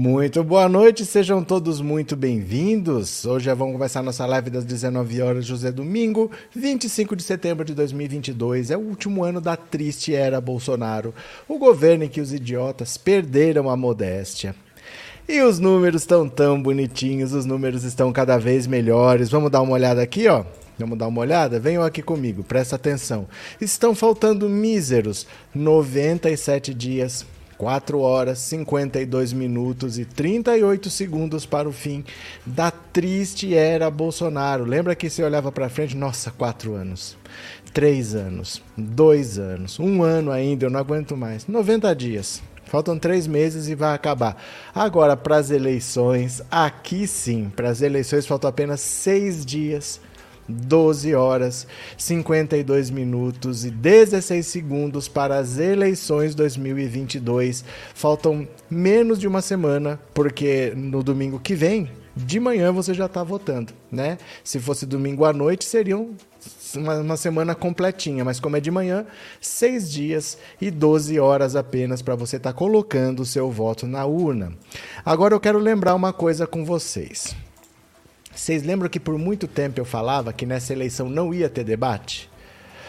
Muito boa noite, sejam todos muito bem-vindos. Hoje vamos começar nossa live das 19 horas, José Domingo, 25 de setembro de 2022. É o último ano da triste era Bolsonaro, o governo em que os idiotas perderam a modéstia. E os números estão tão bonitinhos, os números estão cada vez melhores. Vamos dar uma olhada aqui, ó. Vamos dar uma olhada? Venham aqui comigo, presta atenção. Estão faltando míseros 97 dias 4 horas, 52 minutos e 38 segundos para o fim da triste era Bolsonaro. Lembra que você olhava para frente? Nossa, 4 anos, 3 anos, 2 anos, 1 ano ainda, eu não aguento mais. 90 dias. Faltam três meses e vai acabar. Agora, para as eleições, aqui sim, para as eleições faltam apenas seis dias 12 horas, 52 minutos e 16 segundos para as eleições 2022. Faltam menos de uma semana, porque no domingo que vem, de manhã você já está votando, né? Se fosse domingo à noite, seriam uma, semana completinha, mas como é de manhã, seis dias e 12 horas apenas para você estar tá colocando o seu voto na urna. Agora eu quero lembrar uma coisa com vocês. Vocês lembram que por muito tempo eu falava que nessa eleição não ia ter debate?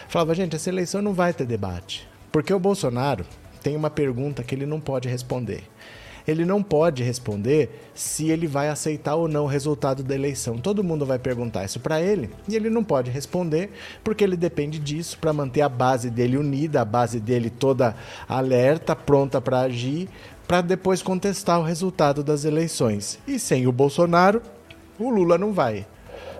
Falava, gente, essa eleição não vai ter debate. Porque o Bolsonaro tem uma pergunta que ele não pode responder. Ele não pode responder se ele vai aceitar ou não o resultado da eleição. Todo mundo vai perguntar isso para ele e ele não pode responder porque ele depende disso para manter a base dele unida, a base dele toda alerta, pronta para agir, para depois contestar o resultado das eleições. E sem o Bolsonaro, o Lula não vai.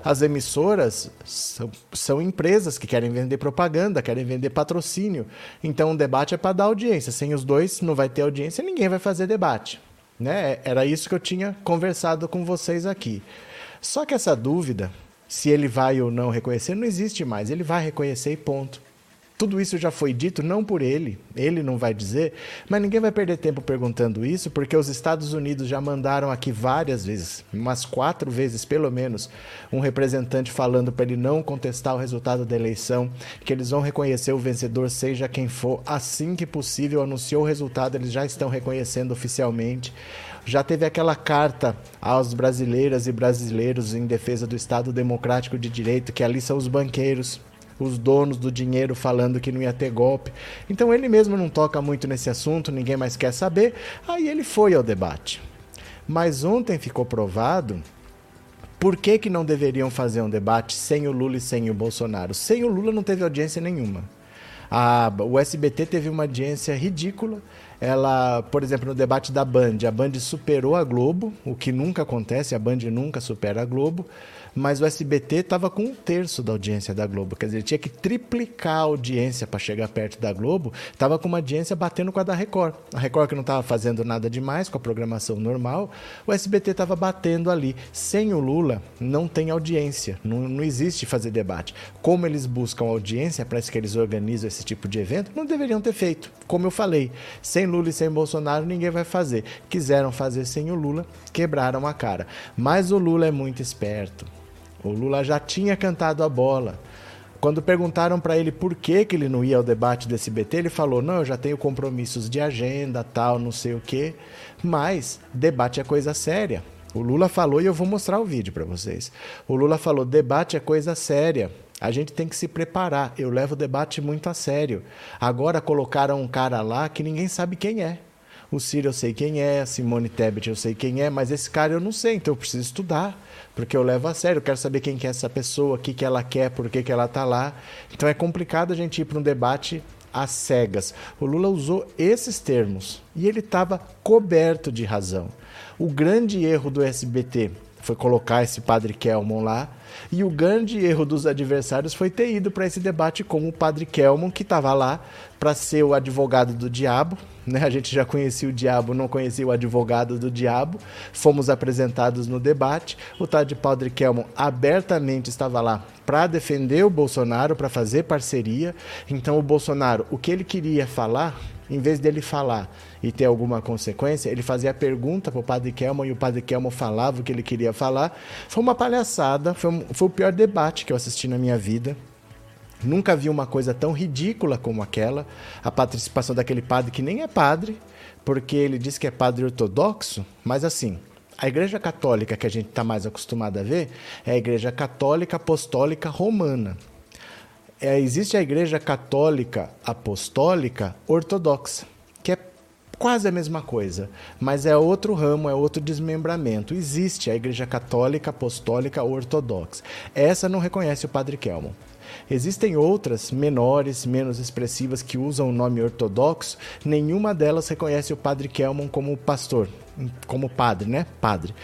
As emissoras são, são empresas que querem vender propaganda, querem vender patrocínio. Então o debate é para dar audiência. Sem os dois não vai ter audiência, ninguém vai fazer debate. Né? Era isso que eu tinha conversado com vocês aqui. Só que essa dúvida, se ele vai ou não reconhecer, não existe mais. Ele vai reconhecer e ponto. Tudo isso já foi dito, não por ele, ele não vai dizer, mas ninguém vai perder tempo perguntando isso, porque os Estados Unidos já mandaram aqui várias vezes, umas quatro vezes pelo menos, um representante falando para ele não contestar o resultado da eleição, que eles vão reconhecer o vencedor, seja quem for, assim que possível. Anunciou o resultado, eles já estão reconhecendo oficialmente já teve aquela carta aos brasileiras e brasileiros em defesa do Estado Democrático de Direito, que ali são os banqueiros, os donos do dinheiro falando que não ia ter golpe. Então ele mesmo não toca muito nesse assunto, ninguém mais quer saber. Aí ele foi ao debate. Mas ontem ficou provado por que, que não deveriam fazer um debate sem o Lula e sem o Bolsonaro. Sem o Lula não teve audiência nenhuma. A, o SBT teve uma audiência ridícula. Ela, por exemplo, no debate da Band, a Band superou a Globo, o que nunca acontece, a Band nunca supera a Globo mas o SBT estava com um terço da audiência da Globo. Quer dizer, tinha que triplicar a audiência para chegar perto da Globo. Estava com uma audiência batendo com a da Record. A Record que não estava fazendo nada demais com a programação normal, o SBT estava batendo ali. Sem o Lula, não tem audiência. Não, não existe fazer debate. Como eles buscam audiência, parece que eles organizam esse tipo de evento, não deveriam ter feito. Como eu falei, sem Lula e sem Bolsonaro, ninguém vai fazer. Quiseram fazer sem o Lula, quebraram a cara. Mas o Lula é muito esperto. O Lula já tinha cantado a bola. Quando perguntaram para ele por que, que ele não ia ao debate do SBT, ele falou: não, eu já tenho compromissos de agenda, tal, não sei o quê. Mas debate é coisa séria. O Lula falou, e eu vou mostrar o vídeo para vocês. O Lula falou: debate é coisa séria. A gente tem que se preparar. Eu levo o debate muito a sério. Agora colocaram um cara lá que ninguém sabe quem é. O Ciro eu sei quem é, a Simone Tebet eu sei quem é, mas esse cara eu não sei, então eu preciso estudar porque eu levo a sério, eu quero saber quem que é essa pessoa, o que, que ela quer, por que, que ela está lá. Então é complicado a gente ir para um debate às cegas. O Lula usou esses termos e ele estava coberto de razão. O grande erro do SBT foi colocar esse padre Kelmon lá. E o grande erro dos adversários foi ter ido para esse debate com o padre Kelmon, que estava lá para ser o advogado do diabo, né? A gente já conhecia o diabo, não conhecia o advogado do diabo. Fomos apresentados no debate. O tal de Padre Kelmon abertamente estava lá para defender o Bolsonaro, para fazer parceria. Então, o Bolsonaro, o que ele queria falar, em vez dele falar e ter alguma consequência, ele fazia a pergunta para o Padre Kelmon e o Padre Kelmon falava o que ele queria falar. Foi uma palhaçada, foi, um, foi o pior debate que eu assisti na minha vida. Nunca vi uma coisa tão ridícula como aquela, a participação daquele padre que nem é padre, porque ele diz que é padre ortodoxo, mas assim, a Igreja Católica que a gente está mais acostumado a ver é a Igreja Católica Apostólica Romana. É, existe a Igreja Católica Apostólica Ortodoxa, que é quase a mesma coisa, mas é outro ramo, é outro desmembramento. Existe a Igreja Católica Apostólica Ortodoxa. Essa não reconhece o Padre Kelmo. Existem outras, menores, menos expressivas, que usam o nome ortodoxo. Nenhuma delas reconhece o Padre Kelmon como pastor, como padre, né? Padre.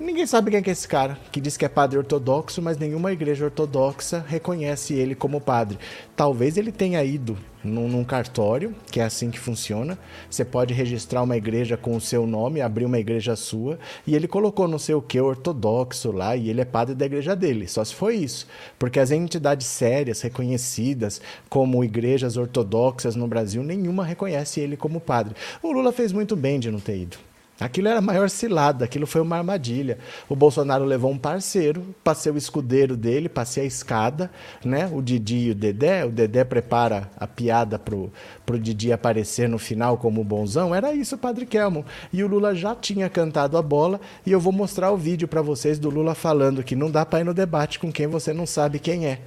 Ninguém sabe quem é esse cara, que diz que é padre ortodoxo, mas nenhuma igreja ortodoxa reconhece ele como padre. Talvez ele tenha ido num, num, cartório, que é assim que funciona. Você pode registrar uma igreja com o seu nome, abrir uma igreja sua, e ele colocou não sei o que ortodoxo lá, e ele é padre da igreja dele. Só se foi isso. Porque as entidades sérias, reconhecidas como igrejas ortodoxas no Brasil, nenhuma reconhece ele como padre. O Lula fez muito bem de não ter ido. Aquilo era a maior cilada, aquilo foi uma armadilha. O Bolsonaro levou um parceiro, passei o escudeiro dele, passei a escada, né? O Didi e o Dedé, o Dedé prepara a piada pro, pro Didi aparecer no final como bonzão. Era isso, Padre Kelmo. E o Lula já tinha cantado a bola e eu vou mostrar o vídeo para vocês do Lula falando que não dá para ir no debate com quem você não sabe quem é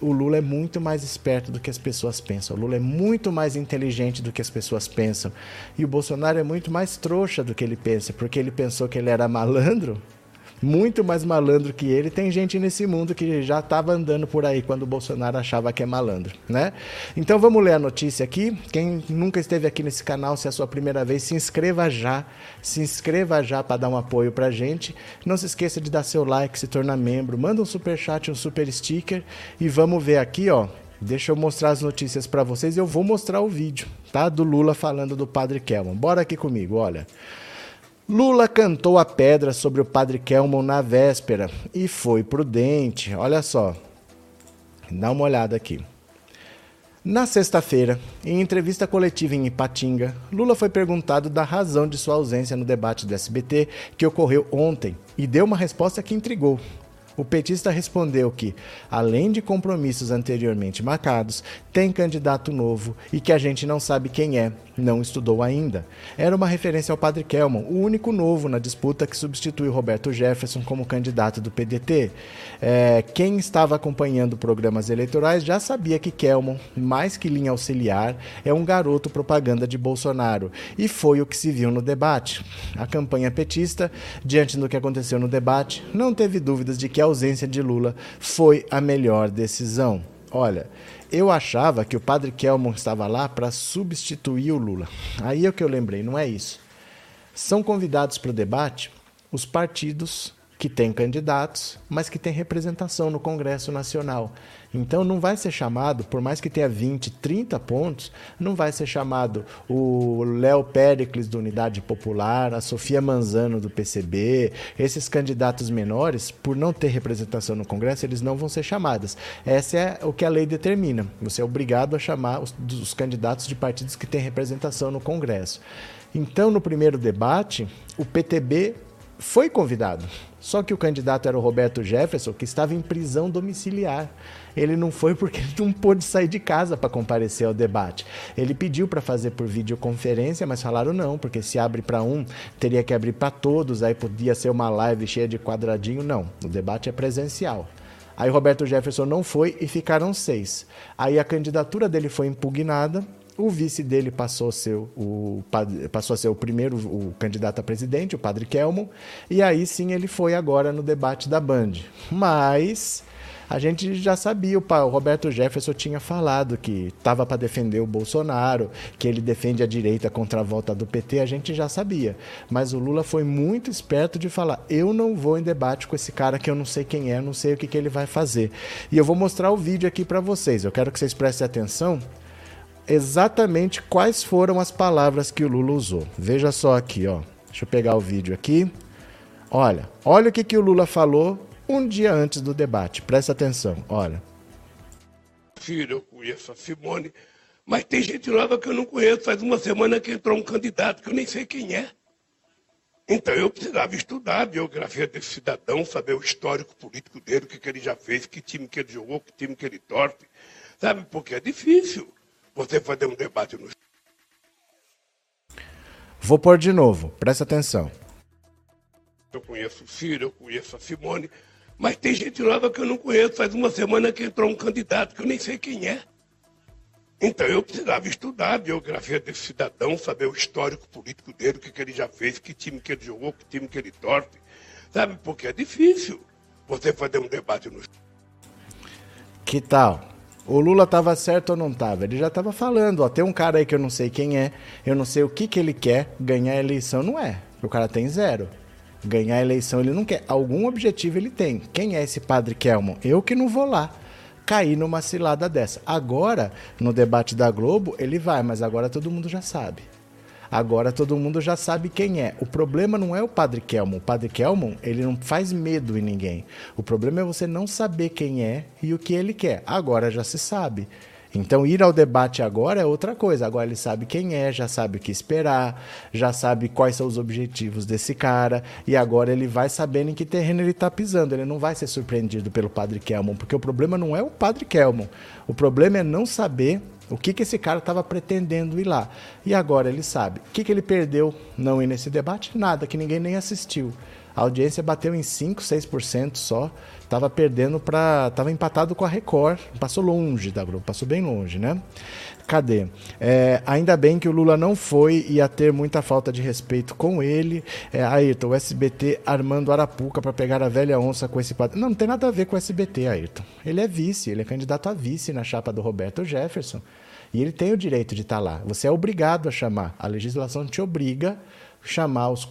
o Lula é muito mais esperto do que as pessoas pensam. O Lula é muito mais inteligente do que as pessoas pensam. E o Bolsonaro é muito mais trouxa do que ele pensa, porque ele pensou que ele era malandro muito mais malandro que ele. Tem gente nesse mundo que já estava andando por aí quando o Bolsonaro achava que é malandro, né? Então vamos ler a notícia aqui. Quem nunca esteve aqui nesse canal, se é a sua primeira vez, se inscreva já. Se inscreva já para dar um apoio pra gente. Não se esqueça de dar seu like, se tornar membro, manda um super chat, um super sticker e vamos ver aqui, ó. Deixa eu mostrar as notícias para vocês. Eu vou mostrar o vídeo, tá? Do Lula falando do Padre Kelman. Bora aqui comigo, olha. Lula cantou a pedra sobre o padre Kelmon na véspera e foi prudente. Olha só, dá uma olhada aqui. Na sexta-feira, em entrevista coletiva em Ipatinga, Lula foi perguntado da razão de sua ausência no debate do SBT que ocorreu ontem e deu uma resposta que intrigou. O petista respondeu que, além de compromissos anteriormente marcados, tem candidato novo e que a gente não sabe quem é, não estudou ainda. Era uma referência ao padre Kelman, o único novo na disputa que substitui Roberto Jefferson como candidato do PDT. É, quem estava acompanhando programas eleitorais já sabia que Kelman, mais que linha auxiliar, é um garoto propaganda de Bolsonaro. E foi o que se viu no debate. A campanha petista, diante do que aconteceu no debate, não teve dúvidas de que a ausência de Lula foi a melhor decisão. Olha, eu achava que o padre Kelmon estava lá para substituir o Lula. Aí é o que eu lembrei, não é isso. São convidados para o debate os partidos que têm candidatos, mas que têm representação no Congresso Nacional. Então não vai ser chamado, por mais que tenha 20, 30 pontos, não vai ser chamado o Léo Pericles do Unidade Popular, a Sofia Manzano do PCB, esses candidatos menores, por não ter representação no Congresso, eles não vão ser chamados. Essa é o que a lei determina. Você é obrigado a chamar os, os candidatos de partidos que têm representação no Congresso. Então, no primeiro debate, o PTB foi convidado. Só que o candidato era o Roberto Jefferson, que estava em prisão domiciliar. Ele não foi porque ele não pôde sair de casa para comparecer ao debate. Ele pediu para fazer por videoconferência, mas falaram não, porque se abre para um, teria que abrir para todos, aí podia ser uma live cheia de quadradinho. Não, o debate é presencial. Aí Roberto Jefferson não foi e ficaram seis. Aí a candidatura dele foi impugnada o vice dele passou a ser o, passou a ser o primeiro o candidato a presidente, o padre Kelmo, e aí sim ele foi agora no debate da Band. Mas a gente já sabia, o Roberto Jefferson tinha falado que estava para defender o Bolsonaro, que ele defende a direita contra a volta do PT, a gente já sabia. Mas o Lula foi muito esperto de falar: eu não vou em debate com esse cara que eu não sei quem é, não sei o que, que ele vai fazer. E eu vou mostrar o vídeo aqui para vocês. Eu quero que vocês prestem atenção exatamente quais foram as palavras que o Lula usou. Veja só aqui, ó. Deixa eu pegar o vídeo aqui. Olha, olha o que, que o Lula falou um dia antes do debate. Presta atenção, olha. Filho, eu conheço a Simone, mas tem gente nova que eu não conheço. Faz uma semana que entrou um candidato que eu nem sei quem é. Então eu precisava estudar a biografia desse cidadão, saber o histórico político dele, o que, que ele já fez, que time que ele jogou, que time que ele torce. Sabe? Porque é difícil você fazer um debate no. Vou pôr de novo, presta atenção. Eu conheço o Ciro, eu conheço a Simone, mas tem gente nova que eu não conheço. Faz uma semana que entrou um candidato que eu nem sei quem é. Então eu precisava estudar a biografia desse cidadão, saber o histórico político dele, o que, que ele já fez, que time que ele jogou, que time que ele torce. Sabe? Porque é difícil você fazer um debate no. Que tal? O Lula estava certo ou não estava? Ele já estava falando, ó, tem um cara aí que eu não sei quem é, eu não sei o que, que ele quer, ganhar a eleição não é. O cara tem zero. Ganhar a eleição ele não quer. Algum objetivo ele tem. Quem é esse padre Kelmon? Eu que não vou lá cair numa cilada dessa. Agora, no debate da Globo, ele vai, mas agora todo mundo já sabe. Agora todo mundo já sabe quem é. O problema não é o Padre Kelmon. O Padre Kelmon, ele não faz medo em ninguém. O problema é você não saber quem é e o que ele quer. Agora já se sabe. Então, ir ao debate agora é outra coisa. Agora ele sabe quem é, já sabe o que esperar, já sabe quais são os objetivos desse cara, e agora ele vai sabendo em que terreno ele está pisando. Ele não vai ser surpreendido pelo Padre Kelmon, porque o problema não é o Padre Kelmon. O problema é não saber o que, que esse cara estava pretendendo ir lá. E agora ele sabe. O que, que ele perdeu não ir nesse debate? Nada, que ninguém nem assistiu. A audiência bateu em 5, 6% só. Tava perdendo para. Tava empatado com a Record. Passou longe da Globo, passou bem longe, né? Cadê? É, ainda bem que o Lula não foi, ia ter muita falta de respeito com ele. É, Ayrton, o SBT armando Arapuca para pegar a velha onça com esse padrão. Não, não tem nada a ver com o SBT, Ayrton. Ele é vice, ele é candidato a vice na chapa do Roberto Jefferson. E ele tem o direito de estar tá lá. Você é obrigado a chamar. A legislação te obriga chamar os,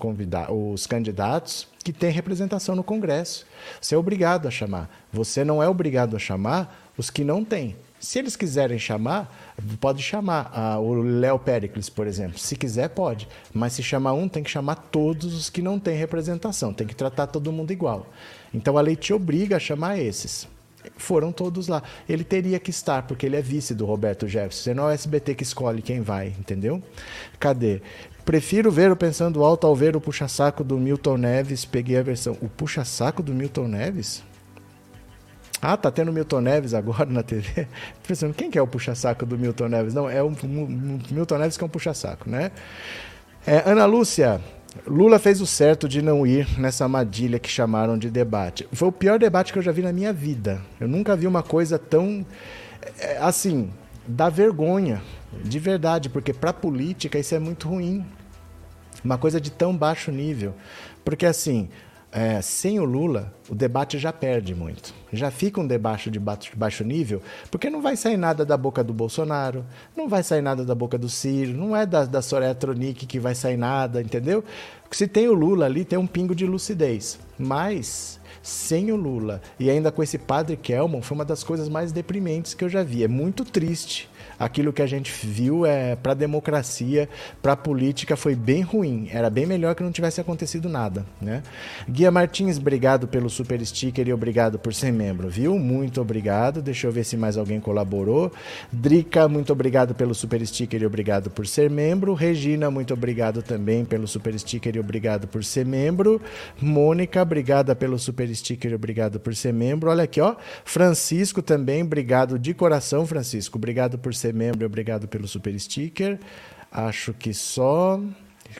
os candidatos que têm representação no Congresso. Você é obrigado a chamar. Você não é obrigado a chamar os que não têm. Se eles quiserem chamar, pode chamar. Ah, o Léo Pericles, por exemplo. Se quiser, pode. Mas se chamar um, tem que chamar todos os que não têm representação. Tem que tratar todo mundo igual. Então a lei te obriga a chamar esses. Foram todos lá. Ele teria que estar, porque ele é vice do Roberto Jefferson. Não é o SBT que escolhe quem vai, entendeu? Cadê? Prefiro ver o Pensando Alto ao ver o puxa-saco do Milton Neves. Peguei a versão. O puxa-saco do Milton Neves? Ah, tá tendo Milton Neves agora na TV. Pensando, quem que é o puxa-saco do Milton Neves? Não, é o Milton Neves que é um puxa-saco, né? É, Ana Lúcia, Lula fez o certo de não ir nessa armadilha que chamaram de debate. Foi o pior debate que eu já vi na minha vida. Eu nunca vi uma coisa tão. É, assim, dá vergonha. De verdade, porque para política isso é muito ruim. Uma coisa de tão baixo nível. Porque assim, é, sem o Lula, o debate já perde muito. Já fica um debate de baixo nível, porque não vai sair nada da boca do Bolsonaro, não vai sair nada da boca do Ciro, não é da, da Soraya Tronic que vai sair nada, entendeu? Se tem o Lula ali, tem um pingo de lucidez. Mas, sem o Lula e ainda com esse padre Kelmon, foi uma das coisas mais deprimentes que eu já vi. É muito triste aquilo que a gente viu é para a democracia, para a política foi bem ruim. Era bem melhor que não tivesse acontecido nada, né? Guia Martins, obrigado pelo super sticker e obrigado por ser membro, viu? Muito obrigado. Deixa eu ver se mais alguém colaborou. Drica, muito obrigado pelo super sticker e obrigado por ser membro. Regina, muito obrigado também pelo super sticker e obrigado por ser membro. Mônica, obrigada pelo super sticker e obrigado por ser membro. Olha aqui, ó. Francisco também, obrigado de coração, Francisco. Obrigado por ser ser membro obrigado pelo super sticker. Acho que só.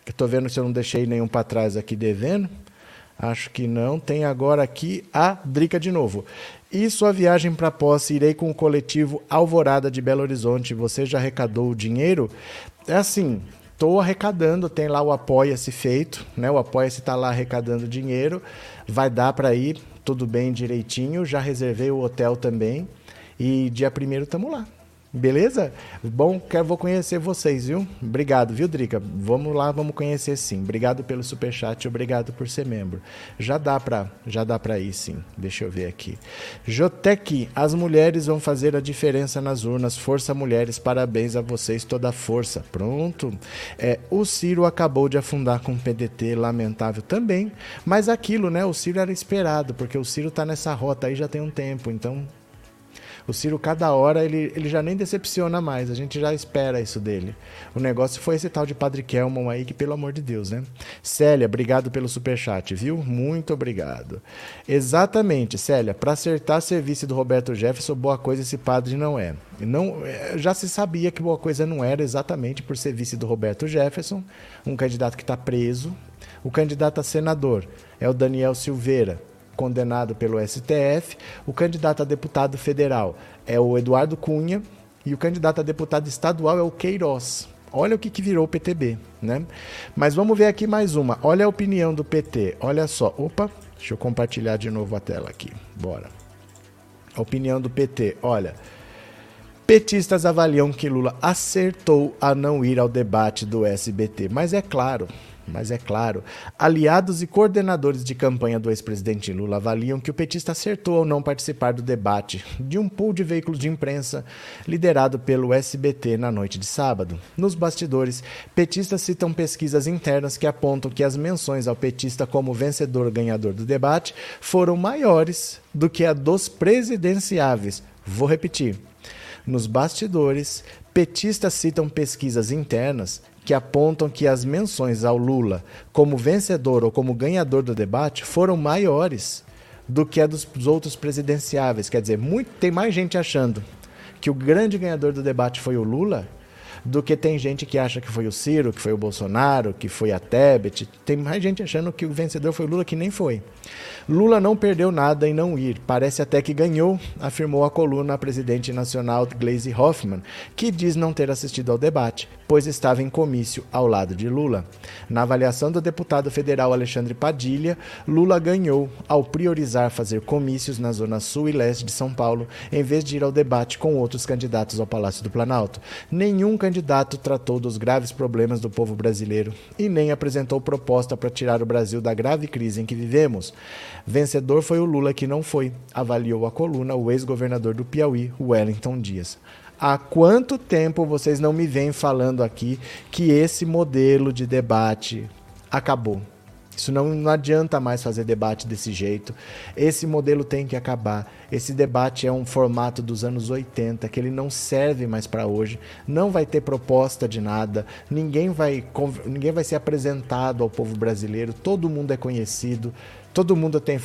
Estou vendo se eu não deixei nenhum para trás aqui devendo. Acho que não. Tem agora aqui a Drica de novo. E sua viagem para posse, irei com o coletivo Alvorada de Belo Horizonte. Você já arrecadou o dinheiro? É assim, estou arrecadando, tem lá o Apoia-se feito, né? O Apoia-se está lá arrecadando dinheiro. Vai dar para ir, tudo bem direitinho. Já reservei o hotel também. E dia primeiro estamos lá. Beleza? Bom, quero vou conhecer vocês, viu? Obrigado, viu, Drica? Vamos lá, vamos conhecer sim. Obrigado pelo super chat, obrigado por ser membro. Já dá para, já dá para ir sim. Deixa eu ver aqui. Jotec, as mulheres vão fazer a diferença nas urnas. Força mulheres, parabéns a vocês, toda a força. Pronto. É, o Ciro acabou de afundar com o PDT, lamentável também, mas aquilo, né? O Ciro era esperado, porque o Ciro tá nessa rota aí já tem um tempo, então O Ciro, cada hora, ele, ele já nem decepciona mais. A gente já espera isso dele. O negócio foi esse tal de Padre Kelmon aí, que pelo amor de Deus, né? Célia, obrigado pelo superchat, viu? Muito obrigado. Exatamente, Célia. Para acertar serviço do Roberto Jefferson, boa coisa esse padre não é. Não, é, já se sabia que boa coisa não era exatamente por ser vice do Roberto Jefferson, um candidato que está preso. O candidato a senador é o Daniel Silveira, condenado pelo STF. O candidato a deputado federal é o Eduardo Cunha. E o candidato a deputado estadual é o Queiroz. Olha o que, que virou o PTB, né? Mas vamos ver aqui mais uma. Olha a opinião do PT. Olha só. Opa, deixa eu compartilhar de novo a tela aqui. Bora. A opinião do PT. Olha. Petistas avaliam que Lula acertou a não ir ao debate do SBT. Mas é claro, mas é claro, aliados e coordenadores de campanha do ex-presidente Lula avaliam que o petista acertou ao não participar do debate de um pool de veículos de imprensa liderado pelo SBT na noite de sábado. Nos bastidores, petistas citam pesquisas internas que apontam que as menções ao petista como vencedor ganhador do debate foram maiores do que a dos presidenciáveis. Vou repetir. Nos bastidores, petistas citam pesquisas internas que apontam que as menções ao Lula como vencedor ou como ganhador do debate foram maiores do que a dos outros presidenciáveis. Quer dizer, muito, tem mais gente achando que o grande ganhador do debate foi o Lula do que tem gente que acha que foi o Ciro, que foi o Bolsonaro, que foi a Tebet. Tem mais gente achando que o vencedor foi o Lula, que nem foi. Lula não perdeu nada em não ir, parece até que ganhou, afirmou a coluna a presidente nacional Glaze Hoffman, que diz não ter assistido ao debate, pois estava em comício ao lado de Lula. Na avaliação do deputado federal Alexandre Padilha, Lula ganhou ao priorizar fazer comícios na zona sul e leste de São Paulo, em vez de ir ao debate com outros candidatos ao Palácio do Planalto. Nenhum candidato tratou dos graves problemas do povo brasileiro e nem apresentou proposta para tirar o Brasil da grave crise em que vivemos. Vencedor foi o Lula que não foi, avaliou a coluna o ex-governador do Piauí, Wellington Dias. Há quanto tempo vocês não me vêm falando aqui que esse modelo de debate acabou? Isso não, não adianta mais fazer debate desse jeito. Esse modelo tem que acabar. Esse debate é um formato dos anos 80 que ele não serve mais para hoje. Não vai ter proposta de nada. Ninguém vai, ninguém vai ser apresentado ao povo brasileiro. Todo mundo é conhecido. Todo mundo tem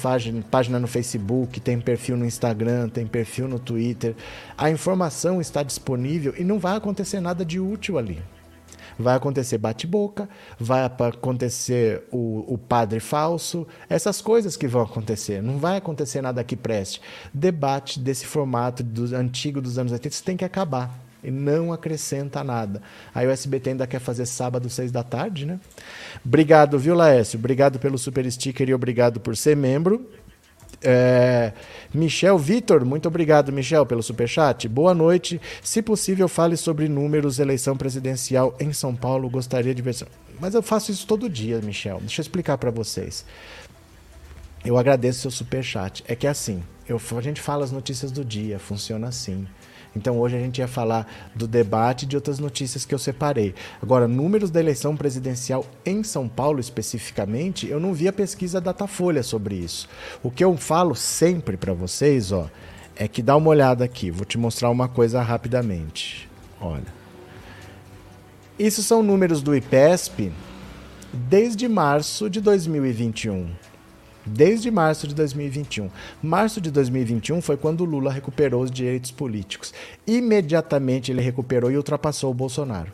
página no Facebook, tem perfil no Instagram, tem perfil no Twitter. A informação está disponível e não vai acontecer nada de útil ali. Vai acontecer bate-boca, vai acontecer o, o, padre falso, essas coisas que vão acontecer. Não vai acontecer nada que preste. Debate desse formato do, antigo dos anos 80 tem que acabar e não acrescenta nada. Aí o SBT ainda quer fazer sábado, seis da tarde, né? Obrigado, viu, Laércio? Obrigado pelo super sticker e obrigado por ser membro. É, Michel Vitor, muito obrigado, Michel, pelo superchat. Boa noite. Se possível, fale sobre números, eleição presidencial em São Paulo. Gostaria de ver. Mas eu faço isso todo dia, Michel. Deixa eu explicar para vocês. Eu agradeço seu superchat. É que é assim, eu, a gente fala as notícias do dia, funciona assim. Então hoje a gente ia falar do debate e de outras notícias que eu separei. Agora, números da eleição presidencial em São Paulo especificamente, eu não vi a pesquisa Datafolha sobre isso. O que eu falo sempre para vocês, ó, é que dá uma olhada aqui. Vou te mostrar uma coisa rapidamente. Olha. Isso são números do IPESP desde março de 2021 desde março de 2021. Março de 2021 foi quando o Lula recuperou os direitos políticos. Imediatamente ele recuperou e ultrapassou o Bolsonaro.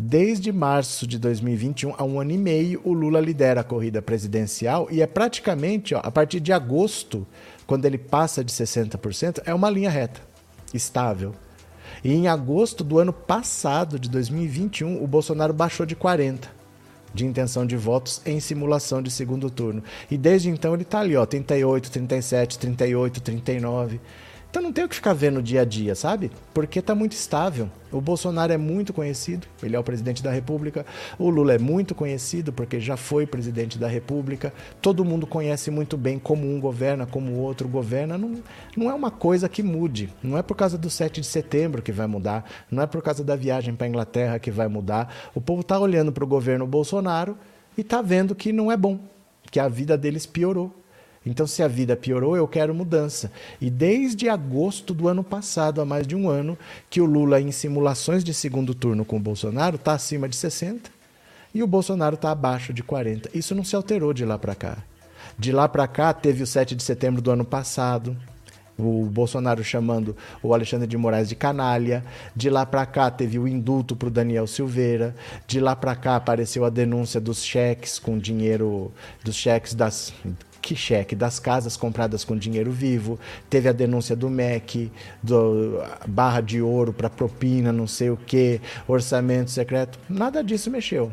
Desde março de 2021, há um ano e meio, o Lula lidera a corrida presidencial e é praticamente, ó, a partir de agosto, quando ele passa de 60%, é uma linha reta, estável. E em agosto do ano passado, de 2021, o Bolsonaro baixou de 40% de intenção de votos em simulação de segundo turno. E desde então ele está ali, ó, 38, 37, 38, 39. Então não tem o que ficar vendo dia a dia, sabe? Porque está muito estável. O Bolsonaro é muito conhecido, ele é o presidente da República. O Lula é muito conhecido porque já foi presidente da República. Todo mundo conhece muito bem como um governa, como o outro governa. Não, não é uma coisa que mude. Não é por causa do 7 de setembro que vai mudar. Não é por causa da viagem para a Inglaterra que vai mudar. O povo está olhando para o governo Bolsonaro e está vendo que não é bom, que a vida deles piorou Então, se a vida piorou, eu quero mudança. E desde agosto do ano passado, há mais de um ano, que o Lula, em simulações de segundo turno com o Bolsonaro, está acima de 60 e o Bolsonaro está abaixo de 40. Isso não se alterou de lá para cá. De lá para cá, teve o 7 de setembro do ano passado, o Bolsonaro chamando o Alexandre de Moraes de canalha. De lá para cá teve o indulto para o Daniel Silveira. De lá para cá apareceu a denúncia dos cheques com dinheiro, dos cheques das que cheque das casas compradas com dinheiro vivo. Teve a denúncia do MEC, do barra de ouro para propina, não sei o que, orçamento secreto. Nada disso mexeu.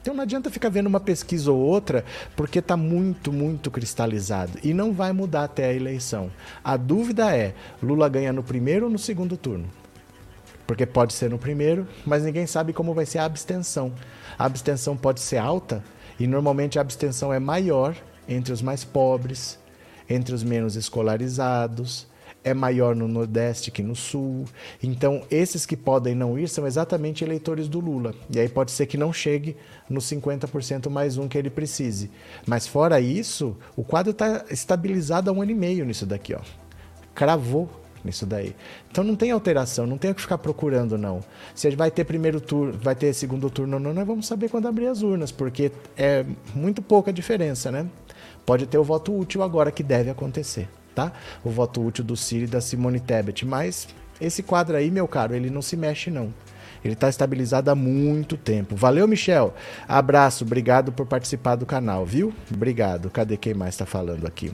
Então não adianta ficar vendo uma pesquisa ou outra, porque está muito, muito cristalizado. E não vai mudar até a eleição. A dúvida é: Lula ganha no primeiro ou no segundo turno? Porque pode ser no primeiro, mas ninguém sabe como vai ser a abstenção. A abstenção pode ser alta, e normalmente a abstenção é maior entre os mais pobres, entre os menos escolarizados, é maior no Nordeste que no Sul. Então, esses que podem não ir são exatamente eleitores do Lula. E aí pode ser que não chegue nos 50% mais um que ele precise. Mas fora isso, o quadro está estabilizado há um ano e meio nisso daqui. Ó. Cravou nisso daí. Então não tem alteração, não tem o que ficar procurando, não. Se vai ter primeiro turno, vai ter segundo turno ou não, nós vamos saber quando abrir as urnas, porque é muito pouca diferença, né? Pode ter o voto útil agora que deve acontecer tá? O voto útil do Ciro e da Simone Tebet. Mas esse quadro aí, meu caro, ele não se mexe, não. Ele está estabilizado há muito tempo. Valeu, Michel. Abraço, obrigado por participar do canal, viu? Obrigado. Cadê quem mais está falando aqui?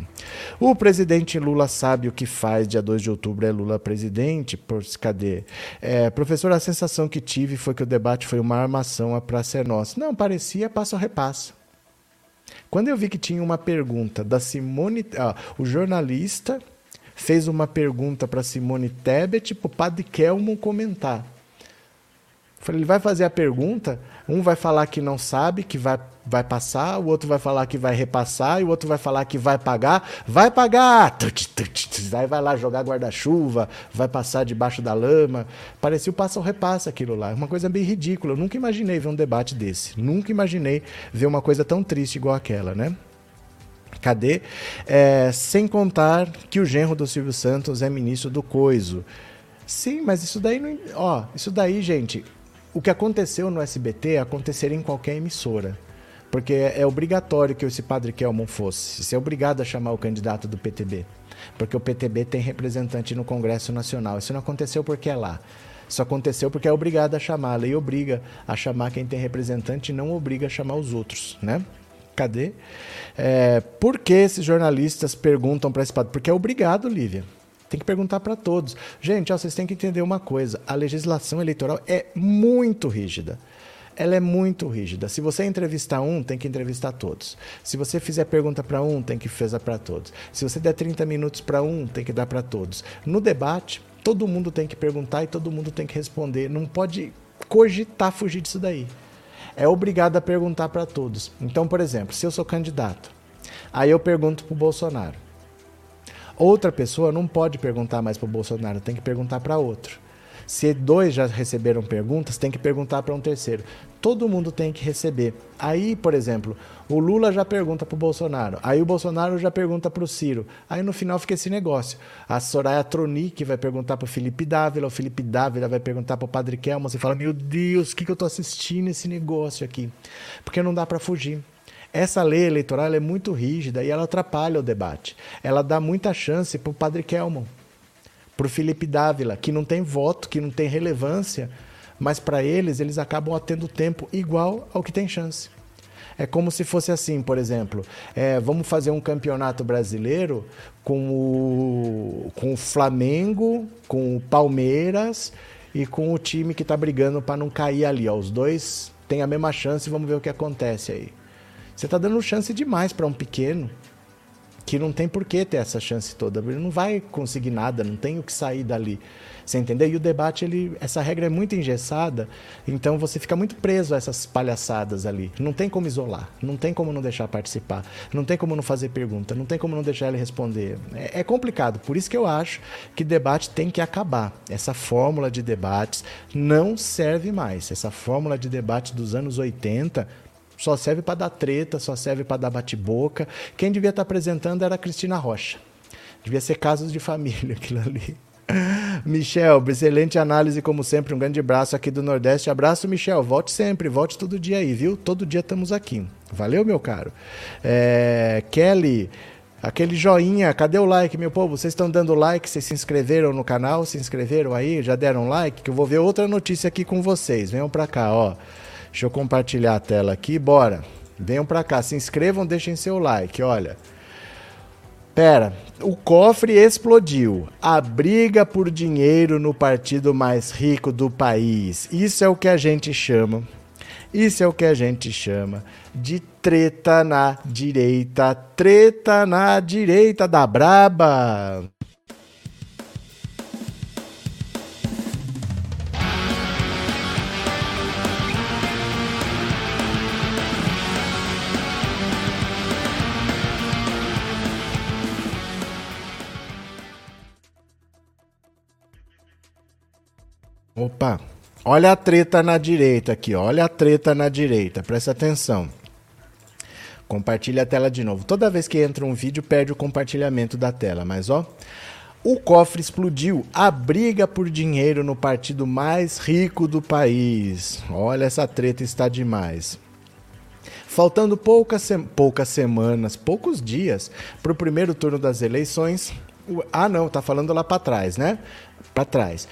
O presidente Lula sabe o que faz. Dia 2 de outubro é Lula presidente. Por, cadê? É, professor, a sensação que tive foi que o debate foi uma armação, a praça é nossa. Não, parecia passo a repasso. Quando eu vi que tinha uma pergunta da Simone, ah, o jornalista fez uma pergunta para Simone Tebet para o Padre Kelmo comentar. Falei, ele vai fazer a pergunta, um vai falar que não sabe, que vai, vai passar, o outro vai falar que vai repassar, e o outro vai falar que vai pagar. Vai pagar! Aí vai lá jogar guarda-chuva, vai passar debaixo da lama. Parecia o passa ou repassa aquilo lá. Uma coisa bem ridícula. Eu nunca imaginei ver um debate desse. Nunca imaginei ver uma coisa tão triste igual aquela, né? Cadê? É, sem contar que o genro do Silvio Santos é ministro do Coiso. Sim, mas isso daí não. Ó, isso daí, gente, o que aconteceu no SBT aconteceria em qualquer emissora. Porque é obrigatório que esse padre Kelmon fosse. Você é obrigado a chamar o candidato do PTB. Porque o PTB tem representante no Congresso Nacional. Isso não aconteceu porque é lá. Isso aconteceu porque é obrigado a chamar. A lei obriga a chamar quem tem representante e não obriga a chamar os outros, né? Cadê? É, por que esses jornalistas perguntam para esse padre? Porque é obrigado, Lívia. Tem que perguntar para todos. Gente, ó, vocês têm que entender uma coisa: a legislação eleitoral é muito rígida. Ela é muito rígida. Se você entrevistar um, tem que entrevistar todos. Se você fizer pergunta para um, tem que fazer para todos. Se você der 30 minutos para um, tem que dar para todos. No debate, todo mundo tem que perguntar e todo mundo tem que responder. Não pode cogitar fugir disso daí. É obrigado a perguntar para todos. Então, por exemplo, se eu sou candidato, aí eu pergunto para o Bolsonaro. Outra pessoa não pode perguntar mais para o Bolsonaro, tem que perguntar para outro. Se dois já receberam perguntas, tem que perguntar para um terceiro. Todo mundo tem que receber. Aí, por exemplo, o Lula já pergunta para o Bolsonaro, aí o Bolsonaro já pergunta para o Ciro. Aí no final fica esse negócio. A Soraya Tronic vai perguntar para o Felipe Dávila, o Felipe Dávila vai perguntar para o Padre Kelman. Você fala: Meu Deus, o que, que eu estou assistindo esse negócio aqui? Porque não dá para fugir. Essa lei eleitoral é muito rígida e ela atrapalha o debate. Ela dá muita chance para o Padre Kelman, para o Felipe Dávila, que não tem voto, que não tem relevância, mas para eles, eles acabam tendo tempo igual ao que tem chance. É como se fosse assim, por exemplo, é, vamos fazer um campeonato brasileiro com o, com o Flamengo, com o Palmeiras e com o time que está brigando para não cair ali. Ó. Os dois têm a mesma chance, vamos ver o que acontece aí. Você está dando chance demais para um pequeno que não tem por que ter essa chance toda. Ele não vai conseguir nada, não tem o que sair dali. Você entendeu? E o debate, ele, essa regra é muito engessada, então você fica muito preso a essas palhaçadas ali. Não tem como isolar, não tem como não deixar participar, não tem como não fazer pergunta, não tem como não deixar ele responder. É, é complicado, por isso que eu acho que debate tem que acabar. Essa fórmula de debates não serve mais. Essa fórmula de debate dos anos 80 só serve para dar treta, só serve para dar bate-boca. Quem devia estar tá apresentando era a Cristina Rocha. Devia ser casos de família aquilo ali. Michel, excelente análise, como sempre. Um grande abraço aqui do Nordeste. Abraço, Michel. Volte sempre, volte todo dia aí, viu? Todo dia estamos aqui. Valeu, meu caro. É, Kelly, aquele joinha, cadê o like, meu povo? Vocês estão dando like? Vocês se inscreveram no canal? Se inscreveram aí? Já deram like? Que eu vou ver outra notícia aqui com vocês. Venham pra cá, ó. Deixa eu compartilhar a tela aqui, bora. Venham pra cá, se inscrevam, deixem seu like, olha. Pera, o cofre explodiu. A briga por dinheiro no partido mais rico do país. Isso é o que a gente chama. Isso é o que a gente chama de treta na direita. Treta na direita da braba. Opa, olha a treta na direita aqui, olha a treta na direita, presta atenção. Compartilha a tela de novo. Toda vez que entra um vídeo, perde o compartilhamento da tela, mas ó. O cofre explodiu. A briga por dinheiro no partido mais rico do país. Olha, essa treta está demais. Faltando poucas, se poucas semanas, poucos dias para o primeiro turno das eleições. Ah, não, tá falando lá para trás, né? Para trás.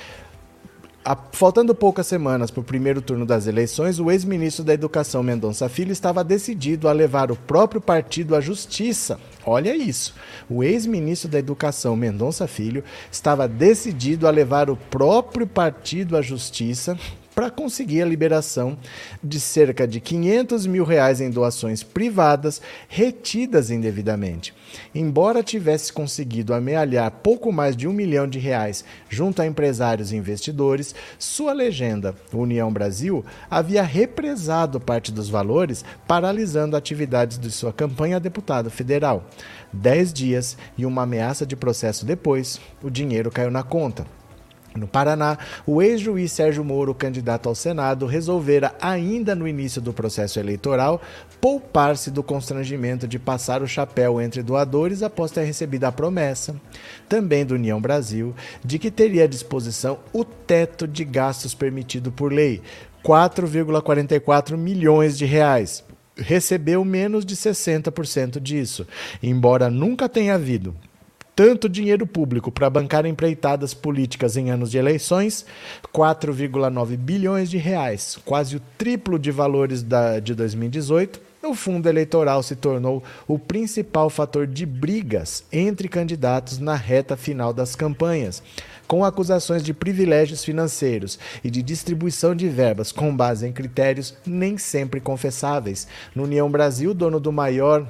A, faltando poucas semanas para o primeiro turno das eleições, o ex-ministro da Educação Mendonça Filho estava decidido a levar o próprio partido à justiça. Olha isso. O ex-ministro da Educação Mendonça Filho estava decidido a levar o próprio partido à justiça para conseguir a liberação de cerca de 500 mil reais em doações privadas retidas indevidamente. Embora tivesse conseguido amealhar pouco mais de um milhão de reais junto a empresários e investidores, sua legenda, União Brasil, havia represado parte dos valores, paralisando atividades de sua campanha a deputado federal. Dez dias e uma ameaça de processo depois, o dinheiro caiu na conta. No Paraná, o ex-juiz Sérgio Moro, candidato ao Senado, resolvera, ainda no início do processo eleitoral, poupar-se do constrangimento de passar o chapéu entre doadores após ter recebido a promessa, também do União Brasil, de que teria à disposição o teto de gastos permitido por lei, 4,44 milhões de reais. Recebeu menos de 60% disso, embora nunca tenha havido tanto dinheiro público para bancar empreitadas políticas em anos de eleições, 4,9 bilhões de reais, quase o triplo de valores da, de 2018. O fundo eleitoral se tornou o principal fator de brigas entre candidatos na reta final das campanhas, com acusações de privilégios financeiros e de distribuição de verbas com base em critérios nem sempre confessáveis. No União Brasil, dono do maior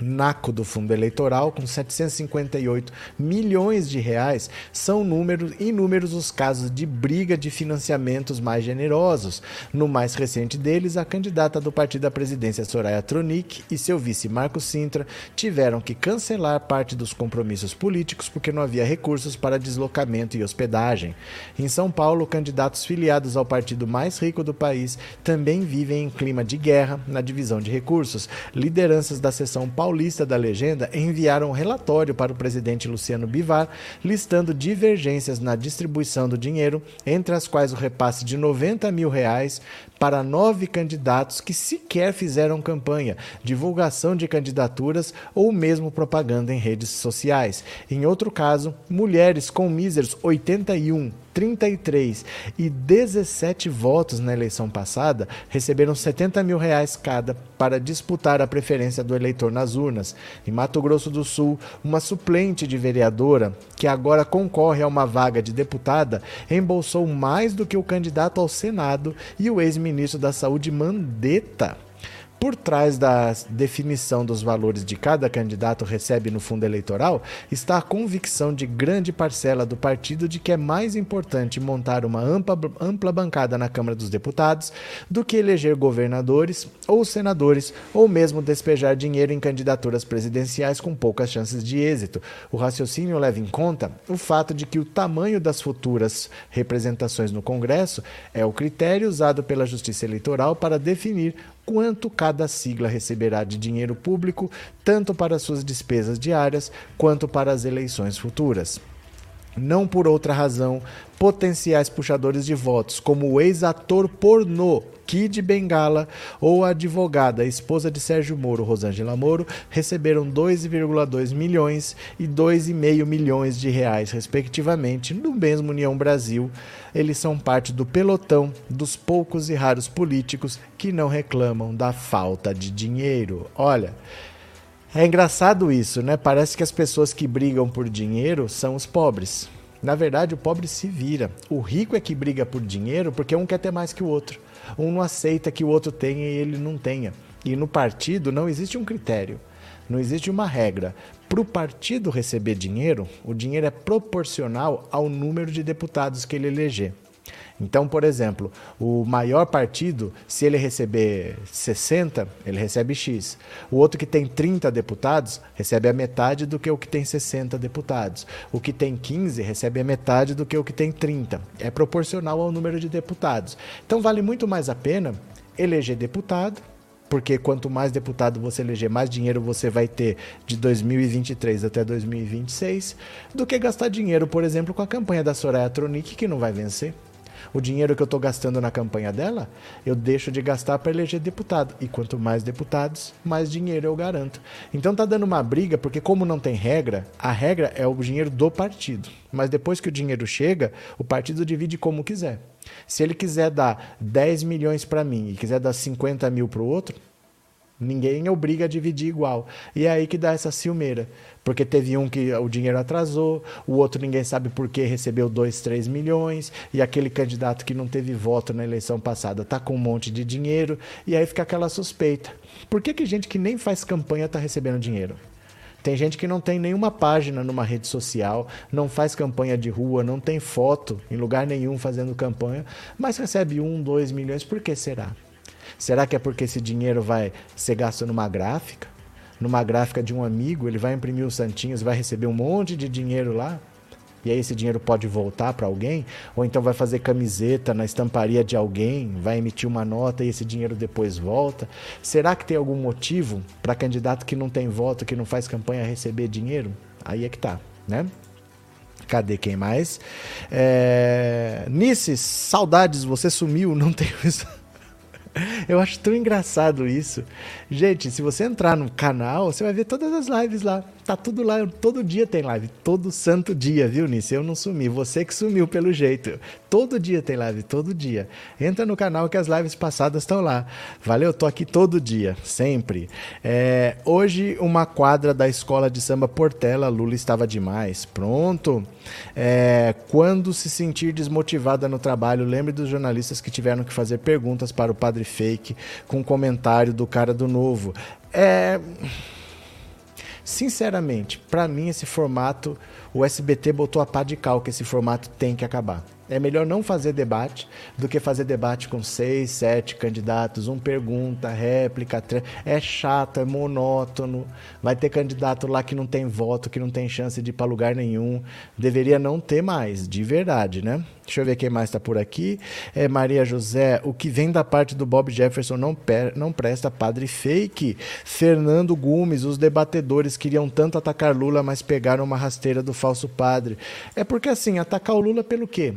naco do fundo eleitoral, com 758 milhões de reais, são números, inúmeros os casos de briga de financiamentos mais generosos. No mais recente deles, a candidata do partido à presidência, Soraya Tronic, e seu vice, Marco Sintra, tiveram que cancelar parte dos compromissos políticos porque não havia recursos para deslocamento e hospedagem. Em São Paulo, candidatos filiados ao partido mais rico do país também vivem em clima de guerra na divisão de recursos. Lideranças da seção paulista da legenda enviaram um relatório para o presidente Luciano Bivar, listando divergências na distribuição do dinheiro, entre as quais o repasse de 90 mil reais para nove candidatos que sequer fizeram campanha, divulgação de candidaturas ou mesmo propaganda em redes sociais. Em outro caso, mulheres com míseros 81, 33 e 17 votos na eleição passada receberam 70 mil reais cada para disputar a preferência do eleitor nas urnas. Em Mato Grosso do Sul, uma suplente de vereadora, que agora concorre a uma vaga de deputada, embolsou mais do que o candidato ao Senado e o ex-ministro ministro da Saúde Mandetta por trás da definição dos valores de cada candidato recebe no fundo eleitoral está a convicção de grande parcela do partido de que é mais importante montar uma ampla, ampla bancada na Câmara dos Deputados do que eleger governadores ou senadores ou mesmo despejar dinheiro em candidaturas presidenciais com poucas chances de êxito. O raciocínio leva em conta o fato de que o tamanho das futuras representações no Congresso é o critério usado pela Justiça Eleitoral para definir quanto cada sigla receberá de dinheiro público, tanto para suas despesas diárias quanto para as eleições futuras. Não por outra razão, potenciais puxadores de votos, como o ex-ator pornô Kid Bengala ou a advogada, a esposa de Sérgio Moro, Rosângela Moro, receberam 2,2 milhões e 2,5 milhões de reais, respectivamente, no mesmo União Brasil. Eles são parte do pelotão dos poucos e raros políticos que não reclamam da falta de dinheiro. Olha, é engraçado isso, né? Parece que as pessoas que brigam por dinheiro são os pobres. Na verdade, o pobre se vira. O rico é que briga por dinheiro porque um quer ter mais que o outro. Um não aceita que o outro tenha e ele não tenha. E no partido não existe um critério, não existe uma regra. Para o partido receber dinheiro, o dinheiro é proporcional ao número de deputados que ele eleger. Então, por exemplo, o maior partido, se ele receber 60, ele recebe X. O outro que tem 30 deputados recebe a metade do que o que tem 60 deputados. O que tem 15 recebe a metade do que o que tem 30. É proporcional ao número de deputados. Então, vale muito mais a pena eleger deputado porque quanto mais deputado você eleger, mais dinheiro você vai ter de 2023 até 2026, do que gastar dinheiro, por exemplo, com a campanha da Soraya Tronic, que não vai vencer. O dinheiro que eu estou gastando na campanha dela, eu deixo de gastar para eleger deputado. E quanto mais deputados, mais dinheiro eu garanto. Então tá dando uma briga, porque como não tem regra, a regra é o dinheiro do partido. Mas depois que o dinheiro chega, o partido divide como quiser. Se ele quiser dar 10 milhões para mim e quiser dar 50 mil para o outro, Ninguém obriga a dividir igual. E é aí que dá essa ciumeira. Porque teve um que o dinheiro atrasou, o outro ninguém sabe por que recebeu 2, 3 milhões, e aquele candidato que não teve voto na eleição passada está com um monte de dinheiro, e aí fica aquela suspeita. Por que, que gente que nem faz campanha está recebendo dinheiro? Tem gente que não tem nenhuma página numa rede social, não faz campanha de rua, não tem foto em lugar nenhum fazendo campanha, mas recebe um, dois milhões. Por que será? Será que é porque esse dinheiro vai ser gasto numa gráfica? Numa gráfica de um amigo, ele vai imprimir os santinhos, vai receber um monte de dinheiro lá? E aí esse dinheiro pode voltar para alguém? Ou então vai fazer camiseta na estamparia de alguém, vai emitir uma nota e esse dinheiro depois volta? Será que tem algum motivo para candidato que não tem voto, que não faz campanha receber dinheiro? Aí é que tá, né? Cadê quem mais? É... Saudades, você sumiu, não tenho isso. Eu acho tão engraçado isso. Gente, se você entrar no canal, você vai ver todas as lives lá. Tá tudo lá, todo dia tem live, todo santo dia, viu, Nisso? Eu não sumi, você que sumiu pelo jeito. Todo dia tem live, todo dia. Entra no canal que as lives passadas estão lá. Valeu, tô aqui todo dia, sempre. É, hoje, uma quadra da escola de samba Portela, Lula estava demais. Pronto. É, quando se sentir desmotivada no trabalho, lembre dos jornalistas que tiveram que fazer perguntas para o padre fake com comentário do cara do novo. É. Sinceramente, para mim esse formato, o SBT botou a pá de cal que esse formato tem que acabar. É melhor não fazer debate do que fazer debate com seis, sete candidatos, um pergunta, réplica, é chato, é monótono. Vai ter candidato lá que não tem voto, que não tem chance de ir para lugar nenhum. Deveria não ter mais, de verdade, né? Deixa eu ver quem mais está por aqui. É Maria José, o que vem da parte do Bob Jefferson não, não presta, padre fake. Fernando Gomes, os debatedores queriam tanto atacar Lula, mas pegaram uma rasteira do falso padre. É porque assim, atacar o Lula pelo quê?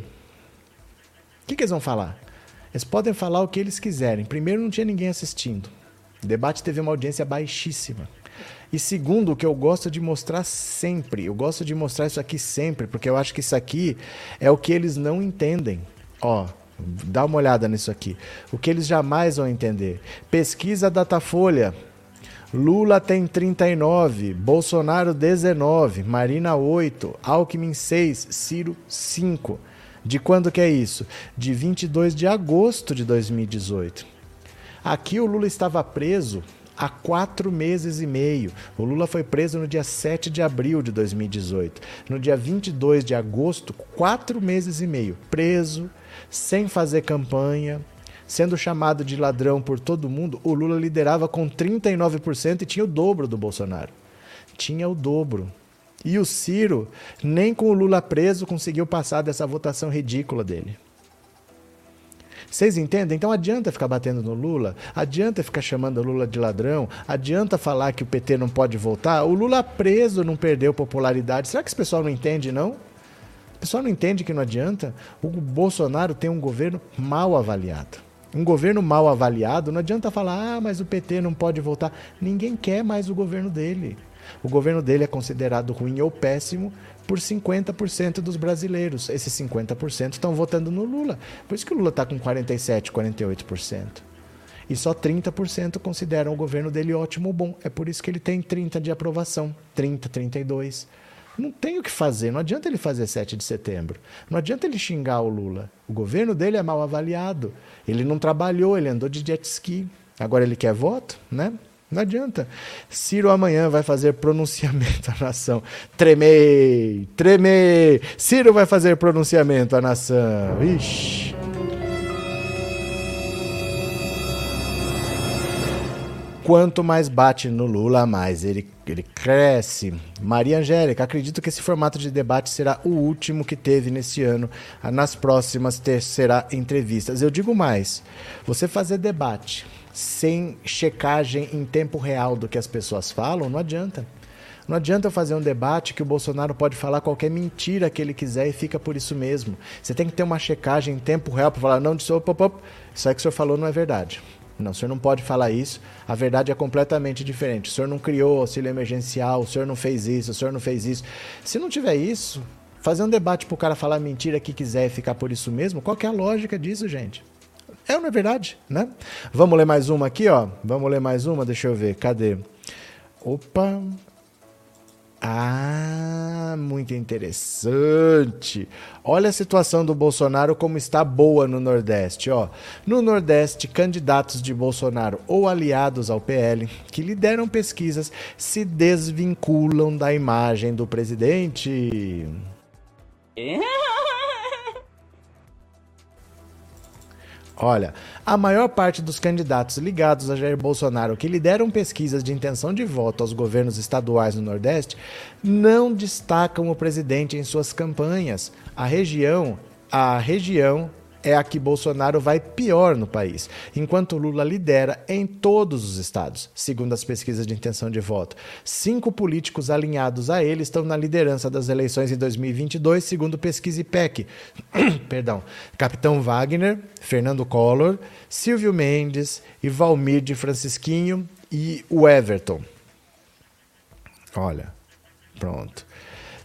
O que, que eles vão falar? Eles podem falar o que eles quiserem. Primeiro, não tinha ninguém assistindo. O debate teve uma audiência baixíssima. E segundo, o que eu gosto de mostrar sempre, eu gosto de mostrar isso aqui sempre, porque eu acho que isso aqui é o que eles não entendem. Ó, dá uma olhada nisso aqui. O que eles jamais vão entender. Pesquisa Datafolha. Lula tem 39, Bolsonaro 19, Marina 8, Alckmin 6, Ciro 5. De quando que é isso? De 22 de agosto de 2018. Aqui o Lula estava preso há quatro meses e meio. O Lula foi preso no dia 7 de abril de 2018. No dia 22 de agosto, quatro meses e meio. Preso, sem fazer campanha, sendo chamado de ladrão por todo mundo. O Lula liderava com 39% e tinha o dobro do Bolsonaro. Tinha o dobro. E o Ciro, nem com o Lula preso, conseguiu passar dessa votação ridícula dele. Vocês entendem? Então adianta ficar batendo no Lula, adianta ficar chamando o Lula de ladrão, adianta falar que o PT não pode voltar. O Lula preso não perdeu popularidade. Será que esse pessoal não entende, não? O pessoal não entende que não adianta? O Bolsonaro tem um governo mal avaliado. Um governo mal avaliado, não adianta falar, ah, mas o PT não pode voltar. Ninguém quer mais o governo dele. O governo dele é considerado ruim ou péssimo por 50% dos brasileiros. Esses 50% estão votando no Lula. Por isso que o Lula está com 47%, 48%. E só 30% consideram o governo dele ótimo ou bom. É por isso que ele tem 30% de aprovação, 30%, 32%. Não tem o que fazer, não adianta ele fazer 7 de setembro. Não adianta ele xingar o Lula. O governo dele é mal avaliado. Ele não trabalhou, ele andou de jet ski. Agora ele quer voto, né? Não adianta. Ciro amanhã vai fazer pronunciamento à nação. Tremei, tremei. Ciro vai fazer pronunciamento à nação. Ixi. Quanto mais bate no Lula, mais ele, ele cresce. Maria Angélica, acredito que esse formato de debate será o último que teve nesse ano. Nas próximas ter, entrevistas. Eu digo mais: você fazer debate sem checagem em tempo real do que as pessoas falam, não adianta. Não adianta eu fazer um debate que o Bolsonaro pode falar qualquer mentira que ele quiser e fica por isso mesmo. Você tem que ter uma checagem em tempo real para falar, não, isso, op, op, isso aí que o senhor falou não é verdade. Não, o senhor não pode falar isso. A verdade é completamente diferente. O senhor não criou auxílio emergencial, o senhor não fez isso, o senhor não fez isso. Se não tiver isso, fazer um debate para o cara falar mentira que quiser e ficar por isso mesmo, qual é a lógica disso, gente? É ou não é verdade, né? Vamos ler mais uma aqui, ó. Vamos ler mais uma, deixa eu ver. Cadê? Opa. Ah, muito interessante. Olha a situação do Bolsonaro como está boa no Nordeste, ó. No Nordeste, candidatos de Bolsonaro ou aliados ao PL que lideram pesquisas se desvinculam da imagem do presidente. Olha, a maior parte dos candidatos ligados a Jair Bolsonaro que lideram pesquisas de intenção de voto aos governos estaduais no Nordeste não destacam o presidente em suas campanhas. A região, a região é a que Bolsonaro vai pior no país, enquanto Lula lidera em todos os estados, segundo as pesquisas de intenção de voto. Cinco políticos alinhados a ele estão na liderança das eleições em 2022, segundo pesquisa IPEC. Perdão. Capitão Wagner, Fernando Collor, Silvio Mendes e Valmir de Francisquinho e o Everton. Olha, pronto.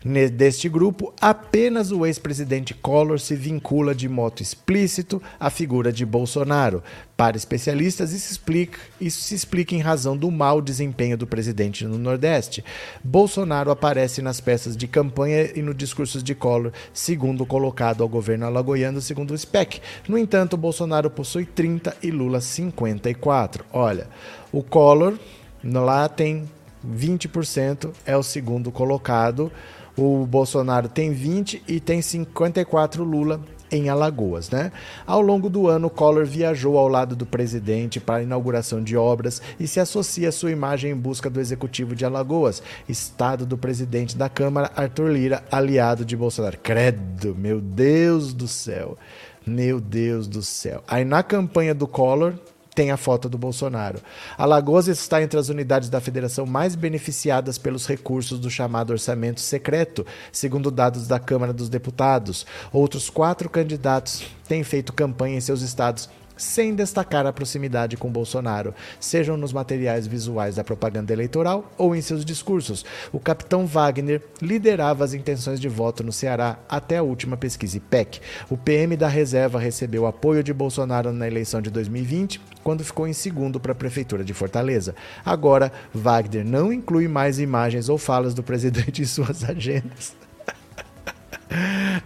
Deste grupo, apenas o ex-presidente Collor se vincula de modo explícito à figura de Bolsonaro. Para especialistas, isso, explica, isso se explica em razão do mau desempenho do presidente no Nordeste. Bolsonaro aparece nas peças de campanha e no discurso de Collor, segundo colocado ao governo alagoano, segundo o SPEC. No entanto, Bolsonaro possui 30 e Lula 54. Olha, o Collor lá tem 20%, é o segundo colocado. O Bolsonaro tem 20 e tem 54 Lula em Alagoas, né? Ao longo do ano, Collor viajou ao lado do presidente para a inauguração de obras e se associa à sua imagem em busca do executivo de Alagoas, estado do presidente da Câmara, Arthur Lira, aliado de Bolsonaro. Credo, meu Deus do céu. Meu Deus do céu. Aí na campanha do Collor, tem a foto do Bolsonaro. Alagoas está entre as unidades da federação mais beneficiadas pelos recursos do chamado orçamento secreto, segundo dados da Câmara dos Deputados. Outros quatro candidatos têm feito campanha em seus estados sem destacar a proximidade com Bolsonaro, sejam nos materiais visuais da propaganda eleitoral ou em seus discursos. O capitão Wagner liderava as intenções de voto no Ceará até a última pesquisa IPEC. O PM da reserva recebeu apoio de Bolsonaro na eleição de 2020, quando ficou em segundo para a prefeitura de Fortaleza. Agora, Wagner não inclui mais imagens ou falas do presidente em suas agendas.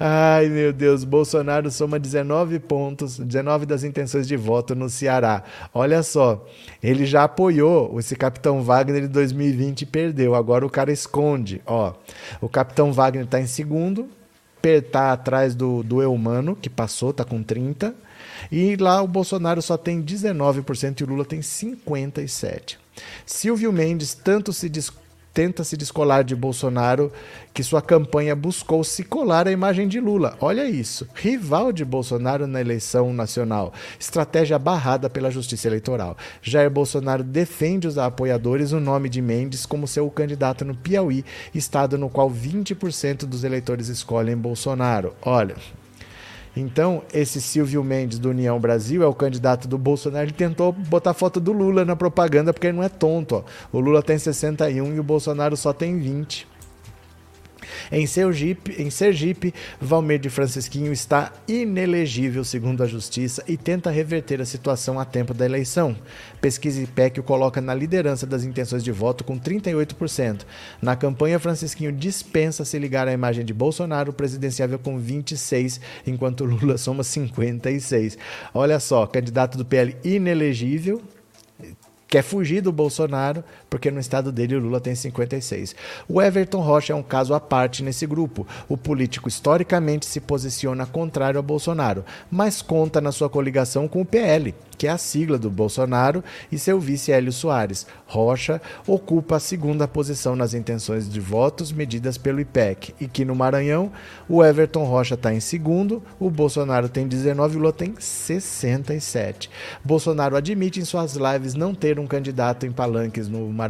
Ai, meu Deus, Bolsonaro soma 19 pontos, 19 das intenções de voto no Ceará. Olha só, ele já apoiou esse Capitão Wagner em 2020 e perdeu. Agora o cara esconde. Ó, o Capitão Wagner está em segundo, está atrás do, do Eumano, que passou, está com 30. E lá o Bolsonaro só tem 19% e o Lula tem 57%. Silvio Mendes tanto se tenta se descolar de Bolsonaro, que sua campanha buscou se colar à imagem de Lula. Olha isso. Rival de Bolsonaro na eleição nacional. Estratégia barrada pela Justiça Eleitoral. Jair Bolsonaro defende os apoiadores o nome de Mendes como seu candidato no Piauí, estado no qual 20% dos eleitores escolhem Bolsonaro. Olha, então, esse Silvio Mendes do União Brasil é o candidato do Bolsonaro. Ele tentou botar foto do Lula na propaganda porque ele não é tonto. Ó. O Lula tem 61 e o Bolsonaro só tem 20. Em Sergipe, em Sergipe, Valmir de Francisquinho está inelegível, segundo a Justiça, e tenta reverter a situação a tempo da eleição. Pesquisa IPEC o coloca na liderança das intenções de voto com 38%. Na campanha, Francisquinho dispensa se ligar à imagem de Bolsonaro, presidenciável com 26%, enquanto Lula soma 56%. Olha só, candidato do PL inelegível, quer fugir do Bolsonaro, porque no estado dele o Lula tem 56. O Everton Rocha é um caso à parte nesse grupo. O político historicamente se posiciona contrário a Bolsonaro, mas conta na sua coligação com o PL, que é a sigla do Bolsonaro, e seu vice Hélio Soares. Rocha ocupa a segunda posição nas intenções de votos medidas pelo IPEC, e que no Maranhão o Everton Rocha está em segundo, o Bolsonaro tem 19 e o Lula tem 67. Bolsonaro admite em suas lives não ter um candidato em palanques no Maranhão.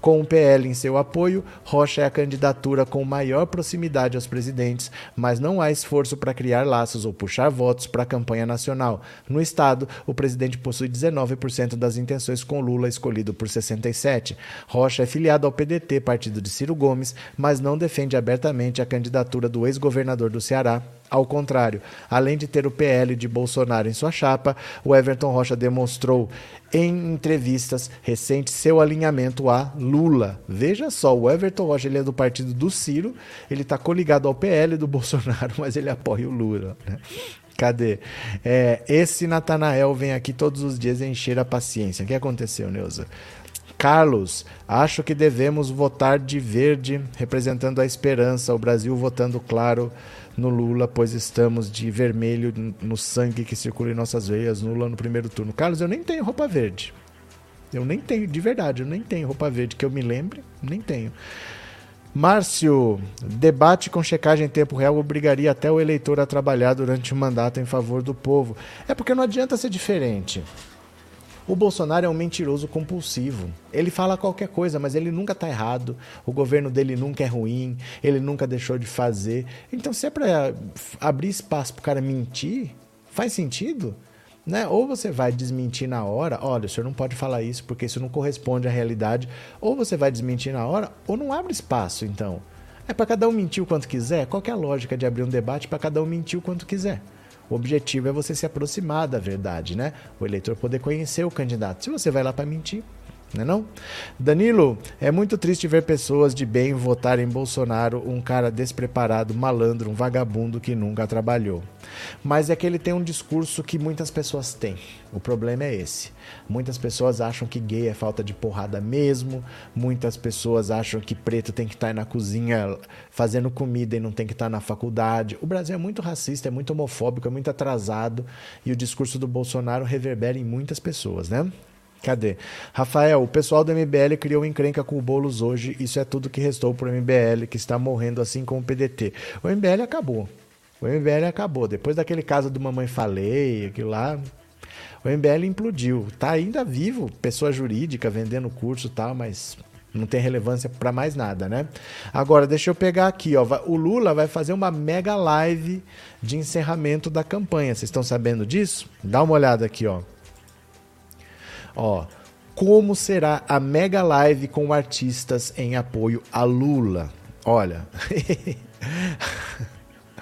Com o PL em seu apoio, Rocha é a candidatura com maior proximidade aos presidentes, mas não há esforço para criar laços ou puxar votos para a campanha nacional. No estado, o presidente possui 19% das intenções com Lula escolhido por 67. Rocha é filiado ao PDT, partido de Ciro Gomes, mas não defende abertamente a candidatura do ex-governador do Ceará, ao contrário, além de ter o PL de Bolsonaro em sua chapa, o Everton Rocha demonstrou em entrevistas recentes seu alinhamento a Lula. Veja só, o Everton Rocha ele é do partido do Ciro, ele está coligado ao PL do Bolsonaro, mas ele apoia o Lula. Né? Cadê? É, esse Natanael vem aqui todos os dias encher a paciência. O que aconteceu, Neuza? Carlos, acho que devemos votar de verde, representando a esperança, o Brasil votando claro no Lula, pois estamos de vermelho no sangue que circula em nossas veias, Lula no primeiro turno. Carlos, eu nem tenho roupa verde. Eu nem tenho, de verdade, eu nem tenho roupa verde que eu me lembre, nem tenho. Márcio, debate com checagem em tempo real obrigaria até o eleitor a trabalhar durante o mandato em favor do povo. É porque não adianta ser diferente. O Bolsonaro é um mentiroso compulsivo. Ele fala qualquer coisa, mas ele nunca está errado. O governo dele nunca é ruim. Ele nunca deixou de fazer. Então, se é para abrir espaço para o cara mentir, faz sentido? Né? Ou você vai desmentir na hora, olha, o senhor não pode falar isso porque isso não corresponde à realidade, ou você vai desmentir na hora, ou não abre espaço, então. É para cada um mentir o quanto quiser? Qual é a lógica de abrir um debate para cada um mentir o quanto quiser? O objetivo é você se aproximar da verdade, né? O eleitor poder conhecer o candidato. Se você vai lá para mentir, não é não? Danilo, é muito triste ver pessoas de bem votar em Bolsonaro, um cara despreparado, malandro, um vagabundo que nunca trabalhou. Mas é que ele tem um discurso que muitas pessoas têm. O problema é esse. Muitas pessoas acham que gay é falta de porrada mesmo, muitas pessoas acham que preto tem que estar na cozinha fazendo comida e não tem que estar na faculdade. O Brasil é muito racista, é muito homofóbico, é muito atrasado e o discurso do Bolsonaro reverbera em muitas pessoas, né? Cadê? Rafael, o pessoal do MBL criou encrenca com o Boulos hoje. Isso é tudo que restou para o MBL, que está morrendo assim como o PDT. O MBL acabou. O MBL acabou. Depois daquele caso do Mamãe Falei, aquilo lá, o MBL implodiu. Tá ainda vivo, pessoa jurídica vendendo curso e tal, mas não tem relevância para mais nada, né? Agora, deixa eu pegar aqui, ó. O Lula vai fazer uma mega live de encerramento da campanha. Vocês estão sabendo disso? Dá uma olhada aqui, ó. Ó, como será a mega live com artistas em apoio a Lula? Olha.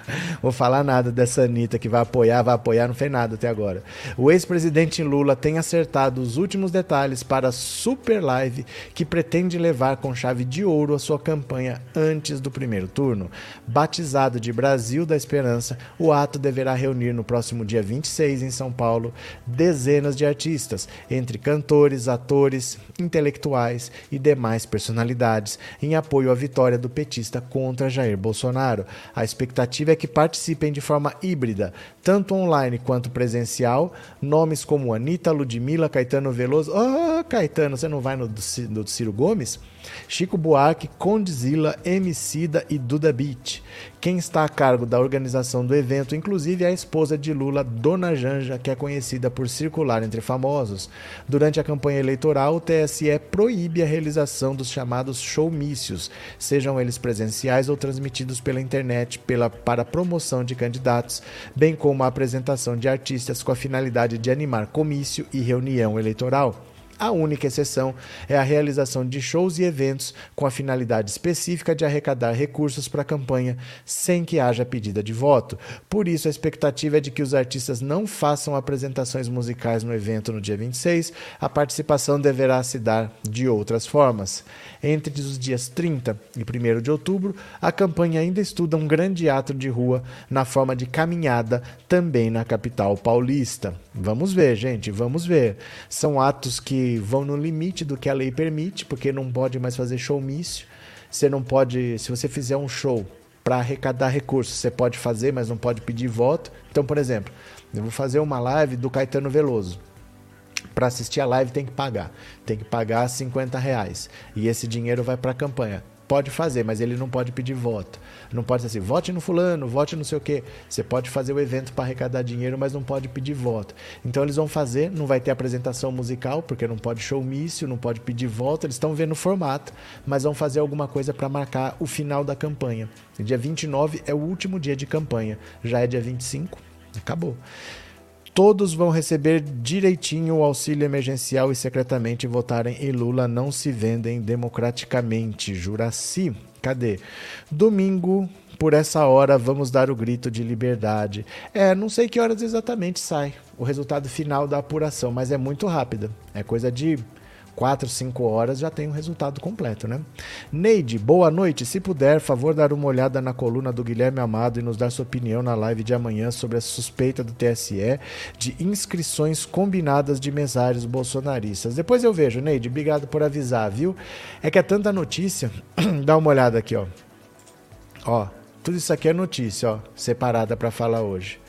Vou falar nada dessa Anitta que vai apoiar, vai apoiar, não fez nada até agora. O ex-presidente Lula tem acertado os últimos detalhes para a super live que pretende levar com chave de ouro a sua campanha antes do primeiro turno. Batizado de Brasil da Esperança, o ato deverá reunir no próximo dia 26 em São Paulo dezenas de artistas, entre cantores, atores, intelectuais e demais personalidades, em apoio à vitória do petista contra Jair Bolsonaro. A expectativa é é que participem de forma híbrida, tanto online quanto presencial. Nomes como Anitta, Ludmilla, Caetano Veloso. Ah, oh, Caetano, você não vai no do Ciro Gomes? Chico Buarque, Condzilla, Emicida e Duda Beat. Quem está a cargo da organização do evento, inclusive, é a esposa de Lula, Dona Janja, que é conhecida por circular entre famosos. Durante a campanha eleitoral, o TSE proíbe a realização dos chamados showmícios, sejam eles presenciais ou transmitidos pela internet pela, para promoção de candidatos, bem como a apresentação de artistas com a finalidade de animar comício e reunião eleitoral. A única exceção é a realização de shows e eventos com a finalidade específica de arrecadar recursos para a campanha sem que haja pedida de voto. Por isso, a expectativa é de que os artistas não façam apresentações musicais no evento no dia 26. A participação deverá se dar de outras formas. Entre os dias 30 e 1 de outubro, a campanha ainda estuda um grande ato de rua na forma de caminhada também na capital paulista. Vamos ver, gente, vamos ver. São atos que vão no limite do que a lei permite, porque não pode mais fazer showmício. Você não pode, se você fizer um show para arrecadar recursos, você pode fazer, mas não pode pedir voto. Então, por exemplo, eu vou fazer uma live do Caetano Veloso. Para assistir a live tem que pagar. Tem que pagar 50 reais. E esse dinheiro vai para a campanha. Pode fazer, mas ele não pode pedir voto. Não pode ser assim, vote no fulano, vote não sei o quê. Você pode fazer o evento para arrecadar dinheiro, mas não pode pedir voto. Então eles vão fazer, não vai ter apresentação musical, porque não pode showmício, não pode pedir voto. Eles estão vendo o formato, mas vão fazer alguma coisa para marcar o final da campanha. Dia 29 é o último dia de campanha. Já é dia 25, acabou todos vão receber direitinho o auxílio emergencial e secretamente votarem em Lula não se vendem democraticamente. Juraci, cadê? Domingo, por essa hora, vamos dar o grito de liberdade. É, não sei que horas exatamente sai o resultado final da apuração, mas é muito rápida. É coisa de 4, 5 horas já tem um resultado completo, né? Neide, boa noite. Se puder, favor dar uma olhada na coluna do Guilherme Amado e nos dar sua opinião na live de amanhã sobre a suspeita do TSE de inscrições combinadas de mesários bolsonaristas. Depois eu vejo, Neide. Obrigado por avisar, viu? É que é tanta notícia. Dá uma olhada aqui, ó. Ó, tudo isso aqui é notícia, ó, separada para falar hoje.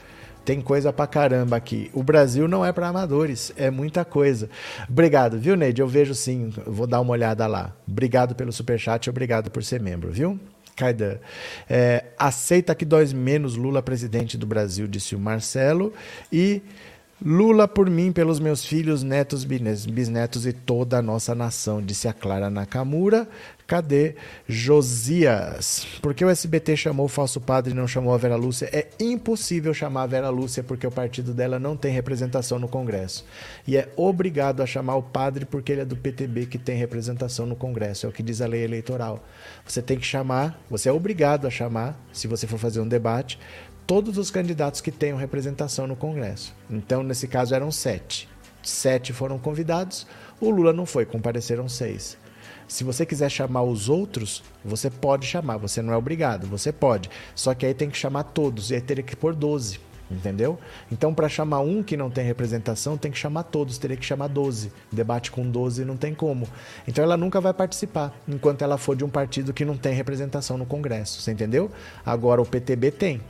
Tem coisa pra caramba aqui. O Brasil não é para amadores, é muita coisa. Obrigado, viu, Neide? Eu vejo sim, vou dar uma olhada lá. Obrigado pelo superchat, obrigado por ser membro, viu? Kaidan. É, aceita que dói menos Lula presidente do Brasil, disse o Marcelo. E Lula por mim, pelos meus filhos, netos, bisnetos e toda a nossa nação, disse a Clara Nakamura. Cadê Josias? Por que o SBT chamou o falso padre e não chamou a Vera Lúcia? É impossível chamar a Vera Lúcia porque o partido dela não tem representação no Congresso. E é obrigado a chamar o padre porque ele é do PTB que tem representação no Congresso. É o que diz a lei eleitoral. Você tem que chamar, você é obrigado a chamar, se você for fazer um debate, todos os candidatos que tenham representação no Congresso. Então, nesse caso, eram sete. Sete foram convidados, o Lula não foi, compareceram seis. Se você quiser chamar os outros, você pode chamar, você não é obrigado, você pode. Só que aí tem que chamar todos, e aí teria que pôr 12, entendeu? Então, para chamar um que não tem representação, tem que chamar todos, teria que chamar 12. Debate com 12 não tem como. Então, ela nunca vai participar, enquanto ela for de um partido que não tem representação no Congresso, você entendeu? Agora, o PTB tem.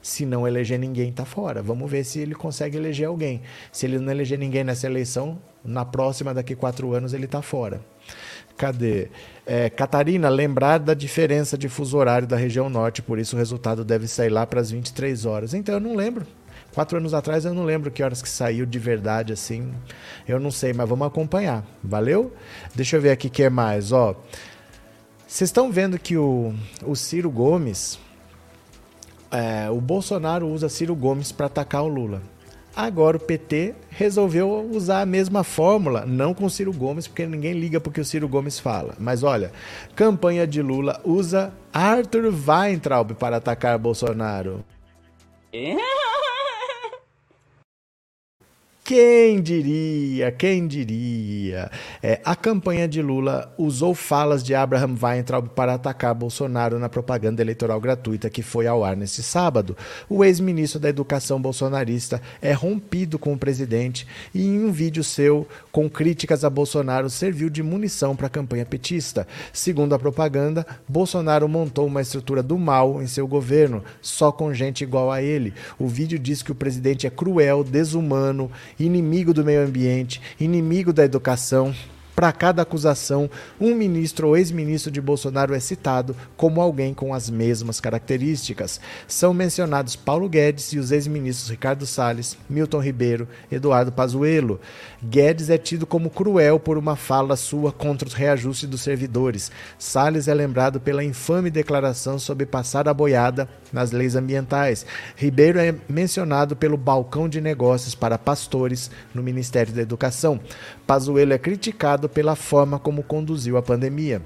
Se não eleger ninguém, tá fora. Vamos ver se ele consegue eleger alguém. Se ele não eleger ninguém nessa eleição, na próxima, daqui quatro anos, ele tá fora. Cadê? É, Catarina, lembrar da diferença de fuso horário da região norte, por isso o resultado deve sair lá para as 23 horas. Então eu não lembro. Quatro anos atrás eu não lembro que horas que saiu de verdade assim. Eu não sei, mas vamos acompanhar. Valeu? Deixa eu ver aqui o que é mais. Ó, vocês estão vendo que o, o Ciro Gomes, é, o Bolsonaro usa Ciro Gomes para atacar o Lula. Agora o PT resolveu usar a mesma fórmula, não com Ciro Gomes, porque ninguém liga porque o Ciro Gomes fala. Mas olha, campanha de Lula usa Arthur Weintraub para atacar Bolsonaro. Quem diria, quem diria? É, a campanha de Lula usou falas de Abraham Weintraub para atacar Bolsonaro na propaganda eleitoral gratuita que foi ao ar neste sábado. O ex-ministro da Educação bolsonarista é rompido com o presidente e em um vídeo seu com críticas a Bolsonaro serviu de munição para a campanha petista. Segundo a propaganda, Bolsonaro montou uma estrutura do mal em seu governo, só com gente igual a ele. O vídeo diz que o presidente é cruel, desumano inimigo do meio ambiente, inimigo da educação, para cada acusação, um ministro ou ex-ministro de Bolsonaro é citado como alguém com as mesmas características. São mencionados Paulo Guedes e os ex-ministros Ricardo Salles, Milton Ribeiro, Eduardo Pazuello. Guedes é tido como cruel por uma fala sua contra os reajustes dos servidores. Salles é lembrado pela infame declaração sobre passar a boiada nas leis ambientais. Ribeiro é mencionado pelo balcão de negócios para pastores no Ministério da Educação. Pazuello é criticado pela forma como conduziu a pandemia.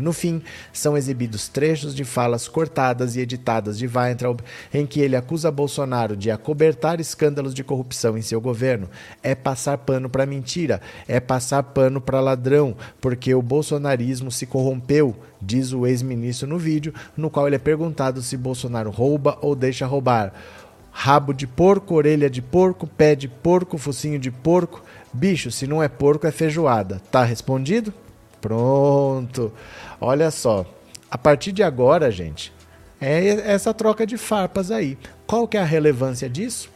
No fim, são exibidos trechos de falas cortadas e editadas de Weintraub, em que ele acusa Bolsonaro de acobertar escândalos de corrupção em seu governo. É passar pano para mentira, é passar pano para ladrão, porque o bolsonarismo se corrompeu, diz o ex-ministro no vídeo, no qual ele é perguntado se Bolsonaro rouba ou deixa roubar. Rabo de porco, orelha de porco, pé de porco, focinho de porco. Bicho, se não é porco, é feijoada. Tá respondido? Pronto. Olha só. A partir de agora, gente, é essa troca de farpas aí. Qual que é a relevância disso?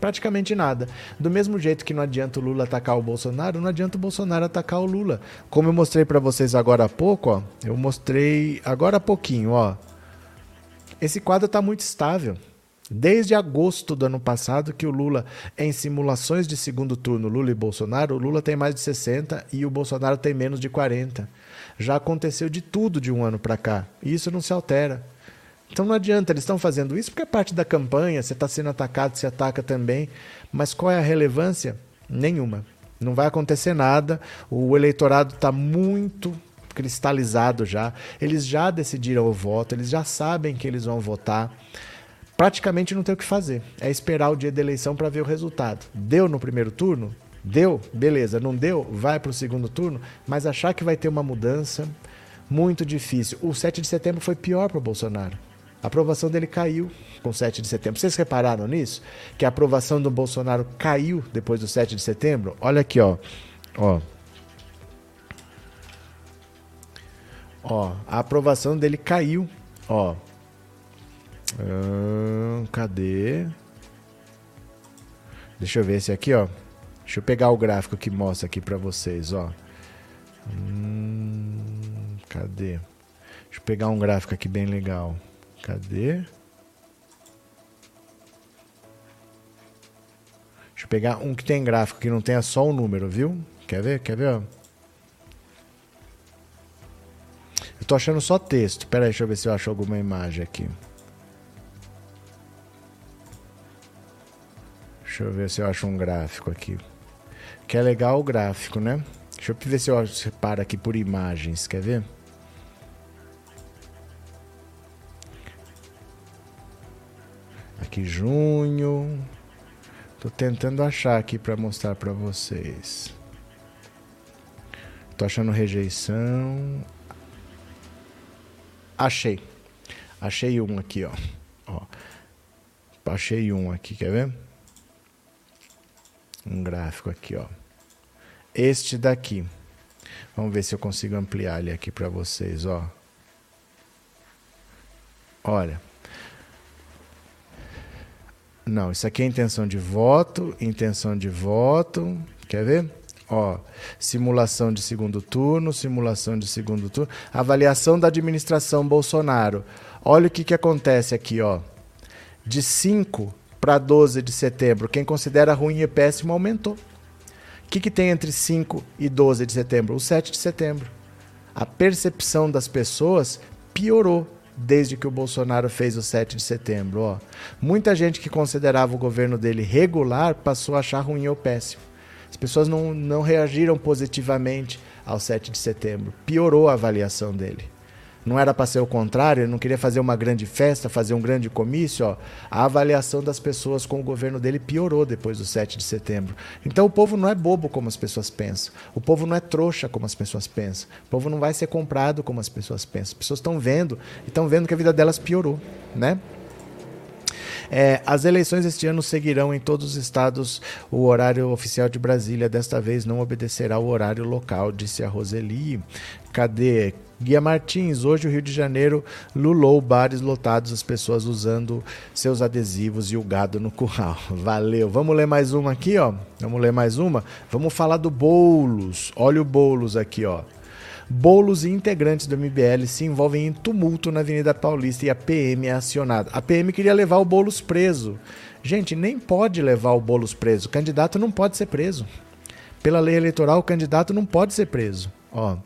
Praticamente nada. Do mesmo jeito que não adianta o Lula atacar o Bolsonaro, não adianta o Bolsonaro atacar o Lula. Como eu mostrei para vocês agora há pouco, ó, eu mostrei agora há pouquinho, ó. Esse quadro está muito estável. Desde agosto do ano passado, que o Lula, em simulações de segundo turno, Lula e Bolsonaro, o Lula tem mais de 60 e o Bolsonaro tem menos de 40. Já aconteceu de tudo de um ano para cá. E isso não se altera. Então não adianta, eles estão fazendo isso porque é parte da campanha, você está sendo atacado, se ataca também. Mas qual é a relevância? Nenhuma. Não vai acontecer nada. O eleitorado está muito cristalizado já. Eles já decidiram o voto, eles já sabem que eles vão votar praticamente não tem o que fazer. É esperar o dia da eleição para ver o resultado. Deu no primeiro turno? Deu? Beleza. Não deu? Vai para o segundo turno. Mas achar que vai ter uma mudança, muito difícil. O 7 de setembro foi pior para o Bolsonaro. A aprovação dele caiu com o 7 de setembro. Vocês repararam nisso? Que a aprovação do Bolsonaro caiu depois do 7 de setembro? Olha aqui, ó. Ó. Ó, a aprovação dele caiu, ó. Hum, cadê? Deixa eu ver esse aqui, ó. Deixa eu pegar o gráfico que mostra aqui para vocês, ó. Hum, cadê? Deixa eu pegar um gráfico aqui bem legal. Cadê? Deixa eu pegar um que tem gráfico que não tenha só o um número, viu? Quer ver? Quer ver? Eu tô achando só texto. Pera aí, deixa eu ver se eu acho alguma imagem aqui. Deixa eu ver se eu acho um gráfico aqui. Que é legal o gráfico, né? Deixa eu ver se eu separo aqui por imagens, quer ver? Aqui junho. Tô tentando achar aqui para mostrar para vocês. Tô achando rejeição. Achei. Achei um aqui, ó. ó. Achei um aqui, quer ver? Um gráfico aqui, ó. Este daqui. Vamos ver se eu consigo ampliar ele aqui para vocês, ó. Olha. Não, isso aqui é intenção de voto, intenção de voto. Quer ver? Ó, simulação de segundo turno, simulação de segundo turno, avaliação da administração Bolsonaro. Olha o que, que acontece aqui, ó. De 5 para 12 de setembro, quem considera ruim e péssimo aumentou. O que, que tem entre 5 e 12 de setembro? O 7 de setembro. A percepção das pessoas piorou desde que o Bolsonaro fez o 7 de setembro. Ó. Muita gente que considerava o governo dele regular passou a achar ruim ou péssimo. As pessoas não, não reagiram positivamente ao 7 de setembro. Piorou a avaliação dele. Não era para ser o contrário, ele não queria fazer uma grande festa, fazer um grande comício. Ó. A avaliação das pessoas com o governo dele piorou depois do 7 de setembro. Então o povo não é bobo como as pessoas pensam. O povo não é trouxa como as pessoas pensam. O povo não vai ser comprado como as pessoas pensam. As pessoas estão vendo e estão vendo que a vida delas piorou, né? É, as eleições este ano seguirão em todos os estados o horário oficial de Brasília. Desta vez não obedecerá o horário local, disse a Roseli. Cadê? Guia Martins, hoje o Rio de Janeiro lulou bares lotados, as pessoas usando seus adesivos e o gado no curral. Valeu. Vamos ler mais uma aqui, ó. Vamos ler mais uma. Vamos falar do Boulos. Olha o Boulos aqui, ó. Bolos e integrantes do MBL se envolvem em tumulto na Avenida Paulista e a PM é acionada. A PM queria levar o Bolos preso. Gente, nem pode levar o Bolos preso. O candidato não pode ser preso. Pela lei eleitoral, o candidato não pode ser preso. Ó.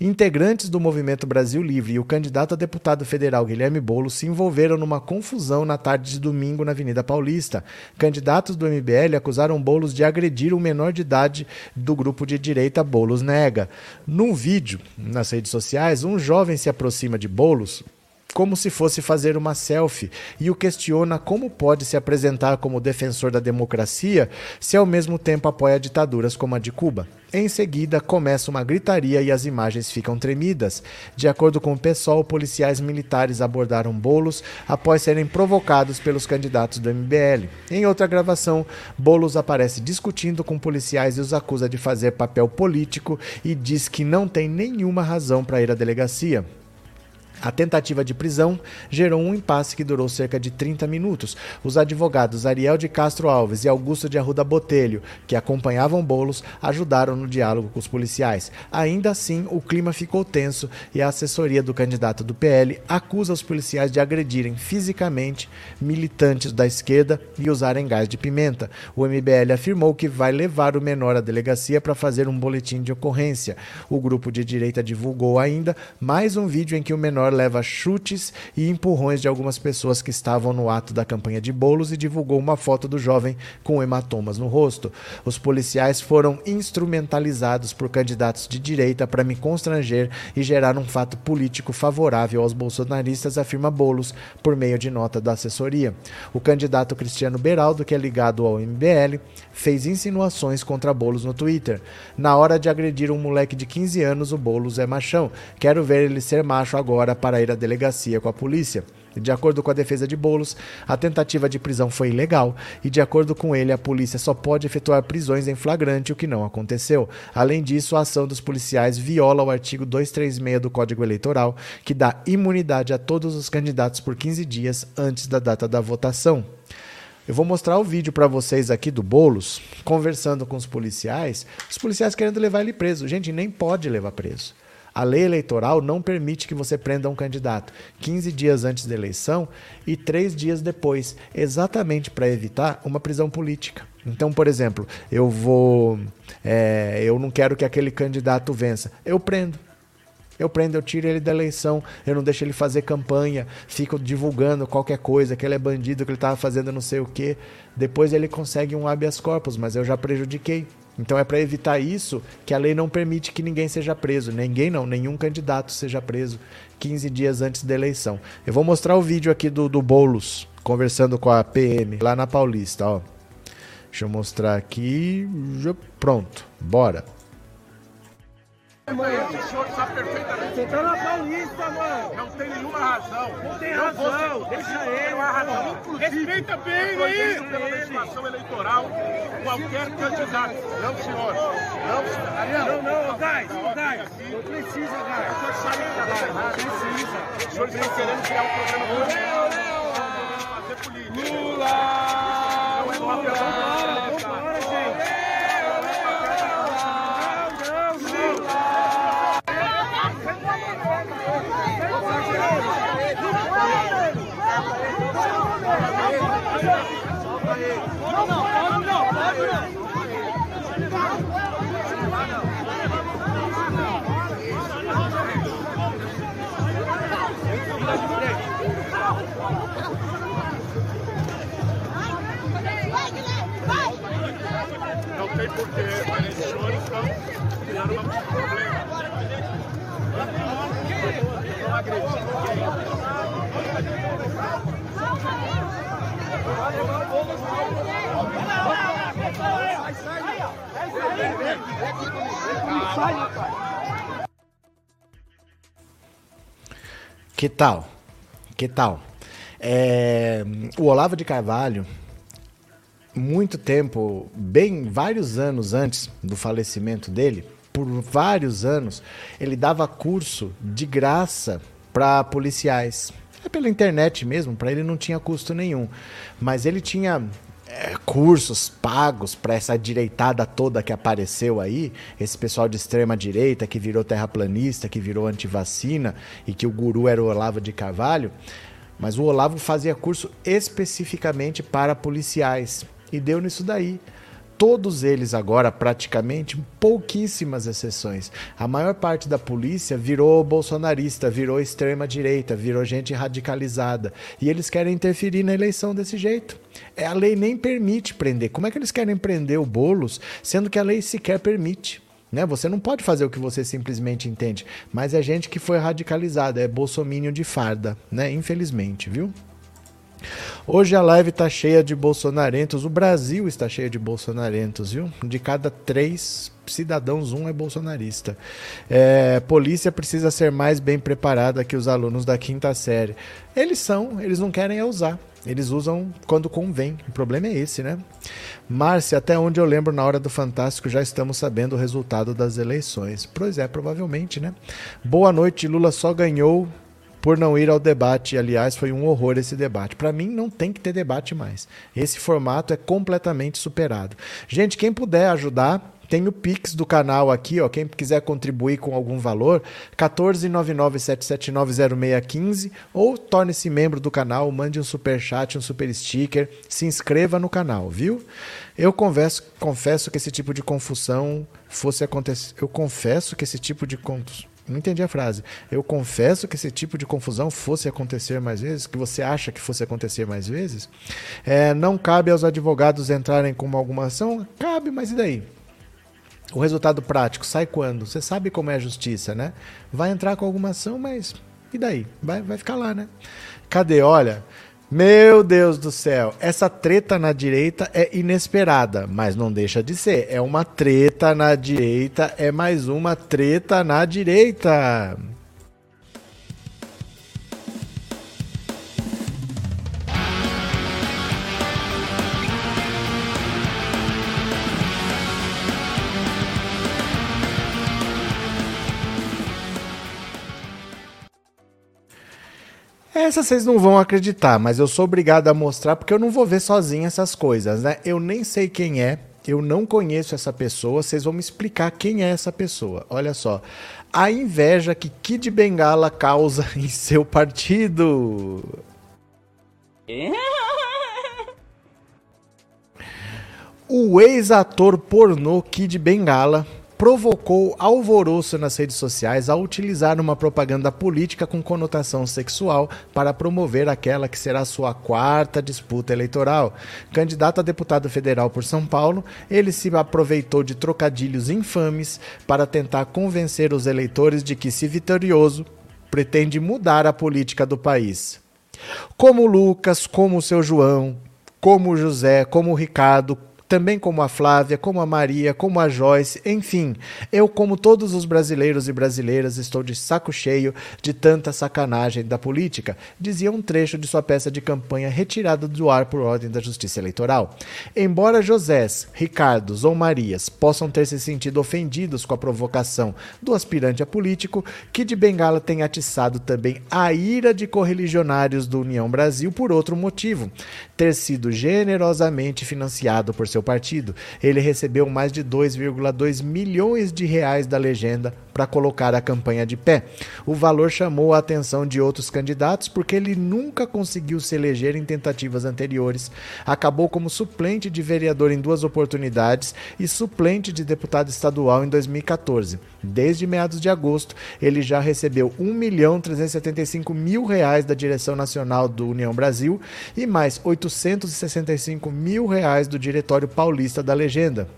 Integrantes do Movimento Brasil Livre e o candidato a deputado federal Guilherme Boulos se envolveram numa confusão na tarde de domingo na Avenida Paulista. Candidatos do MBL acusaram Boulos de agredir um menor de idade do grupo de direita Boulos Nega. Num vídeo nas redes sociais, um jovem se aproxima de Boulos como se fosse fazer uma selfie e o questiona como pode se apresentar como defensor da democracia se ao mesmo tempo apoia ditaduras como a de Cuba. Em seguida, começa uma gritaria e as imagens ficam tremidas. De acordo com o PSOL, policiais militares abordaram bolos após serem provocados pelos candidatos do MBL. Em outra gravação, Bolos aparece discutindo com policiais e os acusa de fazer papel político e diz que não tem nenhuma razão para ir à delegacia. A tentativa de prisão gerou um impasse que durou cerca de 30 minutos. Os advogados Ariel de Castro Alves e Augusto de Arruda Botelho, que acompanhavam Bolos, ajudaram no diálogo com os policiais. Ainda assim, o clima ficou tenso e a assessoria do candidato do PL acusa os policiais de agredirem fisicamente militantes da esquerda e usarem gás de pimenta. O MBL afirmou que vai levar o menor à delegacia para fazer um boletim de ocorrência. O grupo de direita divulgou ainda mais um vídeo em que o menor leva chutes e empurrões de algumas pessoas que estavam no ato da campanha de bolos e divulgou uma foto do jovem com hematomas no rosto. Os policiais foram instrumentalizados por candidatos de direita para me constranger e gerar um fato político favorável aos bolsonaristas, afirma Bolos por meio de nota da assessoria. O candidato Cristiano Beraldo, que é ligado ao MBL, fez insinuações contra Bolos no Twitter. Na hora de agredir um moleque de 15 anos, o Bolos é machão. Quero ver ele ser macho agora para ir à delegacia com a polícia. De acordo com a defesa de Bolos, a tentativa de prisão foi ilegal e, de acordo com ele, a polícia só pode efetuar prisões em flagrante, o que não aconteceu. Além disso, a ação dos policiais viola o artigo 236 do Código Eleitoral, que dá imunidade a todos os candidatos por 15 dias antes da data da votação. Eu vou mostrar o vídeo para vocês aqui do Bolos, conversando com os policiais, os policiais querendo levar ele preso. Gente, nem pode levar preso. A lei eleitoral não permite que você prenda um candidato 15 dias antes da eleição e três dias depois, exatamente para evitar uma prisão política. Então, por exemplo, eu vou. É, eu não quero que aquele candidato vença. Eu prendo. Eu prendo, eu tiro ele da eleição, eu não deixo ele fazer campanha, fico divulgando qualquer coisa, que ele é bandido, que ele estava fazendo não sei o quê. Depois ele consegue um habeas corpus, mas eu já prejudiquei. Então é para evitar isso que a lei não permite que ninguém seja preso. Ninguém não, nenhum candidato seja preso 15 dias antes da eleição. Eu vou mostrar o vídeo aqui do, do Boulos conversando com a PM lá na Paulista, ó. Deixa eu mostrar aqui. Pronto, bora. O senhor está perfeitamente. Você tá na Paulista, mano. Não tem nenhuma razão. Não tem razão. Deixa ele. Não razão. Inclusive, Respeita bem aí. pela legislação eleitoral, qualquer candidato. Não, senhor. Não, senhor. Ariel. Não, não, Gás. Gás. Não precisa, Gás. O senhor sabe que está Precisa. Os senhores estão querendo criar um programa político. Fazer política. Lula! Não é uma Não, não, pode não, pode não. Não tem porquê, eles senhores estão criando um problema. Que tal? Que tal? É, o Olavo de Carvalho, muito tempo, bem vários anos antes do falecimento dele, por vários anos, ele dava curso de graça para policiais é pela internet mesmo, para ele não tinha custo nenhum. Mas ele tinha é, cursos pagos para essa direitada toda que apareceu aí, esse pessoal de extrema direita que virou terraplanista, que virou antivacina e que o guru era o Olavo de Carvalho. Mas o Olavo fazia curso especificamente para policiais e deu nisso daí todos eles agora, praticamente, pouquíssimas exceções. A maior parte da polícia virou bolsonarista, virou extrema-direita, virou gente radicalizada. E eles querem interferir na eleição desse jeito. É, a lei nem permite prender. Como é que eles querem prender o Boulos, sendo que a lei sequer permite? Né? Você não pode fazer o que você simplesmente entende. Mas é gente que foi radicalizada, é bolsomínio de farda, né? Infelizmente, viu? Hoje a live está cheia de bolsonarentos. O Brasil está cheio de bolsonarentos, viu? De cada três cidadãos, um é bolsonarista. É, polícia precisa ser mais bem preparada que os alunos da quinta série. Eles são, eles não querem usar. Eles usam quando convém. O problema é esse, né? Márcia, até onde eu lembro, na hora do Fantástico, já estamos sabendo o resultado das eleições. Pois é, provavelmente, né? Boa noite, Lula só ganhou por não ir ao debate. Aliás, foi um horror esse debate. Para mim, não tem que ter debate mais. Esse formato é completamente superado. Gente, quem puder ajudar, tem o Pix do canal aqui, ó. Quem quiser contribuir com algum valor, 14997790615 ou torne-se membro do canal, mande um super chat, um super sticker, se inscreva no canal, viu? Eu confesso, confesso que esse tipo de confusão fosse acontecer. Eu confesso que esse tipo de confusão não entendi a frase. Eu confesso que esse tipo de confusão fosse acontecer mais vezes, que você acha que fosse acontecer mais vezes. É, não cabe aos advogados entrarem com alguma ação? Cabe, mas e daí? O resultado prático sai quando? Você sabe como é a justiça, né? Vai entrar com alguma ação, mas e daí? Vai, vai ficar lá, né? Cadê? Olha, meu Deus do céu, essa treta na direita é inesperada, mas não deixa de ser. É uma treta na direita, é mais uma treta na direita. Essa vocês não vão acreditar, mas eu sou obrigado a mostrar porque eu não vou ver sozinho essas coisas, né? Eu nem sei quem é, eu não conheço essa pessoa, vocês vão me explicar quem é essa pessoa. Olha só. A inveja que Kid Bengala causa em seu partido. O ex-ator pornô Kid Bengala provocou alvoroço nas redes sociais ao utilizar uma propaganda política com conotação sexual para promover aquela que será sua quarta disputa eleitoral. Candidato a deputado federal por São Paulo, ele se aproveitou de trocadilhos infames para tentar convencer os eleitores de que, se vitorioso, pretende mudar a política do país. Como Lucas, como o seu João, como José, como o Ricardo, também como a Flávia, como a Maria, como a Joyce, enfim, eu, como todos os brasileiros e brasileiras, estou de saco cheio de tanta sacanagem da política, dizia um trecho de sua peça de campanha retirada do ar por ordem da Justiça Eleitoral. Embora Josés, Ricardos ou Marias possam ter se sentido ofendidos com a provocação do aspirante a político, que de Bengala tem atiçado também a ira de correligionários do União Brasil por outro motivo, ter sido generosamente financiado por seu partido. Ele recebeu mais de 2,2 milhões de reais da legenda para colocar a campanha de pé. O valor chamou a atenção de outros candidatos porque ele nunca conseguiu se eleger em tentativas anteriores. Acabou como suplente de vereador em duas oportunidades e suplente de deputado estadual em 2014. Desde meados de agosto, ele já recebeu 1 milhão 375 mil reais da direção nacional do União Brasil e mais 865 mil reais do Diretório Paulista da Legenda.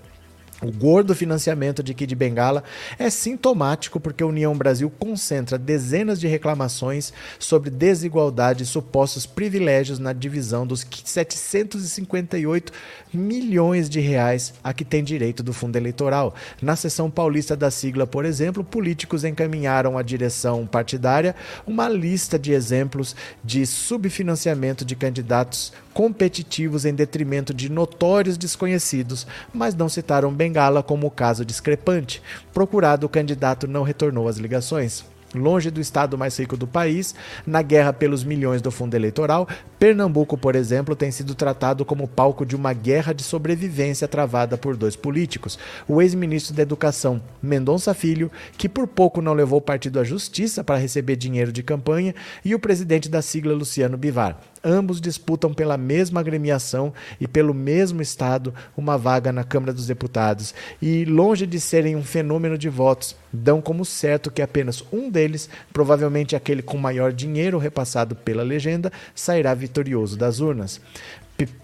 O gordo financiamento de Kid Bengala é sintomático porque a União Brasil concentra dezenas de reclamações sobre desigualdade e supostos privilégios na divisão dos 758 milhões de reais a que tem direito do fundo eleitoral. Na sessão paulista da sigla, por exemplo, políticos encaminharam à direção partidária uma lista de exemplos de subfinanciamento de candidatos competitivos em detrimento de notórios desconhecidos, mas não citaram Bengala como caso discrepante. Procurado, o candidato não retornou às ligações. Longe do estado mais rico do país, na guerra pelos milhões do fundo eleitoral, Pernambuco, por exemplo, tem sido tratado como palco de uma guerra de sobrevivência travada por dois políticos. O ex-ministro da Educação, Mendonça Filho, que por pouco não levou o partido à justiça para receber dinheiro de campanha, e o presidente da sigla, Luciano Bivar. Ambos disputam pela mesma agremiação e pelo mesmo estado uma vaga na Câmara dos Deputados. E, longe de serem um fenômeno de votos, dão como certo que apenas um deles, provavelmente aquele com maior dinheiro repassado pela legenda, sairá vitorioso das urnas.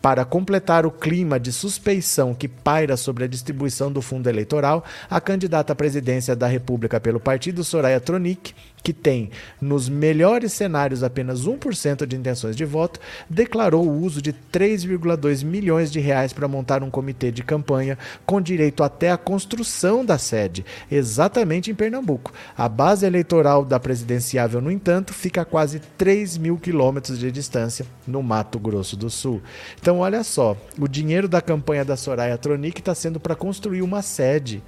Para completar o clima de suspeição que paira sobre a distribuição do fundo eleitoral, a candidata à presidência da República pelo partido, Soraya Tronic, que tem, nos melhores cenários, apenas 1% de intenções de voto, declarou o uso de 3,2 milhões de reais para montar um comitê de campanha com direito até à construção da sede, exatamente em Pernambuco. A base eleitoral da presidenciável, no entanto, fica a quase 3 mil quilômetros de distância, no Mato Grosso do Sul. Então, olha só, o dinheiro da campanha da Soraya Tronic está sendo para construir uma sede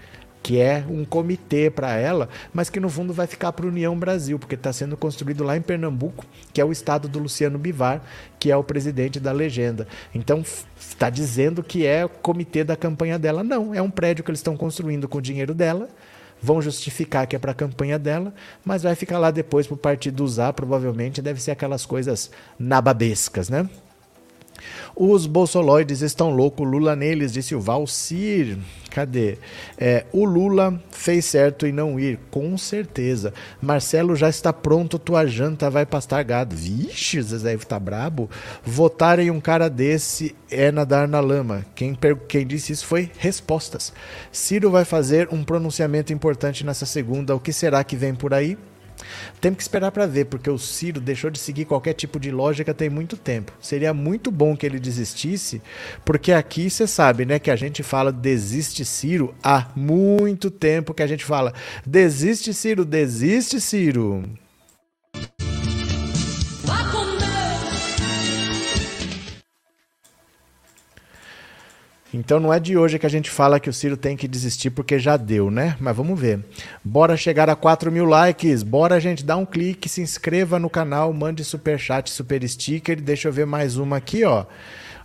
que é um comitê para ela, mas que no fundo vai ficar para União Brasil, porque está sendo construído lá em Pernambuco, que é o estado do Luciano Bivar, que é o presidente da legenda. Então está dizendo que é o comitê da campanha dela. Não, é um prédio que eles estão construindo com o dinheiro dela. Vão justificar que é para a campanha dela, mas vai ficar lá depois para o partido usar, provavelmente. Deve ser aquelas coisas nababescas, né? Os bolsoloides estão loucos, Lula neles, disse o Valcir. Cadê? É, o Lula fez certo em não ir, com certeza. Marcelo já está pronto, tua janta vai pastar gado. Vixe, Zezé tá brabo. Votar em um cara desse é nadar na lama. Quem, quem disse isso foi respostas. Ciro vai fazer um pronunciamento importante nessa segunda. O que será que vem por aí? Temos que esperar para ver, porque o Ciro deixou de seguir qualquer tipo de lógica tem muito tempo. Seria muito bom que ele desistisse, porque aqui você sabe, né, que a gente fala desiste Ciro há muito tempo que a gente fala desiste Ciro, desiste Ciro. Então não é de hoje que a gente fala que o Ciro tem que desistir porque já deu, né? Mas vamos ver. Bora chegar a 4 mil likes. Bora, gente, dar um clique, se inscreva no canal, mande super chat, super sticker. Deixa eu ver mais uma aqui, ó.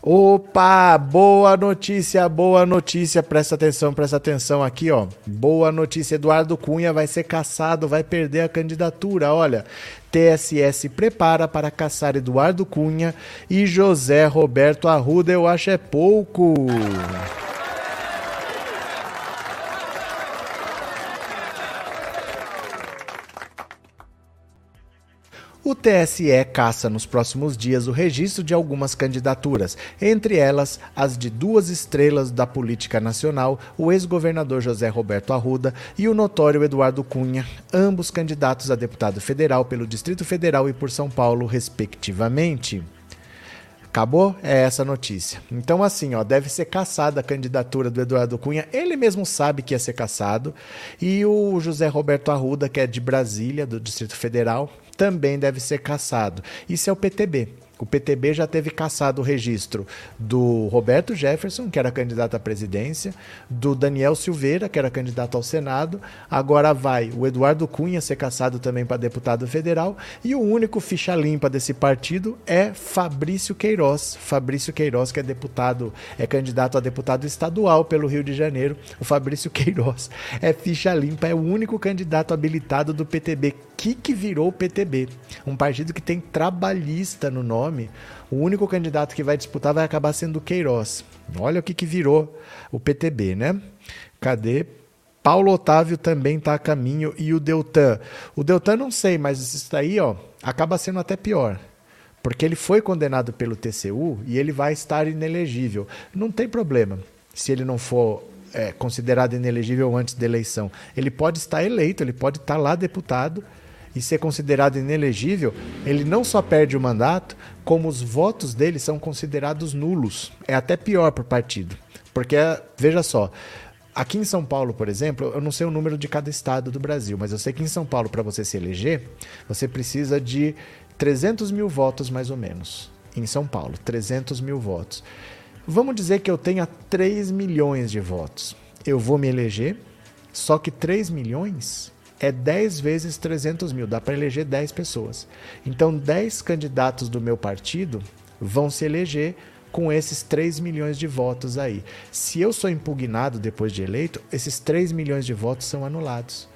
Opa, boa notícia, boa notícia. Presta atenção, presta atenção aqui, ó. Boa notícia. Eduardo Cunha vai ser caçado, vai perder a candidatura. Olha, TSS prepara para caçar Eduardo Cunha e José Roberto Arruda. Eu acho é pouco. O TSE caça nos próximos dias o registro de algumas candidaturas, entre elas as de duas estrelas da política nacional, o ex-governador José Roberto Arruda e o notório Eduardo Cunha, ambos candidatos a deputado federal pelo Distrito Federal e por São Paulo, respectivamente. Acabou? É essa notícia. Então, assim, ó, deve ser caçada a candidatura do Eduardo Cunha. Ele mesmo sabe que ia ser caçado. E o José Roberto Arruda, que é de Brasília, do Distrito Federal, também deve ser caçado. Isso é o PTB. O PTB já teve caçado o registro do Roberto Jefferson, que era candidato à presidência, do Daniel Silveira, que era candidato ao Senado. Agora vai o Eduardo Cunha ser caçado também para deputado federal. E o único ficha limpa desse partido é Fabrício Queiroz. Fabrício Queiroz, que é deputado, é candidato a deputado estadual pelo Rio de Janeiro. O Fabrício Queiroz é ficha limpa, é o único candidato habilitado do PTB. Que que virou o PTB? Um partido que tem trabalhista no nome nome, o único candidato que vai disputar vai acabar sendo o Queiroz. Olha o que, que virou o PTB, né? Cadê? Paulo Otávio também está a caminho e o Deltan. O Deltan não sei, mas isso daí ó, acaba sendo até pior. Porque ele foi condenado pelo TCU e ele vai estar inelegível. Não tem problema se ele não for é, considerado inelegível antes da eleição. Ele pode estar eleito, ele pode estar lá deputado e ser considerado inelegível, ele não só perde o mandato, como os votos dele são considerados nulos. É até pior para o partido. Porque, veja só, aqui em São Paulo, por exemplo, eu não sei o número de cada estado do Brasil, mas eu sei que em São Paulo, para você se eleger, você precisa de 300 mil votos mais ou menos. Em São Paulo, 300 mil votos. Vamos dizer que eu tenha 3 milhões de votos. Eu vou me eleger, só que 3 milhões é 10 vezes 300 mil, dá para eleger 10 pessoas. Então, 10 candidatos do meu partido vão se eleger com esses 3 milhões de votos aí. Se eu sou impugnado depois de eleito, esses 3 milhões de votos são anulados.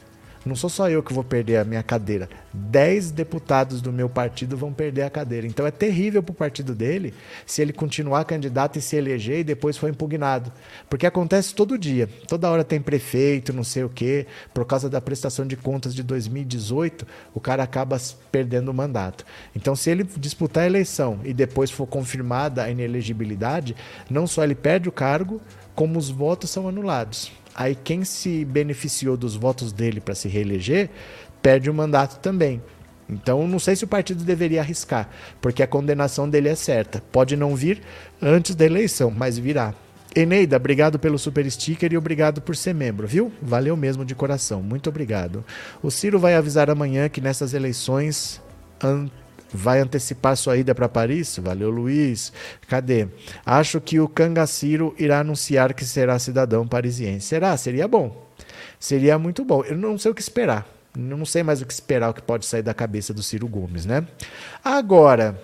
Não sou só eu que vou perder a minha cadeira. Dez deputados do meu partido vão perder a cadeira. Então é terrível para o partido dele se ele continuar candidato e se eleger e depois for impugnado. Porque acontece todo dia. Toda hora tem prefeito, não sei o quê. Por causa da prestação de contas de 2018, o cara acaba perdendo o mandato. Então, se ele disputar a eleição e depois for confirmada a inelegibilidade, não só ele perde o cargo, como os votos são anulados. Aí quem se beneficiou dos votos dele para se reeleger perde o mandato também. Então não sei se o partido deveria arriscar, porque a condenação dele é certa. Pode não vir antes da eleição, mas virá. Eneida, obrigado pelo super sticker e obrigado por ser membro, viu? Valeu mesmo de coração. Muito obrigado. O Ciro vai avisar amanhã que nessas eleições vai antecipar sua ida para Paris? Valeu, Luiz. Cadê? Acho que o Cangaciro irá anunciar que será cidadão parisiense. Será? Seria bom. Seria muito bom. Eu não sei o que esperar. Não sei mais o que esperar, o que pode sair da cabeça do Ciro Gomes, né? Agora,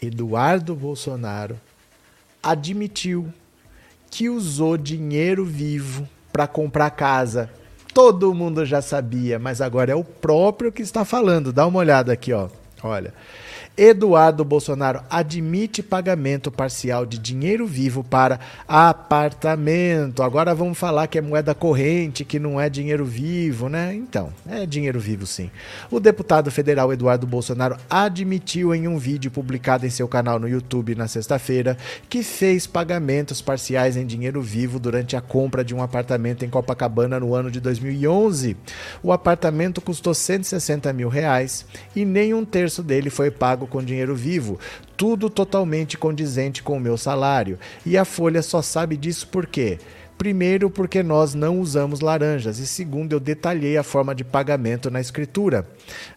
Eduardo Bolsonaro admitiu que usou dinheiro vivo para comprar casa todo mundo já sabia, mas agora é o próprio que está falando. Dá uma olhada aqui, ó. Olha. Eduardo Bolsonaro admite pagamento parcial de dinheiro vivo para apartamento. Agora vamos falar que é moeda corrente, que não é dinheiro vivo, né? Então, é dinheiro vivo sim. O deputado federal Eduardo Bolsonaro admitiu em um vídeo publicado em seu canal no YouTube na sexta-feira que fez pagamentos parciais em dinheiro vivo durante a compra de um apartamento em Copacabana no ano de 2011. O apartamento custou 160 mil reais e nem um terço dele foi pago com dinheiro vivo, tudo totalmente condizente com o meu salário. E a Folha só sabe disso por quê? Primeiro, porque nós não usamos laranjas, e segundo, eu detalhei a forma de pagamento na escritura.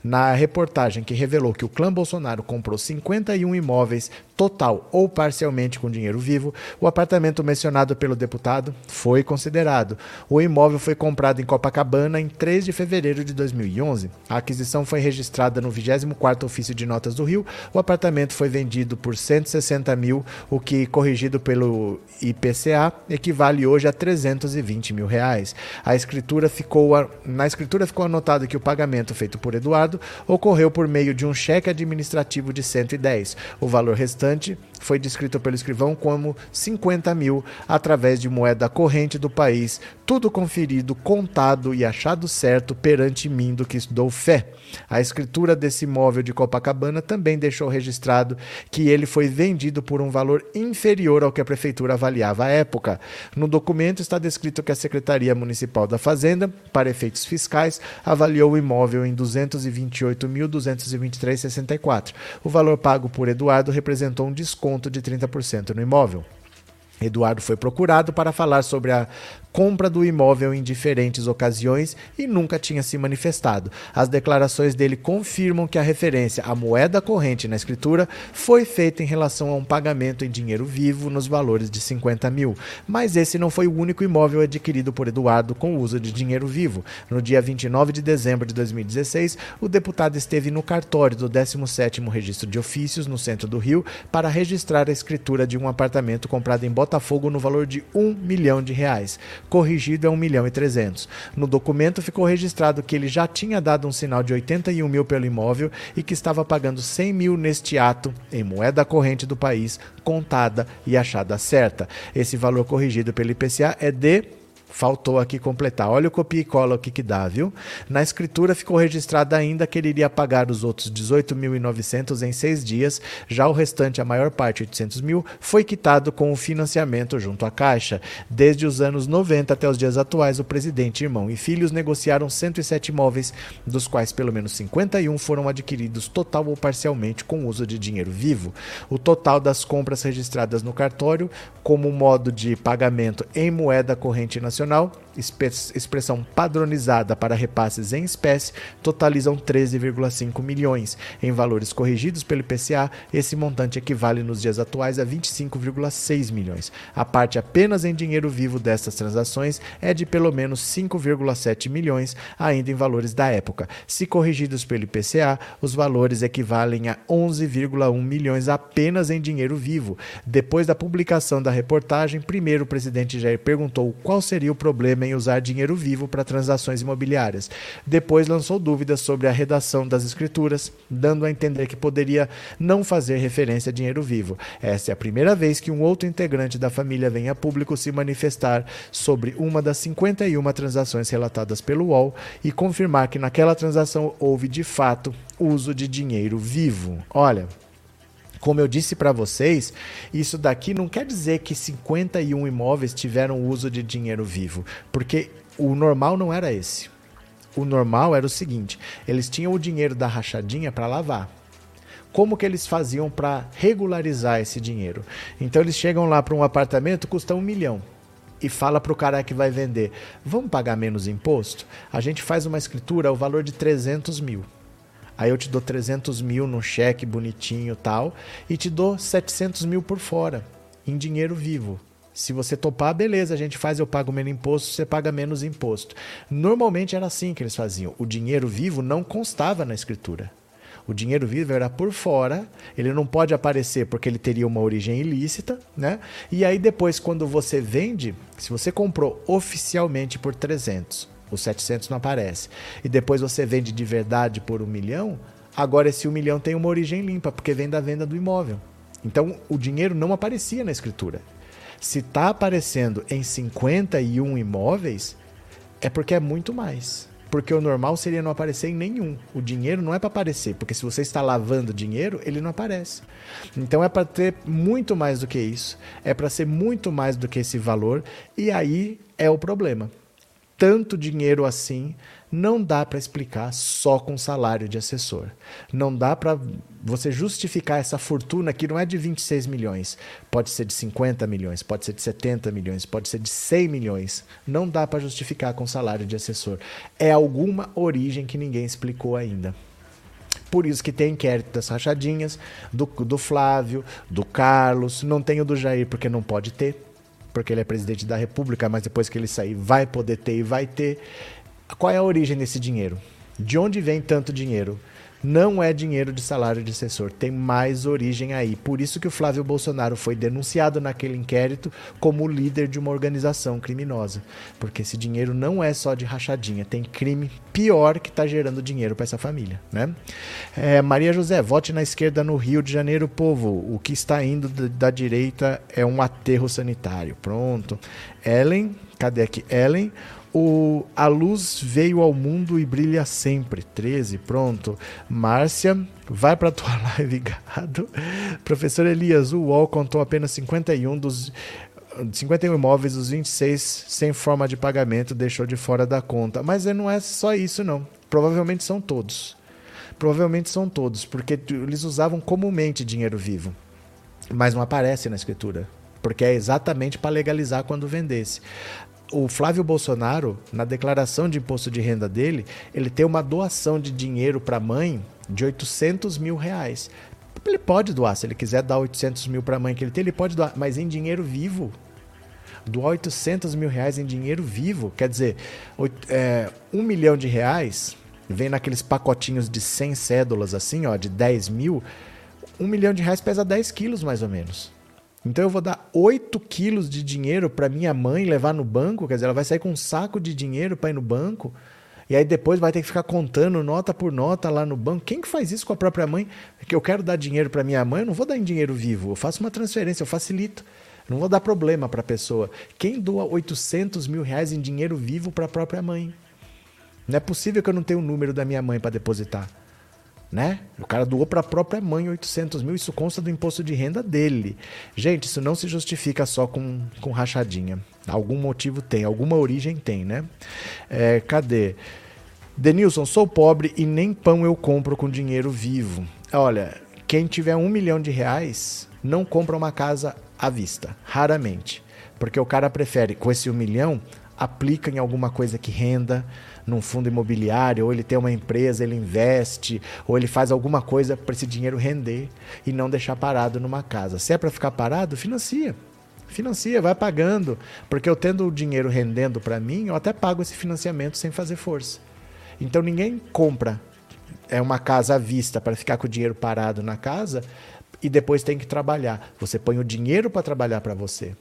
Na reportagem que revelou que o clã Bolsonaro comprou 51 imóveis, total ou parcialmente com dinheiro vivo, o apartamento mencionado pelo deputado foi considerado. O imóvel foi comprado em Copacabana em 3 de fevereiro de 2011. A aquisição foi registrada no 24º Ofício de Notas do Rio. O apartamento foi vendido por 160 mil, o que, corrigido pelo IPCA, equivale hoje a 320 mil reais. A escritura ficou, na escritura ficou anotado que o pagamento feito por Eduardo ocorreu por meio de um cheque administrativo de 110. O valor restante importante foi descrito pelo escrivão como 50 mil através de moeda corrente do país, tudo conferido, contado e achado certo perante mim do que dou fé. A escritura desse imóvel de Copacabana também deixou registrado que ele foi vendido por um valor inferior ao que a prefeitura avaliava à época. No documento está descrito que a Secretaria Municipal da Fazenda, para efeitos fiscais, avaliou o imóvel em 228.223,64. O valor pago por Eduardo representou um desconto de 30% no imóvel. Eduardo foi procurado para falar sobre a compra do imóvel em diferentes ocasiões e nunca tinha se manifestado. As declarações dele confirmam que a referência à moeda corrente na escritura foi feita em relação a um pagamento em dinheiro vivo nos valores de 50 mil. Mas esse não foi o único imóvel adquirido por Eduardo com o uso de dinheiro vivo. No dia 29 de dezembro de 2016, o deputado esteve no cartório do 17º Registro de Ofícios, no centro do Rio, para registrar a escritura de um apartamento comprado em Botafogo no valor de 1 milhão de reais corrigido a 1 milhão e 300. No documento ficou registrado que ele já tinha dado um sinal de 81 mil pelo imóvel e que estava pagando 100 mil neste ato em moeda corrente do país, contada e achada certa. Esse valor corrigido pelo IPCA é de Faltou aqui completar. Olha o copia e cola o que, que dá, viu? Na escritura ficou registrado ainda que ele iria pagar os outros 18.900 em seis dias, já o restante, a maior parte, 800 mil, foi quitado com o financiamento junto à Caixa. Desde os anos 90 até os dias atuais, o presidente, irmão e filhos negociaram 107 imóveis, dos quais pelo menos 51 foram adquiridos total ou parcialmente com uso de dinheiro vivo. O total das compras registradas no cartório, como modo de pagamento em moeda corrente nacional, Nacional, expressão padronizada para repasses em espécie, totalizam 13,5 milhões. Em valores corrigidos pelo IPCA, esse montante equivale nos dias atuais a 25,6 milhões. A parte apenas em dinheiro vivo dessas transações é de pelo menos 5,7 milhões, ainda em valores da época. Se corrigidos pelo IPCA, os valores equivalem a 11,1 milhões apenas em dinheiro vivo. Depois da publicação da reportagem, primeiro o presidente Jair perguntou qual seria o problema em usar dinheiro vivo para transações imobiliárias. Depois lançou dúvidas sobre a redação das escrituras, dando a entender que poderia não fazer referência a dinheiro vivo. Essa é a primeira vez que um outro integrante da família vem a público se manifestar sobre uma das 51 transações relatadas pelo UOL e confirmar que naquela transação houve de fato uso de dinheiro vivo. Olha, como eu disse para vocês, isso daqui não quer dizer que 51 imóveis tiveram uso de dinheiro vivo, porque o normal não era esse. O normal era o seguinte: eles tinham o dinheiro da rachadinha para lavar. Como que eles faziam para regularizar esse dinheiro? Então eles chegam lá para um apartamento custa um milhão e fala para o cara que vai vender: vamos pagar menos imposto? A gente faz uma escritura ao valor de 300 mil. Aí eu te dou 300 mil no cheque bonitinho tal, e te dou 700 mil por fora, em dinheiro vivo. Se você topar, beleza, a gente faz, eu pago menos imposto, você paga menos imposto. Normalmente era assim que eles faziam. O dinheiro vivo não constava na escritura. O dinheiro vivo era por fora, ele não pode aparecer porque ele teria uma origem ilícita, né? E aí depois, quando você vende, se você comprou oficialmente por 300, os 700 não aparece. E depois você vende de verdade por um milhão, agora esse um milhão tem uma origem limpa, porque vem da venda do imóvel. Então o dinheiro não aparecia na escritura. Se está aparecendo em 51 imóveis, é porque é muito mais. Porque o normal seria não aparecer em nenhum. O dinheiro não é para aparecer, porque se você está lavando dinheiro, ele não aparece. Então é para ter muito mais do que isso, é para ser muito mais do que esse valor, e aí é o problema tanto dinheiro assim, não dá para explicar só com salário de assessor. Não dá para você justificar essa fortuna que não é de 26 milhões, pode ser de 50 milhões, pode ser de 70 milhões, pode ser de 100 milhões. Não dá para justificar com salário de assessor. É alguma origem que ninguém explicou ainda. Por isso que tem inquérito das rachadinhas, do, do Flávio, do Carlos, não tem o do Jair porque não pode ter porque ele é presidente da República, mas depois que ele sair vai poder ter e vai ter. Qual é a origem desse dinheiro? De onde vem tanto dinheiro? Não é dinheiro de salário de assessor, tem mais origem aí. Por isso que o Flávio Bolsonaro foi denunciado naquele inquérito como líder de uma organização criminosa, porque esse dinheiro não é só de rachadinha, tem crime pior que está gerando dinheiro para essa família, né? É, Maria José, vote na esquerda no Rio de Janeiro, povo. O que está indo da direita é um aterro sanitário. Pronto. Ellen, cadê aqui? Ellen, o A Luz Veio ao Mundo e Brilha Sempre. 13, pronto. Márcia, vai para tua live, gado. Professor Elias, o UOL contou apenas 51 dos 51 imóveis, os 26 sem forma de pagamento, deixou de fora da conta. Mas não é só isso, não. Provavelmente são todos. Provavelmente são todos, porque eles usavam comumente dinheiro vivo. Mas não aparece na escritura porque é exatamente para legalizar quando vendesse o Flávio Bolsonaro, na declaração de imposto de renda dele, ele tem uma doação de dinheiro para a mãe de 800 mil reais. Ele pode doar, se ele quiser dar 800 mil para a mãe que ele tem, ele pode doar, mas em dinheiro vivo. Doar 800 mil reais em dinheiro vivo, quer dizer, é, um milhão de reais, vem naqueles pacotinhos de 100 cédulas assim, ó, de 10 mil, um milhão de reais pesa 10 quilos mais ou menos. Então eu vou dar 8 quilos de dinheiro para minha mãe levar no banco, quer dizer, ela vai sair com um saco de dinheiro para ir no banco. E aí depois vai ter que ficar contando nota por nota lá no banco. Quem que faz isso com a própria mãe? É que eu quero dar dinheiro para minha mãe, eu não vou dar em dinheiro vivo, eu faço uma transferência, eu facilito. Não vou dar problema para a pessoa. Quem doa 800 mil reais em dinheiro vivo para a própria mãe? Não é possível que eu não tenha o número da minha mãe para depositar. Né? O cara doou para a própria mãe 800 mil, isso consta do imposto de renda dele. Gente, isso não se justifica só com, com rachadinha. Algum motivo tem, alguma origem tem, né? É, cadê? Denilson, sou pobre e nem pão eu compro com dinheiro vivo. Olha, quem tiver um milhão de reais não compra uma casa à vista, raramente. Porque o cara prefere, com esse um milhão, aplica em alguma coisa que renda, num fundo imobiliário, ou ele tem uma empresa, ele investe, ou ele faz alguma coisa para esse dinheiro render e não deixar parado numa casa. Se é para ficar parado, financia. Financia, vai pagando. Porque eu tendo o dinheiro rendendo para mim, eu até pago esse financiamento sem fazer força. Então ninguém compra é uma casa à vista para ficar com o dinheiro parado na casa e depois tem que trabalhar. Você põe o dinheiro para trabalhar para você.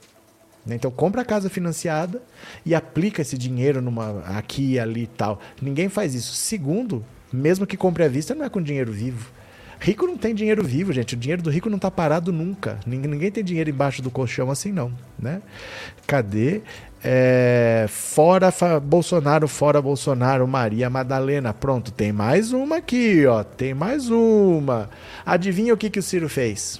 Né? Então compra a casa financiada e aplica esse dinheiro numa aqui, ali e tal. Ninguém faz isso. Segundo, mesmo que compre à vista, não é com dinheiro vivo. Rico não tem dinheiro vivo, gente. O dinheiro do rico não está parado nunca. Ninguém tem dinheiro embaixo do colchão assim, não. Né? Cadê? É, fora Bolsonaro, fora Bolsonaro, Maria Madalena. Pronto, tem mais uma aqui, ó. Tem mais uma. Adivinha o que, que o Ciro fez?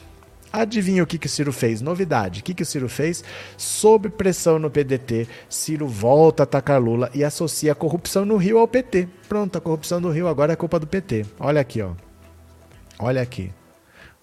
Adivinha o que, que o Ciro fez? Novidade. O que, que o Ciro fez? Sob pressão no PDT, Ciro volta a atacar Lula e associa a corrupção no Rio ao PT. Pronto, a corrupção do Rio agora é culpa do PT. Olha aqui, ó. Olha aqui.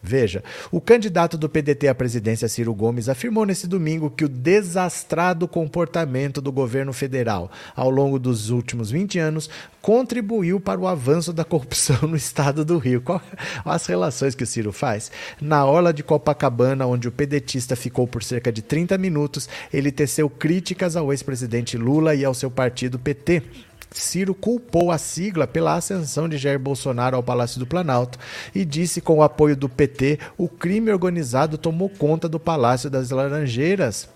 Veja, o candidato do PDT à presidência, Ciro Gomes, afirmou nesse domingo que o desastrado comportamento do governo federal ao longo dos últimos 20 anos contribuiu para o avanço da corrupção no estado do Rio. Qual as relações que o Ciro faz? Na orla de Copacabana, onde o pedetista ficou por cerca de 30 minutos, ele teceu críticas ao ex-presidente Lula e ao seu partido PT Ciro culpou a sigla pela ascensão de Jair Bolsonaro ao Palácio do Planalto e disse com o apoio do PT, o crime organizado tomou conta do Palácio das Laranjeiras.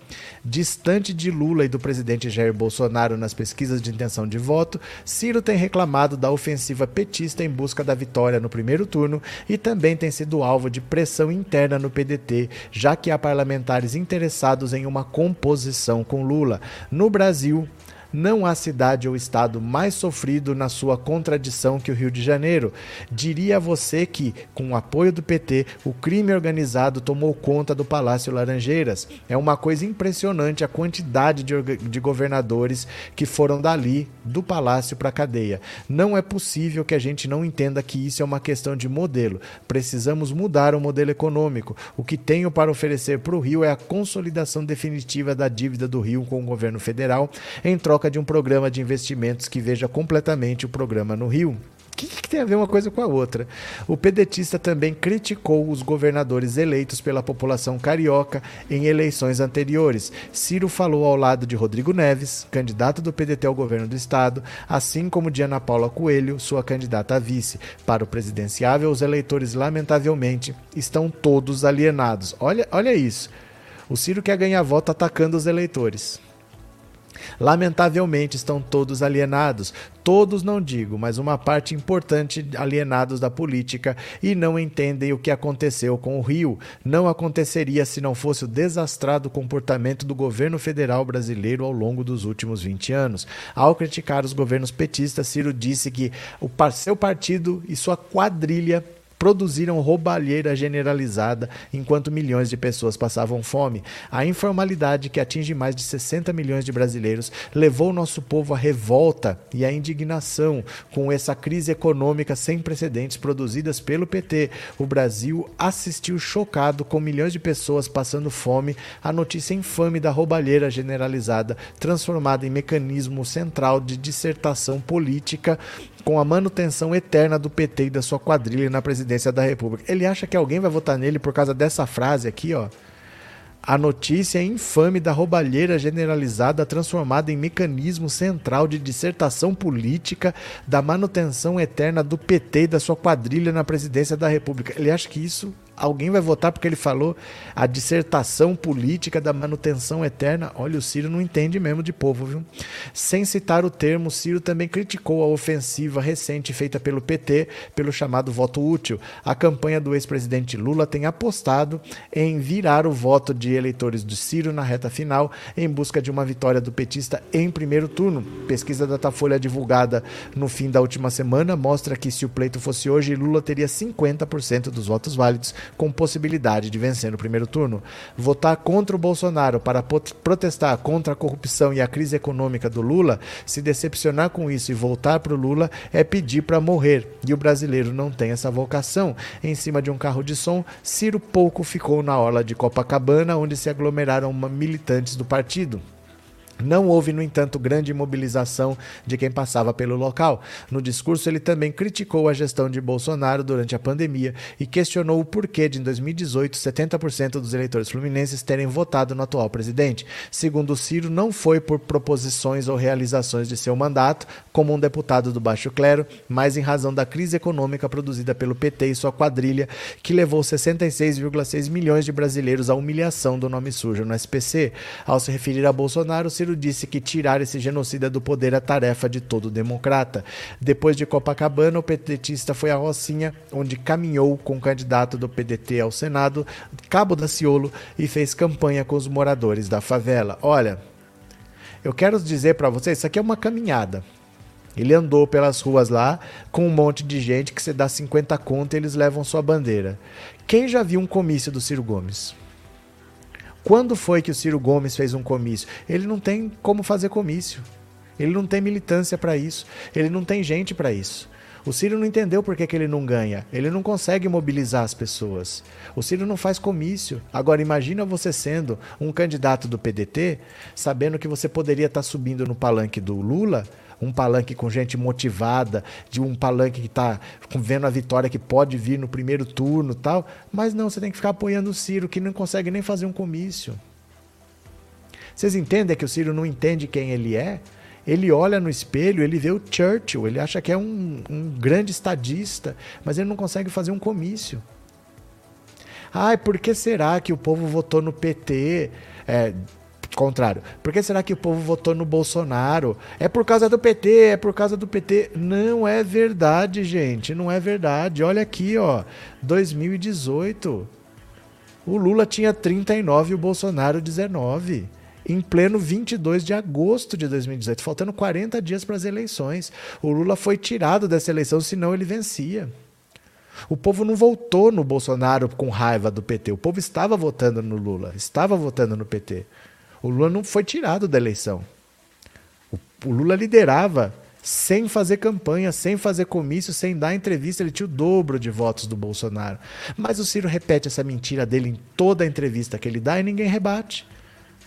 Distante de Lula e do presidente Jair Bolsonaro nas pesquisas de intenção de voto, Ciro tem reclamado da ofensiva petista em busca da vitória no primeiro turno e também tem sido alvo de pressão interna no PDT, já que há parlamentares interessados em uma composição com Lula. No Brasil, não há cidade ou estado mais sofrido na sua contradição que o Rio de Janeiro. Diria a você que, com o apoio do PT, o crime organizado tomou conta do Palácio Laranjeiras. É uma coisa impressionante a quantidade de, de governadores que foram dali, do palácio para a cadeia. Não é possível que a gente não entenda que isso é uma questão de modelo. Precisamos mudar o modelo econômico. O que tenho para oferecer para o Rio é a consolidação definitiva da dívida do Rio com o governo federal, em troca troca de um programa de investimentos que veja completamente o programa no Rio. O que, que, tem a ver uma coisa com a outra? O pedetista também criticou os governadores eleitos pela população carioca em eleições anteriores. Ciro falou ao lado de Rodrigo Neves, candidato do PDT ao governo do estado, assim como de Ana Paula Coelho, sua candidata a vice. Para o presidenciável, os eleitores, lamentavelmente, estão todos alienados. Olha, olha isso. O Ciro quer ganhar voto atacando os eleitores. Lamentavelmente estão todos alienados. Todos não digo, mas uma parte importante alienados da política e não entendem o que aconteceu com o Rio. Não aconteceria se não fosse o desastrado comportamento do governo federal brasileiro ao longo dos últimos 20 anos. Ao criticar os governos petistas, Ciro disse que o seu partido e sua quadrilha produziram roubalheira generalizada enquanto milhões de pessoas passavam fome. A informalidade que atinge mais de 60 milhões de brasileiros levou nosso povo à revolta e à indignação com essa crise econômica sem precedentes produzidas pelo PT. O Brasil assistiu chocado com milhões de pessoas passando fome à notícia infame da roubalheira generalizada transformada em mecanismo central de dissertação política com a manutenção eterna do PT e da sua quadrilha na presidência da República. Ele acha que alguém vai votar nele por causa dessa frase aqui, ó. A notícia infame da roubalheira generalizada transformada em mecanismo central de dissertação política da manutenção eterna do PT e da sua quadrilha na presidência da República. Ele acha que isso Alguém vai votar porque ele falou a dissertação política da manutenção eterna? Olha, o Ciro não entende mesmo de povo, viu? Sem citar o termo, Ciro também criticou a ofensiva recente feita pelo PT pelo chamado voto útil. A campanha do ex-presidente Lula tem apostado em virar o voto de eleitores do Ciro na reta final em busca de uma vitória do petista em primeiro turno. Pesquisa da Datafolha divulgada no fim da última semana mostra que se o pleito fosse hoje, Lula teria 50% dos votos válidos com possibilidade de vencer no primeiro turno. Votar contra o Bolsonaro para protestar contra a corrupção e a crise econômica do Lula, se decepcionar com isso e voltar para o Lula, é pedir para morrer. E o brasileiro não tem essa vocação. Em cima de um carro de som, Ciro pouco ficou na orla de Copacabana, onde se aglomeraram militantes do partido. Não houve, no entanto, grande mobilização de quem passava pelo local. No discurso, ele também criticou a gestão de Bolsonaro durante a pandemia e questionou o porquê de, em 2018, 70% dos eleitores fluminenses terem votado no atual presidente. Segundo Ciro, não foi por proposições ou realizações de seu mandato, como um deputado do baixo clero, mas em razão da crise econômica produzida pelo PT e sua quadrilha, que levou 66,6 milhões de brasileiros à humilhação do nome sujo no SPC. Ao se referir a Bolsonaro, Ciro Ciro disse que tirar esse genocida do poder é tarefa de todo democrata. Depois de Copacabana, o petista foi a Rocinha, onde caminhou com o candidato do PDT ao Senado, Cabo da Ciolo, e fez campanha com os moradores da favela. Olha, eu quero dizer para vocês, isso aqui é uma caminhada. Ele andou pelas ruas lá com um monte de gente que você dá 50 conto e eles levam sua bandeira. Quem já viu um comício do Ciro Gomes? Quando foi que o Ciro Gomes fez um comício? Ele não tem como fazer comício. Ele não tem militância para isso. Ele não tem gente para isso. O Ciro não entendeu por que, que ele não ganha. Ele não consegue mobilizar as pessoas. O Ciro não faz comício. Agora, imagina você sendo um candidato do PDT, sabendo que você poderia estar tá subindo no palanque do Lula um palanque com gente motivada, de um palanque que está vendo a vitória que pode vir no primeiro turno tal. Mas não, você tem que ficar apoiando o Ciro, que não consegue nem fazer um comício. Vocês entendem que o Ciro não entende quem ele é? Ele olha no espelho, ele vê o Churchill, ele acha que é um, um grande estadista, mas ele não consegue fazer um comício. Ai, por que será que o povo votou no PT? É, contrário. Por que será que o povo votou no Bolsonaro? É por causa do PT, é por causa do PT. Não é verdade, gente, não é verdade. Olha aqui, ó, 2018. O Lula tinha 39 e o Bolsonaro 19 em pleno 22 de agosto de 2018, faltando 40 dias para as eleições. O Lula foi tirado dessa eleição, senão ele vencia. O povo não votou no Bolsonaro com raiva do PT. O povo estava votando no Lula, estava votando no PT. O Lula não foi tirado da eleição. O, o Lula liderava sem fazer campanha, sem fazer comício, sem dar entrevista, ele tinha o dobro de votos do Bolsonaro. Mas o Ciro repete essa mentira dele em toda a entrevista que ele dá e ninguém rebate.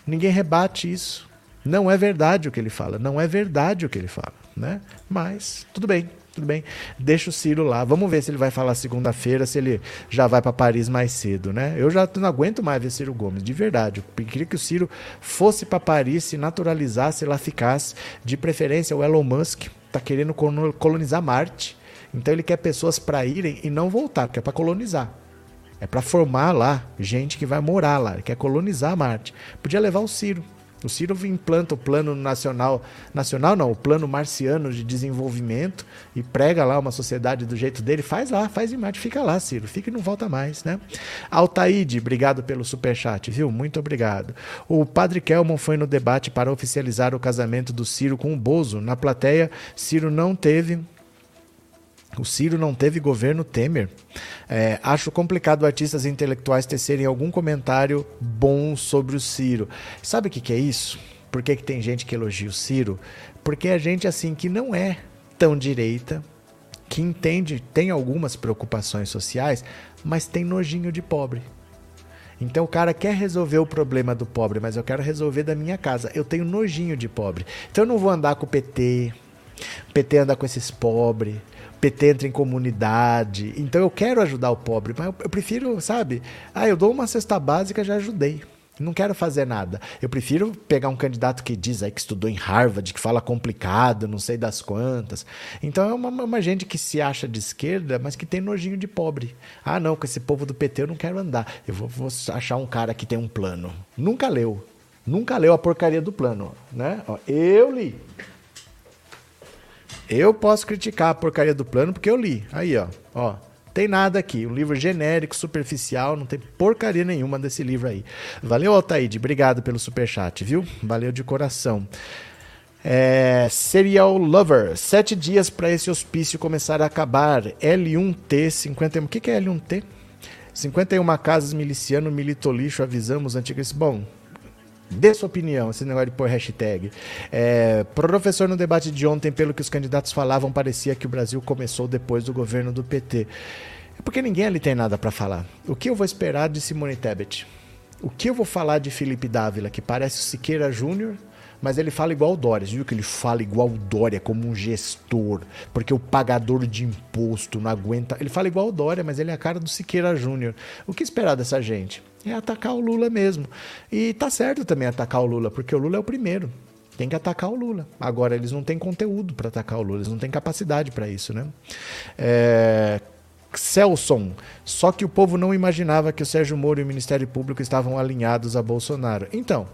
Ninguém rebate isso. Não é verdade o que ele fala, não é verdade o que ele fala, né? Mas tudo bem tudo bem, deixa o Ciro lá. Vamos ver se ele vai falar segunda-feira, se ele já vai para Paris mais cedo, né? Eu já não aguento mais ver Ciro Gomes, de verdade. Eu queria que o Ciro fosse para Paris, se naturalizasse, lá ficasse. De preferência, o Elon Musk tá querendo colonizar Marte. Então ele quer pessoas para irem e não voltar, porque é para colonizar. É para formar lá gente que vai morar lá, ele quer colonizar Marte. Podia levar o Ciro. O Ciro implanta o plano nacional, nacional não, o plano marciano de desenvolvimento e prega lá uma sociedade do jeito dele. Faz lá, faz em Marte, fica lá, Ciro, fica e não volta mais, né? Altaíde, obrigado pelo superchat, viu? Muito obrigado. O padre Kelman foi no debate para oficializar o casamento do Ciro com o Bozo. Na plateia, Ciro não teve o Ciro não teve governo Temer. É, acho complicado artistas intelectuais tecerem algum comentário bom sobre o Ciro. Sabe o que, que é isso? Por que, que tem gente que elogia o Ciro? Porque é gente assim que não é tão direita, que entende, tem algumas preocupações sociais, mas tem nojinho de pobre. Então o cara quer resolver o problema do pobre, mas eu quero resolver da minha casa. Eu tenho nojinho de pobre. Então eu não vou andar com o PT. O PT anda com esses pobres. PT entra em comunidade. Então eu quero ajudar o pobre, mas eu, prefiro, sabe? Ah, eu dou uma cesta básica, já ajudei. Não quero fazer nada. Eu prefiro pegar um candidato que diz aí que estudou em Harvard, que fala complicado, não sei das quantas. Então é uma, uma gente que se acha de esquerda, mas que tem nojinho de pobre. Ah, não, com esse povo do PT eu não quero andar. Eu vou, vou achar um cara que tem um plano. Nunca leu. Nunca leu a porcaria do plano, né? Ó, eu li. Eu posso criticar a porcaria do plano porque eu li. Aí, ó, ó. Tem nada aqui. Um livro genérico, superficial, não tem porcaria nenhuma desse livro aí. Valeu, Altaíde. Obrigado pelo superchat, viu? Valeu de coração. É, Serial Lover. Sete dias para esse hospício começar a acabar. L1T 51. O que, que é L1T? 51 casas miliciano, militolixo, avisamos antigos. Bom, Dê sua opinião, esse negócio de pôr hashtag. É, professor, no debate de ontem, pelo que os candidatos falavam, parecia que o Brasil começou depois do governo do PT. É porque ninguém ali tem nada para falar. O que eu vou esperar de Simone Tebet? O que eu vou falar de Felipe Dávila, que parece o Siqueira Júnior, mas ele fala igual o Dória. Você viu que ele fala igual o Dória, como um gestor, porque o pagador de imposto não aguenta. Ele fala igual o Dória, mas ele é a cara do Siqueira Júnior. O que esperar dessa gente? É atacar o Lula mesmo. E tá certo também atacar o Lula, porque o Lula é o primeiro. Tem que atacar o Lula. Agora, eles não têm conteúdo para atacar o Lula, eles não têm capacidade para isso, né? É... Celson, só que o povo não imaginava que o Sérgio Moro e o Ministério Público estavam alinhados a Bolsonaro. Então,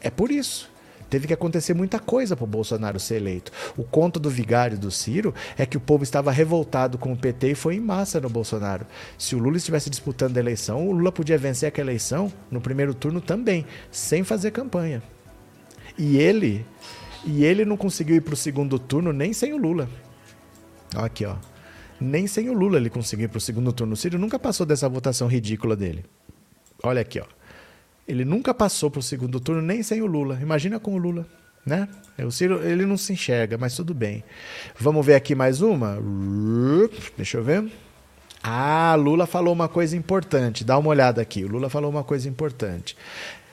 é por isso. Teve que acontecer muita coisa para o Bolsonaro ser eleito. O conto do vigário do Ciro é que o povo estava revoltado com o PT e foi em massa no Bolsonaro. Se o Lula estivesse disputando a eleição, o Lula podia vencer aquela eleição no primeiro turno também, sem fazer campanha. E ele, e ele não conseguiu ir para o segundo turno nem sem o Lula. Aqui, ó. Nem sem o Lula ele conseguiu ir para o segundo turno. O Ciro nunca passou dessa votação ridícula dele. Olha aqui, ó. Ele nunca passou para o segundo turno nem sem o Lula. Imagina com o Lula, né? O Ciro, ele não se enxerga, mas tudo bem. Vamos ver aqui mais uma? Deixa eu ver. Ah, Lula falou uma coisa importante. Dá uma olhada aqui. O Lula falou uma coisa importante.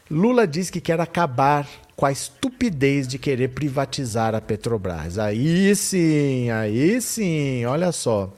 Lula diz que quer acabar com a estupidez de querer privatizar a Petrobras. Aí sim, aí sim, olha só.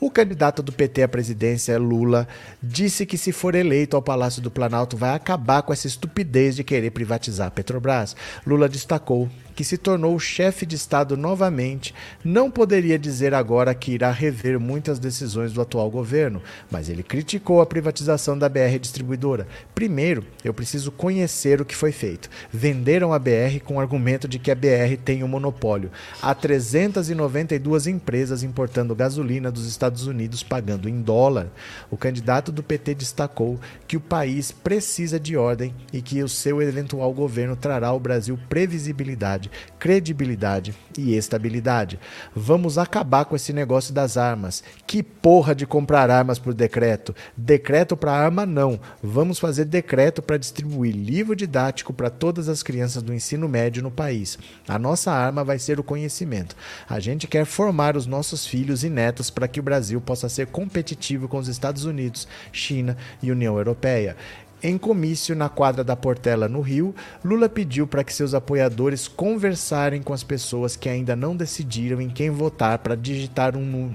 O candidato do PT à presidência, Lula, disse que se for eleito ao Palácio do Planalto vai acabar com essa estupidez de querer privatizar a Petrobras. Lula destacou que se tornou chefe de Estado novamente, não poderia dizer agora que irá rever muitas decisões do atual governo, mas ele criticou a privatização da BR Distribuidora. Primeiro, eu preciso conhecer o que foi feito. Venderam a BR com o argumento de que a BR tem um monopólio. Há 392 empresas importando gasolina dos Estados Unidos pagando em dólar. O candidato do PT destacou que o país precisa de ordem e que o seu eventual governo trará ao Brasil previsibilidade credibilidade e estabilidade. Vamos acabar com esse negócio das armas. Que porra de comprar armas por decreto? Decreto para arma não. Vamos fazer decreto para distribuir livro didático para todas as crianças do ensino médio no país. A nossa arma vai ser o conhecimento. A gente quer formar os nossos filhos e netos para que o Brasil possa ser competitivo com os Estados Unidos, China e União Europeia. Em comício na quadra da Portela, no Rio, Lula pediu para que seus apoiadores conversarem com as pessoas que ainda não decidiram em quem votar para digitar, um,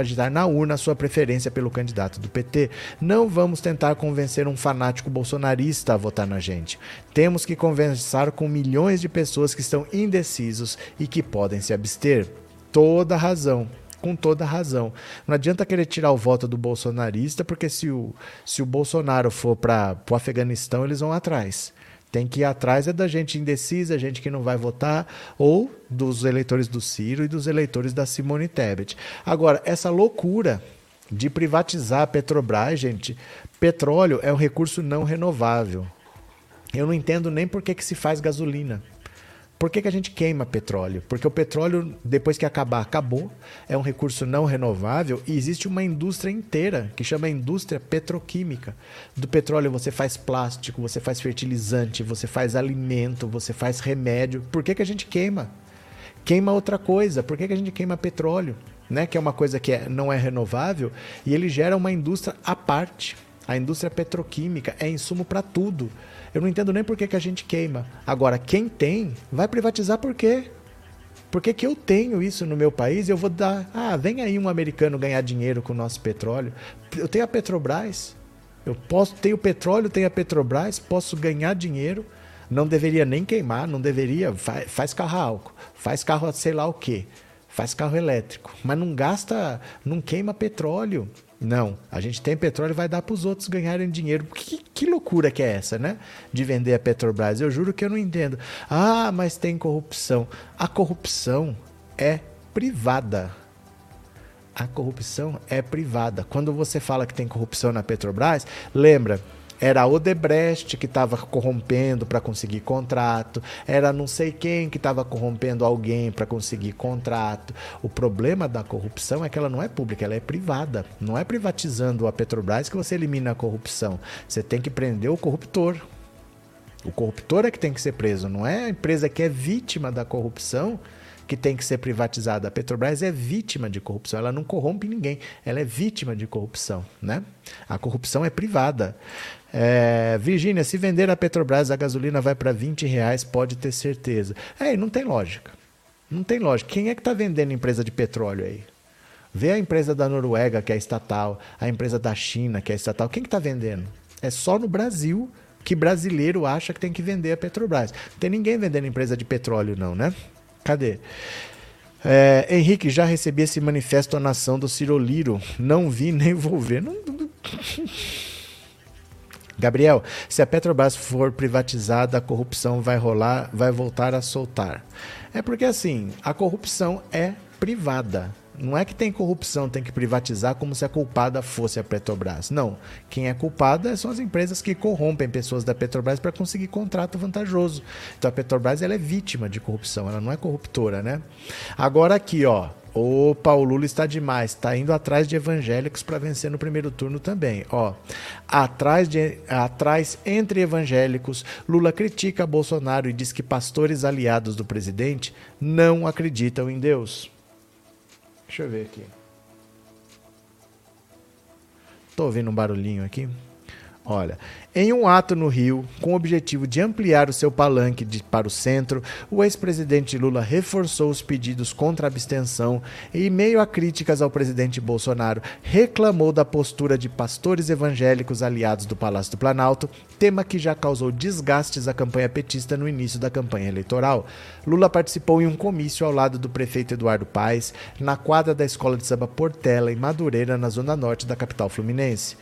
digitar na urna sua preferência pelo candidato do PT. Não vamos tentar convencer um fanático bolsonarista a votar na gente. Temos que conversar com milhões de pessoas que estão indecisos e que podem se abster. Toda razão com toda razão. Não adianta querer tirar o voto do bolsonarista, porque se o, se o Bolsonaro for para o Afeganistão, eles vão atrás. Tem que ir atrás é da gente indecisa, gente que não vai votar, ou dos eleitores do Ciro e dos eleitores da Simone Tebet. Agora, essa loucura de privatizar a Petrobras, gente, petróleo é um recurso não renovável. Eu não entendo nem por que, que se faz gasolina. Por que, que a gente queima petróleo? Porque o petróleo, depois que acabar, acabou, é um recurso não renovável e existe uma indústria inteira que chama indústria petroquímica. Do petróleo você faz plástico, você faz fertilizante, você faz alimento, você faz remédio. Por que, que a gente queima? Queima outra coisa. Por que, que a gente queima petróleo? Né? Que é uma coisa que é, não é renovável e ele gera uma indústria à parte. A indústria petroquímica é insumo para tudo. Eu não entendo nem por que, que a gente queima. Agora, quem tem, vai privatizar por quê? Por que, que eu tenho isso no meu país eu vou dar. Ah, vem aí um americano ganhar dinheiro com o nosso petróleo. Eu tenho a Petrobras. Eu posso tenho petróleo, tenho a Petrobras, posso ganhar dinheiro, não deveria nem queimar, não deveria, faz, faz carro álcool, faz carro sei lá o quê, faz carro elétrico, mas não gasta, não queima petróleo. Não, a gente tem petróleo e vai dar para os outros ganharem dinheiro. Que, que, loucura que é essa, né? De vender a Petrobras. Eu juro que eu não entendo. Ah, mas tem corrupção. A corrupção é privada. A corrupção é privada. Quando você fala que tem corrupção na Petrobras, lembra, era a Odebrecht que estava corrompendo para conseguir contrato, era não sei quem que estava corrompendo alguém para conseguir contrato. O problema da corrupção é que ela não é pública, ela é privada. Não é privatizando a Petrobras que você elimina a corrupção. Você tem que prender o corruptor. O corruptor é que tem que ser preso, não é a empresa que é vítima da corrupção que tem que ser privatizada. A Petrobras é vítima de corrupção, ela não corrompe ninguém, ela é vítima de corrupção. Né? A corrupção é privada. É, Virgínia, se vender a Petrobras, a gasolina vai para 20 reais, pode ter certeza. É, não tem lógica. Não tem lógica. Quem é que está vendendo empresa de petróleo aí? Vê a empresa da Noruega, que é estatal, a empresa da China, que é estatal. Quem que está vendendo? É só no Brasil que brasileiro acha que tem que vender a Petrobras. Não tem ninguém vendendo empresa de petróleo, não, né? Cadê? É, Henrique, já recebi esse manifesto à nação do Ciroliro. Não vi nem vou ver. Não... Gabriel, se a Petrobras for privatizada, a corrupção vai rolar, vai voltar a soltar. É porque assim, a corrupção é privada. Não é que tem corrupção, tem que privatizar como se a culpada fosse a Petrobras. Não. Quem é culpada são as empresas que corrompem pessoas da Petrobras para conseguir contrato vantajoso. Então a Petrobras ela é vítima de corrupção, ela não é corruptora, né? Agora aqui, ó. Opa, o Lula está demais, está indo atrás de evangélicos para vencer no primeiro turno também. Ó, atrás, de, atrás entre evangélicos, Lula critica Bolsonaro e diz que pastores aliados do presidente não acreditam em Deus. Deixa eu ver aqui. Tô ouvindo um barulhinho aqui. Olha, em um ato no Rio, com o objetivo de ampliar o seu palanque de, para o centro, o ex-presidente Lula reforçou os pedidos contra a abstenção e, em meio a críticas ao presidente Bolsonaro, reclamou da postura de pastores evangélicos aliados do Palácio do Planalto, tema que já causou desgastes à campanha petista no início da campanha eleitoral. Lula participou em um comício ao lado do prefeito Eduardo Paes, na quadra da escola de samba Portela, em Madureira, na zona norte da capital fluminense.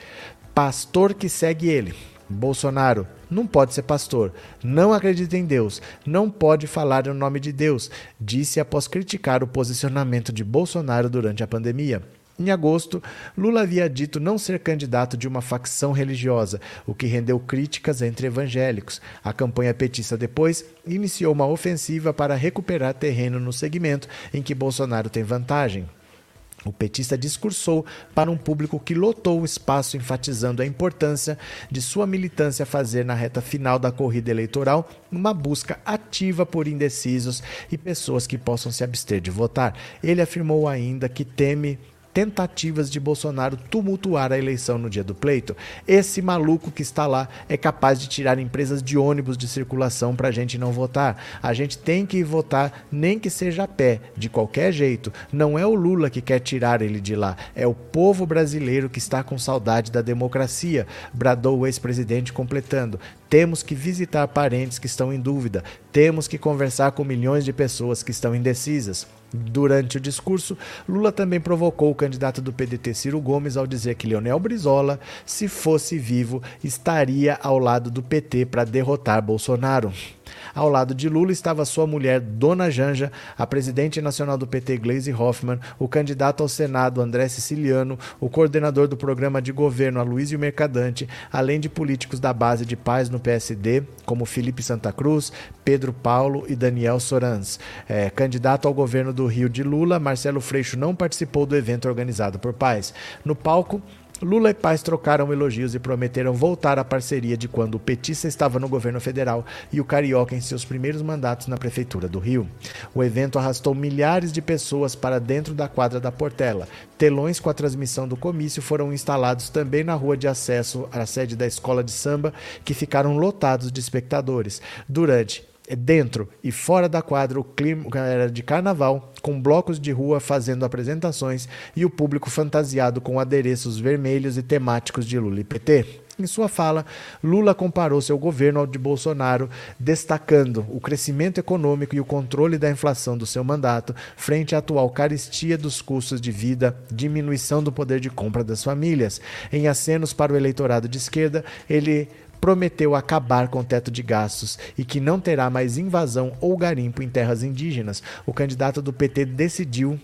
Pastor que segue ele Bolsonaro não pode ser pastor, não acredita em Deus, não pode falar no nome de Deus, disse após criticar o posicionamento de Bolsonaro durante a pandemia. Em agosto, Lula havia dito não ser candidato de uma facção religiosa, o que rendeu críticas entre evangélicos. A campanha petista depois iniciou uma ofensiva para recuperar terreno no segmento em que Bolsonaro tem vantagem. O petista discursou para um público que lotou o espaço, enfatizando a importância de sua militância fazer na reta final da corrida eleitoral uma busca ativa por indecisos e pessoas que possam se abster de votar. Ele afirmou ainda que teme tentativas de Bolsonaro tumultuar a eleição no dia do pleito. Esse maluco que está lá é capaz de tirar empresas de ônibus de circulação para a gente não votar. A gente tem que votar, nem que seja a pé, de qualquer jeito. Não é o Lula que quer tirar ele de lá, é o povo brasileiro que está com saudade da democracia, bradou o ex-presidente, completando. Temos que visitar parentes que estão em dúvida, temos que conversar com milhões de pessoas que estão indecisas. Durante o discurso, Lula também provocou o candidato do PDT Ciro Gomes ao dizer que Leonel Brizola, se fosse vivo, estaria ao lado do PT para derrotar Bolsonaro. Ao lado de Lula estava sua mulher, Dona Janja, a presidente nacional do PT, Gleisi Hoffmann, o candidato ao Senado, André Siciliano, o coordenador do programa de governo, Aloysio Mercadante, além de políticos da base de paz no PSD, como Felipe Santa Cruz, Pedro Paulo e Daniel Sorans. É, candidato ao governo do Rio de Lula, Marcelo Freixo não participou do evento organizado por Paz. No palco, Lula e Paz trocaram elogios e prometeram voltar à parceria de quando o petista estava no governo federal e o carioca em seus primeiros mandatos na prefeitura do Rio. O evento arrastou milhares de pessoas para dentro da quadra da Portela. Telões com a transmissão do comício foram instalados também na rua de acesso à sede da escola de samba, que ficaram lotados de espectadores. Durante dentro e fora da quadra o clima era de carnaval, com blocos de rua fazendo apresentações e o público fantasiado com adereços vermelhos e temáticos de Lula e PT. Em sua fala, Lula comparou seu governo ao de Bolsonaro, destacando o crescimento econômico e o controle da inflação do seu mandato frente à atual carestia dos custos de vida, diminuição do poder de compra das famílias. Em acenos para o eleitorado de esquerda, ele prometeu acabar com o teto de gastos e que não terá mais invasão ou garimpo em terras indígenas. O candidato do PT decidiu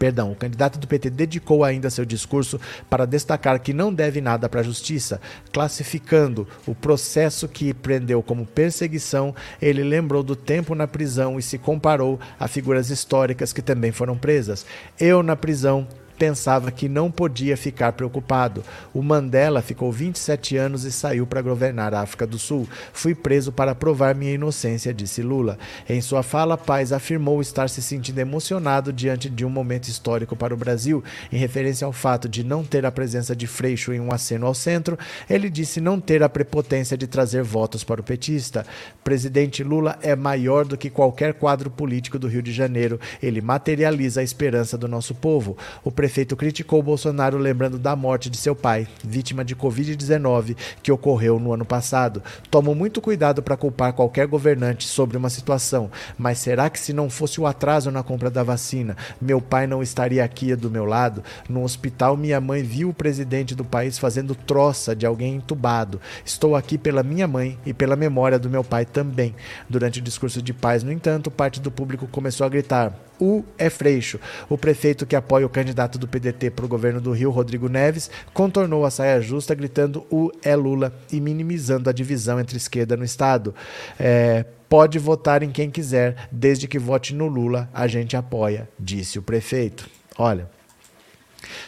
Perdão, o candidato do PT dedicou ainda seu discurso para destacar que não deve nada para a justiça, classificando o processo que prendeu como perseguição. Ele lembrou do tempo na prisão e se comparou a figuras históricas que também foram presas. Eu na prisão pensava que não podia ficar preocupado. O Mandela ficou 27 anos e saiu para governar a África do Sul. Fui preso para provar minha inocência, disse Lula. Em sua fala, Paz afirmou estar se sentindo emocionado diante de um momento histórico para o Brasil. Em referência ao fato de não ter a presença de Freixo em um aceno ao centro, ele disse não ter a prepotência de trazer votos para o petista. Presidente Lula é maior do que qualquer quadro político do Rio de Janeiro. Ele materializa a esperança do nosso povo. O prefeito criticou Bolsonaro lembrando da morte de seu pai, vítima de Covid-19, que ocorreu no ano passado. Tomo muito cuidado para culpar qualquer governante sobre uma situação, mas será que se não fosse o atraso na compra da vacina, meu pai não estaria aqui do meu lado? No hospital, minha mãe viu o presidente do país fazendo troça de alguém entubado. Estou aqui pela minha mãe e pela memória do meu pai também. Durante o discurso de paz, no entanto, parte do público começou a gritar: U é Freixo. O prefeito que apoia o candidato do PDT para o governo do Rio, Rodrigo Neves, contornou a saia justa gritando U é Lula e minimizando a divisão entre esquerda no estado. É, pode votar em quem quiser, desde que vote no Lula, a gente apoia, disse o prefeito. Olha,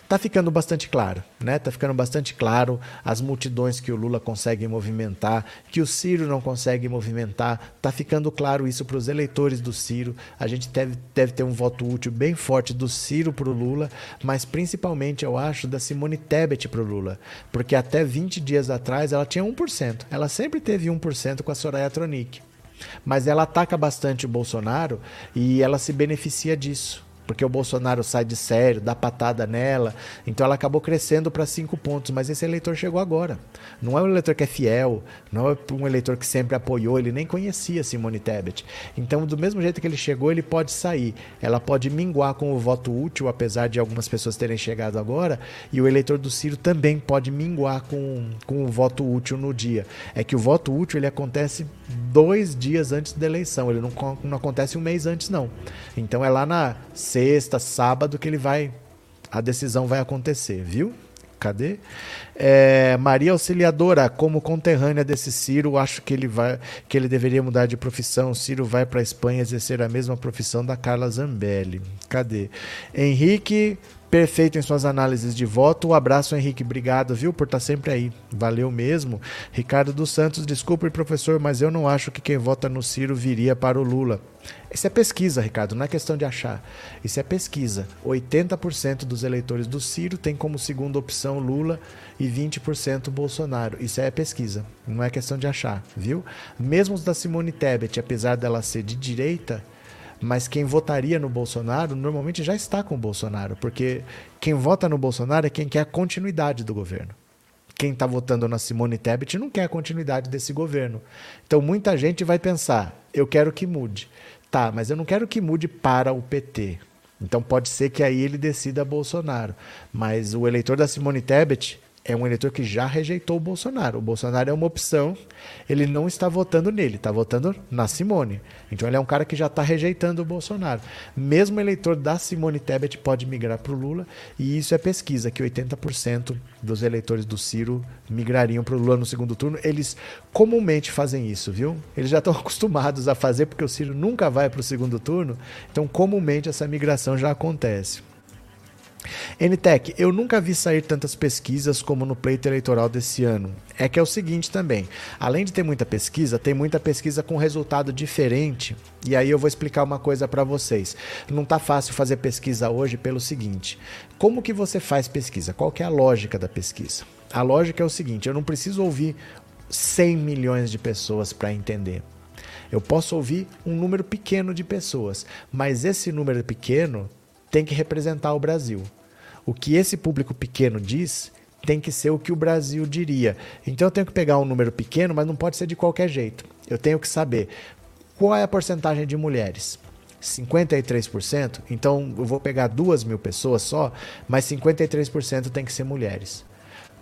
Tá ficando bastante claro, né? Tá ficando bastante claro as multidões que o Lula consegue movimentar, que o Ciro não consegue movimentar. Tá ficando claro isso para os eleitores do Ciro. A gente deve, deve ter um voto útil bem forte do Ciro para o Lula, mas principalmente eu acho da Simone Tebet para o Lula, porque até 20 dias atrás ela tinha 1%. Ela sempre teve 1% com a Soraya Tronic. Mas ela ataca bastante o Bolsonaro e ela se beneficia disso porque o Bolsonaro sai de sério, dá patada nela. Então ela acabou crescendo para cinco pontos, mas esse eleitor chegou agora. Não é um eleitor que é fiel, não é um eleitor que sempre apoiou, ele nem conhecia Simone Tebet. Então, do mesmo jeito que ele chegou, ele pode sair. Ela pode minguar com o voto útil, apesar de algumas pessoas terem chegado agora, e o eleitor do Ciro também pode minguar com, com o voto útil no dia. É que o voto útil ele acontece dois dias antes da eleição, ele não, não acontece um mês antes, não. Então é lá na sexta, sábado que ele vai. A decisão vai acontecer, viu? Cadê? É, Maria Auxiliadora, como conterrânea desse Ciro, acho que ele vai, que ele deveria mudar de profissão. Ciro vai para a Espanha exercer a mesma profissão da Carla Zambelli. Cadê? Henrique perfeito em suas análises de voto. Um abraço, Henrique. Obrigado, viu, por estar sempre aí. Valeu mesmo. Ricardo dos Santos, desculpe, professor, mas eu não acho que quem vota no Ciro viria para o Lula. Isso é pesquisa, Ricardo, não é questão de achar. Isso é pesquisa. 80% dos eleitores do Ciro tem como segunda opção Lula e 20% Bolsonaro. Isso é pesquisa, não é questão de achar, viu? Mesmo os da Simone Tebet, apesar dela ser de direita, mas quem votaria no Bolsonaro normalmente já está com o Bolsonaro, porque quem vota no Bolsonaro é quem quer a continuidade do governo. Quem está votando na Simone Tebet não quer a continuidade desse governo. Então muita gente vai pensar: eu quero que mude. Tá, mas eu não quero que mude para o PT. Então pode ser que aí ele decida Bolsonaro. Mas o eleitor da Simone Tebet é um eleitor que já rejeitou o Bolsonaro. O Bolsonaro é uma opção, ele não está votando nele, está votando na Simone. Então ele é um cara que já está rejeitando o Bolsonaro. Mesmo eleitor da Simone Tebet pode migrar para o Lula, e isso é pesquisa, que 80% dos eleitores do Ciro migrariam para o Lula no segundo turno. Eles comumente fazem isso, viu? Eles já estão acostumados a fazer, porque o Ciro nunca vai para o segundo turno, então comumente essa migração já acontece. NTEC, eu nunca vi sair tantas pesquisas como no pleito eleitoral desse ano. É que é o seguinte também, além de ter muita pesquisa, tem muita pesquisa com resultado diferente. E aí eu vou explicar uma coisa para vocês. Não tá fácil fazer pesquisa hoje pelo seguinte: como que você faz pesquisa? Qual que é a lógica da pesquisa? A lógica é o seguinte: eu não preciso ouvir 100 milhões de pessoas para entender. Eu posso ouvir um número pequeno de pessoas, mas esse número pequeno tem que representar o Brasil. O que esse público pequeno diz tem que ser o que o Brasil diria. Então eu tenho que pegar um número pequeno, mas não pode ser de qualquer jeito. Eu tenho que saber qual é a porcentagem de mulheres. 53%, então eu vou pegar duas mil pessoas só, mas 53% tem que ser mulheres.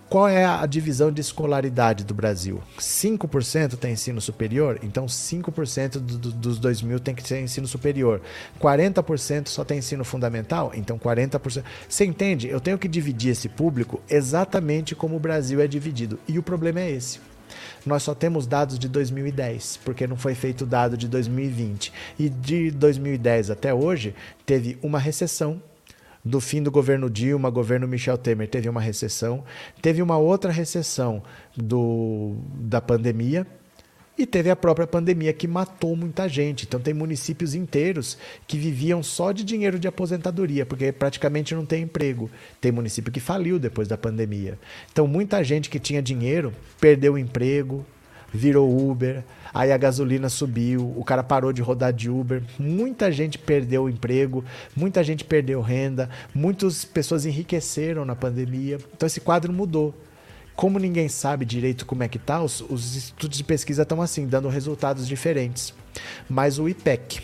Qual é a divisão de escolaridade do Brasil? 5% tem ensino superior, então 5% do, do, dos 2 mil tem que ser ensino superior. 40% só tem ensino fundamental, então 40%. Você entende? Eu tenho que dividir esse público exatamente como o Brasil é dividido. E o problema é esse. Nós só temos dados de 2010, porque não foi feito dado de 2020. E de 2010 até hoje, teve uma recessão do fim do governo Dilma, governo Michel Temer, teve uma recessão, teve uma outra recessão do, da pandemia e teve a própria pandemia que matou muita gente. Então tem municípios inteiros que viviam só de dinheiro de aposentadoria, porque praticamente não tem emprego. Tem município que faliu depois da pandemia. Então muita gente que tinha dinheiro perdeu o emprego, virou Uber, aí a gasolina subiu, o cara parou de rodar de Uber, muita gente perdeu o emprego, muita gente perdeu renda, muitas pessoas enriqueceram na pandemia. Então esse quadro mudou. Como ninguém sabe direito como é que tá, os, os estudos de pesquisa estão assim, dando resultados diferentes. Mas o IPEC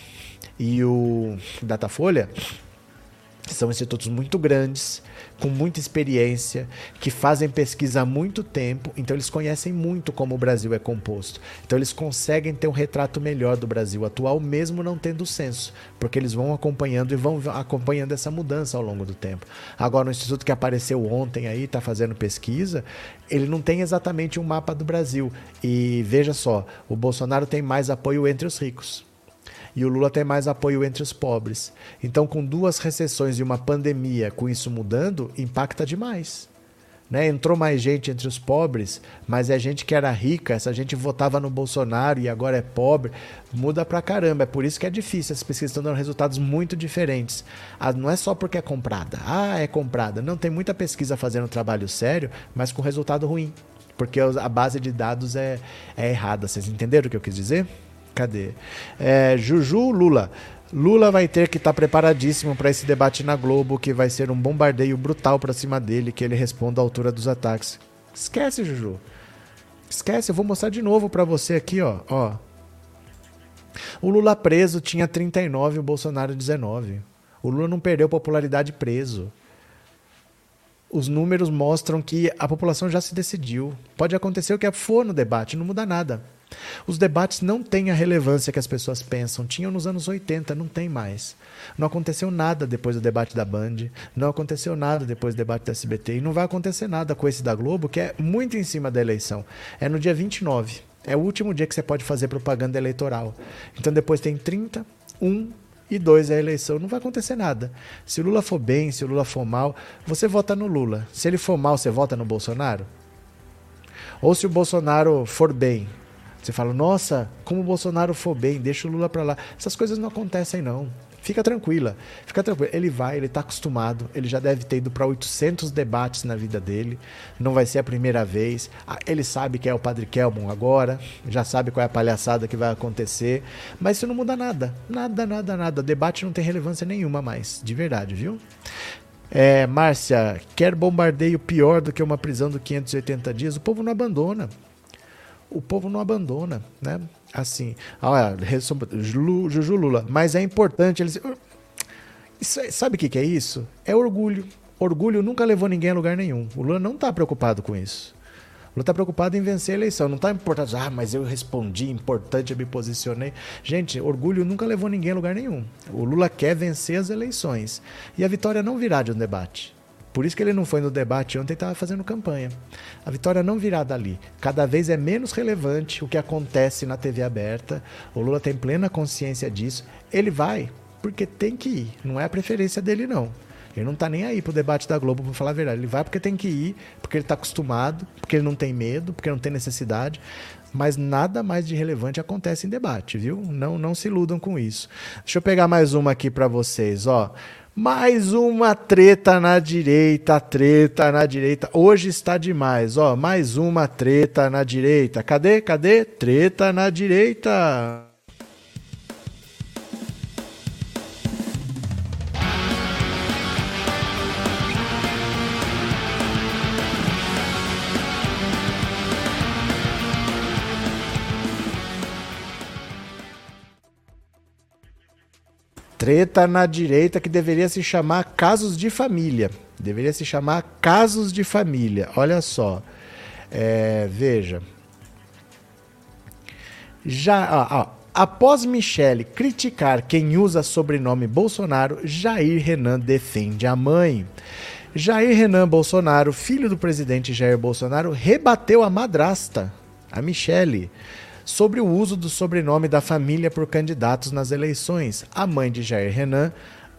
e o Datafolha são institutos muito grandes, com muita experiência, que fazem pesquisa há muito tempo, então eles conhecem muito como o Brasil é composto. Então eles conseguem ter um retrato melhor do Brasil atual, mesmo não tendo censo, porque eles vão acompanhando e vão acompanhando essa mudança ao longo do tempo. Agora, o instituto que apareceu ontem aí, está fazendo pesquisa, ele não tem exatamente um mapa do Brasil. E veja só, o Bolsonaro tem mais apoio entre os ricos e o Lula tem mais apoio entre os pobres. Então, com duas recessões e uma pandemia, com isso mudando, impacta demais. Né? Entrou mais gente entre os pobres, mas é gente que era rica, essa gente votava no Bolsonaro e agora é pobre. Muda pra caramba. É por isso que é difícil. As pesquisas estão dando resultados muito diferentes. Ah, não é só porque é comprada. Ah, é comprada. Não, tem muita pesquisa fazendo trabalho sério, mas com resultado ruim. Porque a base de dados é, é errada. Vocês entenderam o que eu quis dizer? Cadê? É, Juju Lula. Lula vai ter que estar tá preparadíssimo para esse debate na Globo, que vai ser um bombardeio brutal para cima dele, que ele responda à altura dos ataques. Esquece, Juju. Esquece, eu vou mostrar de novo para você aqui, ó, ó. O Lula preso tinha 39 e o Bolsonaro 19. O Lula não perdeu popularidade preso. Os números mostram que a população já se decidiu. Pode acontecer o que for no debate, não muda nada. Os debates não têm a relevância que as pessoas pensam. Tinham nos anos 80, não tem mais. Não aconteceu nada depois do debate da Band, não aconteceu nada depois do debate da SBT, e não vai acontecer nada com esse da Globo, que é muito em cima da eleição. É no dia 29. É o último dia que você pode fazer propaganda eleitoral. Então depois tem 30, 1 e 2 é a eleição. Não vai acontecer nada. Se o Lula for bem, se o Lula for mal, você vota no Lula. Se ele for mal, você vota no Bolsonaro? Ou se o Bolsonaro for bem, você fala, nossa, como o Bolsonaro for bem, deixa o Lula para lá. Essas coisas não acontecem, não. Fica tranquila, fica tranquila. Ele vai, ele está acostumado, ele já deve ter ido para 800 debates na vida dele, não vai ser a primeira vez. Ah, ele sabe que é o Padre Kelmon agora, já sabe qual é a palhaçada que vai acontecer, mas isso não muda nada, nada, nada, nada. Debate não tem relevância nenhuma mais, de verdade, viu? É, Márcia, quer bombardeio pior do que uma prisão de 580 dias? O povo não abandona o povo não abandona, né? Assim, olha, Juju Lula, mas é importante eles. Isso, é, sabe o que, que é isso? É orgulho. Orgulho nunca levou ninguém a lugar nenhum. O Lula não está preocupado com isso. O Lula está preocupado em vencer a eleição. Não está importando, ah, mas eu respondi, importante, eu me posicionei. Gente, orgulho nunca levou ninguém a lugar nenhum. O Lula quer vencer as eleições. E a vitória não virá de um debate. Por isso que ele não foi no debate ontem, estava fazendo campanha. A vitória não virá dali. Cada vez é menos relevante o que acontece na TV aberta. O Lula tem plena consciência disso. Ele vai porque tem que ir. Não é a preferência dele, não. Ele não está nem aí pro debate da Globo, para falar a verdade. Ele vai porque tem que ir, porque ele está acostumado, porque ele não tem medo, porque não tem necessidade. Mas nada mais de relevante acontece em debate, viu? Não, não se iludam com isso. Deixa eu pegar mais uma aqui para vocês, ó. Mais uma treta na direita, treta na direita. Hoje está demais, ó. Mais uma treta na direita. Cadê? Cadê? Treta na direita. Treta na direita que deveria se chamar casos de família. Deveria se chamar casos de família. Olha só. É, veja. Já, ó, ó, após Michele criticar quem usa sobrenome Bolsonaro, Jair Renan defende a mãe. Jair Renan Bolsonaro, filho do presidente Jair Bolsonaro, rebateu a madrasta, a Michele, sobre o uso do sobrenome da família por candidatos nas eleições. A mãe de Jair Renan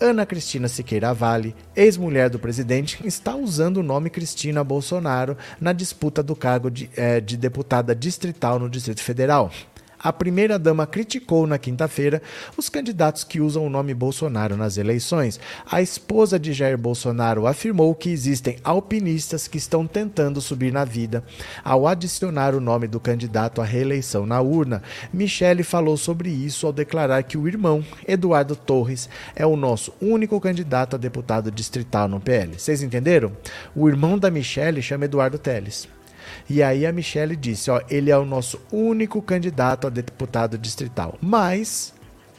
Ana Cristina Siqueira Vale, ex-mulher do presidente, está usando o nome Cristina Bolsonaro na disputa do cargo de, é, de deputada distrital no Distrito Federal. A primeira-dama criticou na quinta-feira os candidatos que usam o nome Bolsonaro nas eleições. A esposa de Jair Bolsonaro afirmou que existem alpinistas que estão tentando subir na vida ao adicionar o nome do candidato à reeleição na urna. Michele falou sobre isso ao declarar que o irmão, Eduardo Torres, é o nosso único candidato a deputado distrital no PL. Vocês entenderam? O irmão da Michele chama Eduardo Teles. E aí a Michelle disse: ó, ele é o nosso único candidato a deputado distrital. Mas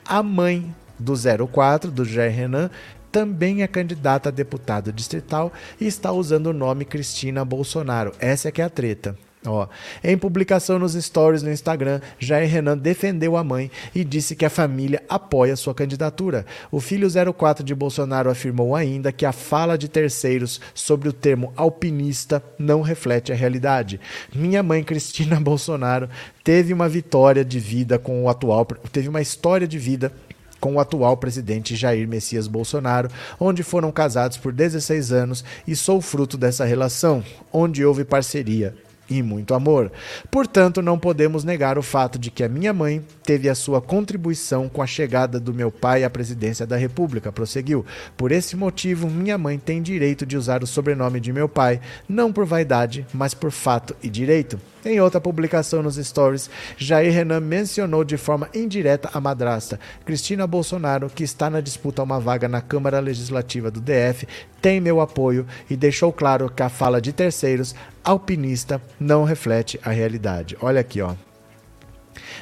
a mãe do 04, do Jair Renan, também é candidata a deputado distrital e está usando o nome Cristina Bolsonaro. Essa é que é a treta. Ó, em publicação nos stories no Instagram, Jair Renan defendeu a mãe e disse que a família apoia sua candidatura. O filho 04 de Bolsonaro afirmou ainda que a fala de terceiros sobre o termo alpinista não reflete a realidade. Minha mãe Cristina Bolsonaro teve uma vitória de vida com o atual, teve uma história de vida com o atual presidente Jair Messias Bolsonaro, onde foram casados por 16 anos e sou fruto dessa relação, onde houve parceria, e muito amor. Portanto, não podemos negar o fato de que a minha mãe teve a sua contribuição com a chegada do meu pai à presidência da República, prosseguiu. Por esse motivo, minha mãe tem direito de usar o sobrenome de meu pai, não por vaidade, mas por fato e direito. Em outra publicação nos stories, Jair Renan mencionou de forma indireta a madrasta. Cristina Bolsonaro, que está na disputa a uma vaga na Câmara Legislativa do DF, tem meu apoio e deixou claro que a fala de terceiros, alpinista, não reflete a realidade. Olha aqui, ó.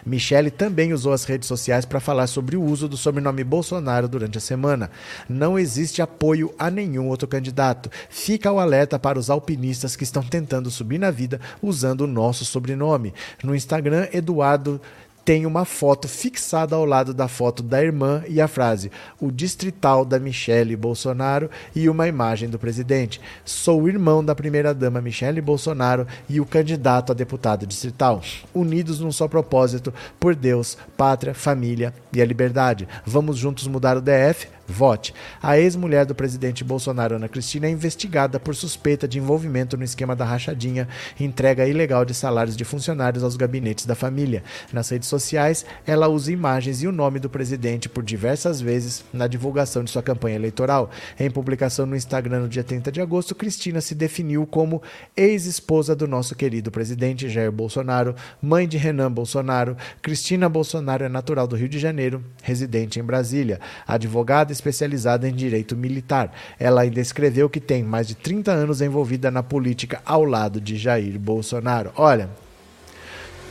Michele também usou as redes sociais para falar sobre o uso do sobrenome Bolsonaro durante a semana. Não existe apoio a nenhum outro candidato. Fica o alerta para os alpinistas que estão tentando subir na vida usando o nosso sobrenome. No Instagram, Eduardo tem uma foto fixada ao lado da foto da irmã e a frase: o distrital da Michele Bolsonaro e uma imagem do presidente. Sou irmão da primeira-dama Michele Bolsonaro e o candidato a deputado distrital. Unidos num só propósito: por Deus, pátria, família e a liberdade. Vamos juntos mudar o DF? Vote. A ex-mulher do presidente Bolsonaro, Ana Cristina, é investigada por suspeita de envolvimento no esquema da rachadinha entrega ilegal de salários de funcionários aos gabinetes da família. Nas redes sociais, ela usa imagens e o nome do presidente por diversas vezes na divulgação de sua campanha eleitoral. Em publicação no Instagram no dia 30 de agosto, Cristina se definiu como ex-esposa do nosso querido presidente Jair Bolsonaro, mãe de Renan Bolsonaro. Cristina Bolsonaro é natural do Rio de Janeiro, residente em Brasília. Advogada especializada em direito militar. Ela ainda escreveu que tem mais de 30 anos envolvida na política ao lado de Jair Bolsonaro. Olha,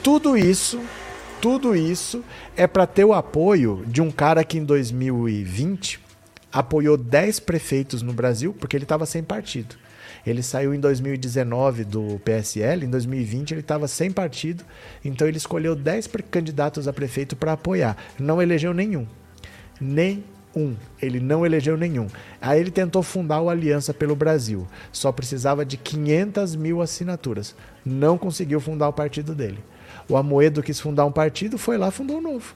tudo isso, tudo isso é para ter o apoio de um cara que em 2020 apoiou 10 prefeitos no Brasil porque ele estava sem partido. Ele saiu em 2019 do PSL, em 2020 ele estava sem partido, então ele escolheu 10 candidatos a prefeito para apoiar. Não elegeu nenhum. Nem um. Ele não elegeu nenhum. Aí ele tentou fundar o Aliança pelo Brasil. Só precisava de 500 mil assinaturas. Não conseguiu fundar o partido dele. O Amoedo quis fundar um partido, foi lá fundou um novo.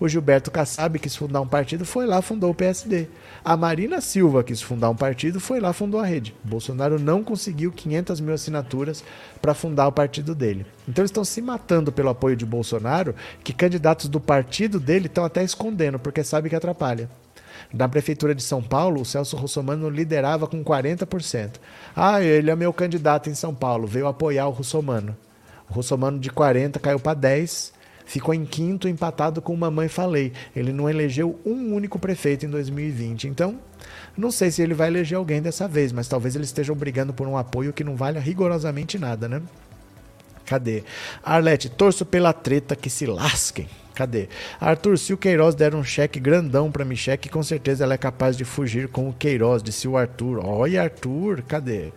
O Gilberto Kassab quis fundar um partido, foi lá fundou o PSD. A Marina Silva quis fundar um partido, foi lá fundou a rede. Bolsonaro não conseguiu 500 mil assinaturas para fundar o partido dele. Então eles estão se matando pelo apoio de Bolsonaro, que candidatos do partido dele estão até escondendo, porque sabe que atrapalha. Da Prefeitura de São Paulo, o Celso Russomano liderava com 40%. Ah, ele é meu candidato em São Paulo, veio apoiar o Russomano. O Russomano de 40 caiu para 10, ficou em quinto, empatado com o Mamãe Falei. Ele não elegeu um único prefeito em 2020. Então, não sei se ele vai eleger alguém dessa vez, mas talvez ele esteja brigando por um apoio que não valha rigorosamente nada, né? Cadê? Arlete, torço pela treta que se lasquem. Cadê? Arthur, se o Queiroz der um cheque grandão pra Micheque, com certeza ela é capaz de fugir com o Queiroz, disse o Arthur. Olha, Arthur, cadê?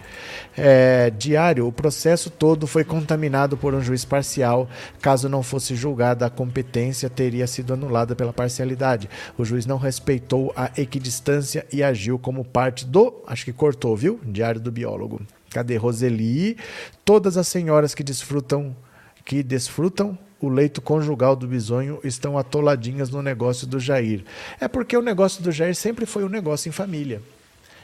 É, diário, o processo todo foi contaminado por um juiz parcial. Caso não fosse julgada, a competência teria sido anulada pela parcialidade. O juiz não respeitou a equidistância e agiu como parte do. Acho que cortou, viu? Diário do biólogo. Cadê Roseli? Todas as senhoras que desfrutam que desfrutam o leito conjugal do bisonho estão atoladinhas no negócio do Jair. É porque o negócio do Jair sempre foi um negócio em família.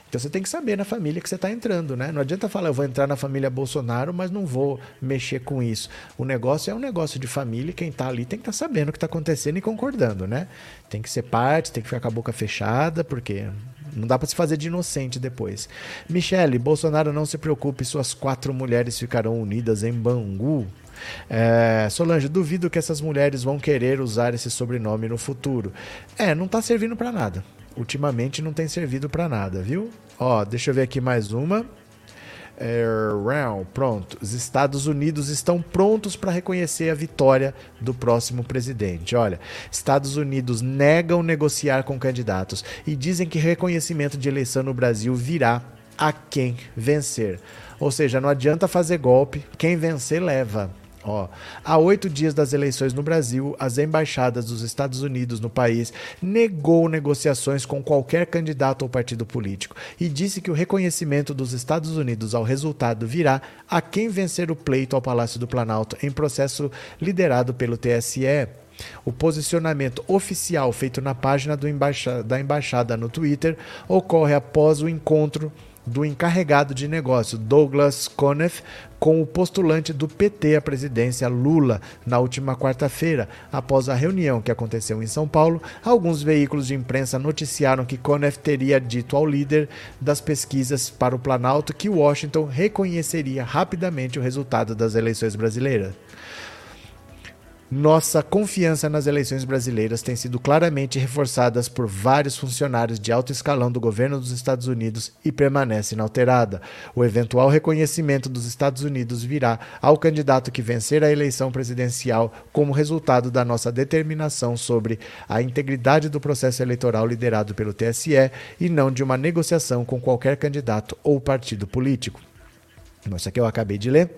Então você tem que saber na família que você está entrando, né? Não adianta falar, eu vou entrar na família Bolsonaro, mas não vou mexer com isso. O negócio é um negócio de família, quem está ali tem que estar tá sabendo o que está acontecendo e concordando, né? Tem que ser parte, tem que ficar com a boca fechada, porque não dá para se fazer de inocente depois. Michele, Bolsonaro não se preocupe, suas quatro mulheres ficarão unidas em Bangu. É, Solange, duvido que essas mulheres vão querer usar esse sobrenome no futuro. É, não tá servindo para nada. Ultimamente não tem servido para nada, viu? Ó, deixa eu ver aqui mais uma. É, pronto. Os Estados Unidos estão prontos para reconhecer a vitória do próximo presidente. Olha, Estados Unidos negam negociar com candidatos e dizem que reconhecimento de eleição no Brasil virá a quem vencer. Ou seja, não adianta fazer golpe, quem vencer leva. Ó, há oito dias das eleições no Brasil, as embaixadas dos Estados Unidos no país negou negociações com qualquer candidato ou partido político e disse que o reconhecimento dos Estados Unidos ao resultado virá a quem vencer o pleito ao Palácio do Planalto em processo liderado pelo TSE. O posicionamento oficial feito na página embaixa da embaixada no Twitter ocorre após o encontro do encarregado de negócio Douglas Conniff com o postulante do PT à presidência Lula na última quarta-feira. Após a reunião que aconteceu em São Paulo, alguns veículos de imprensa noticiaram que Conniff teria dito ao líder das pesquisas para o Planalto que Washington reconheceria rapidamente o resultado das eleições brasileiras. Nossa confiança nas eleições brasileiras tem sido claramente reforçada por vários funcionários de alto escalão do governo dos Estados Unidos e permanece inalterada. O eventual reconhecimento dos Estados Unidos virá ao candidato que vencer a eleição presidencial como resultado da nossa determinação sobre a integridade do processo eleitoral liderado pelo TSE e não de uma negociação com qualquer candidato ou partido político. Isso aqui eu acabei de ler.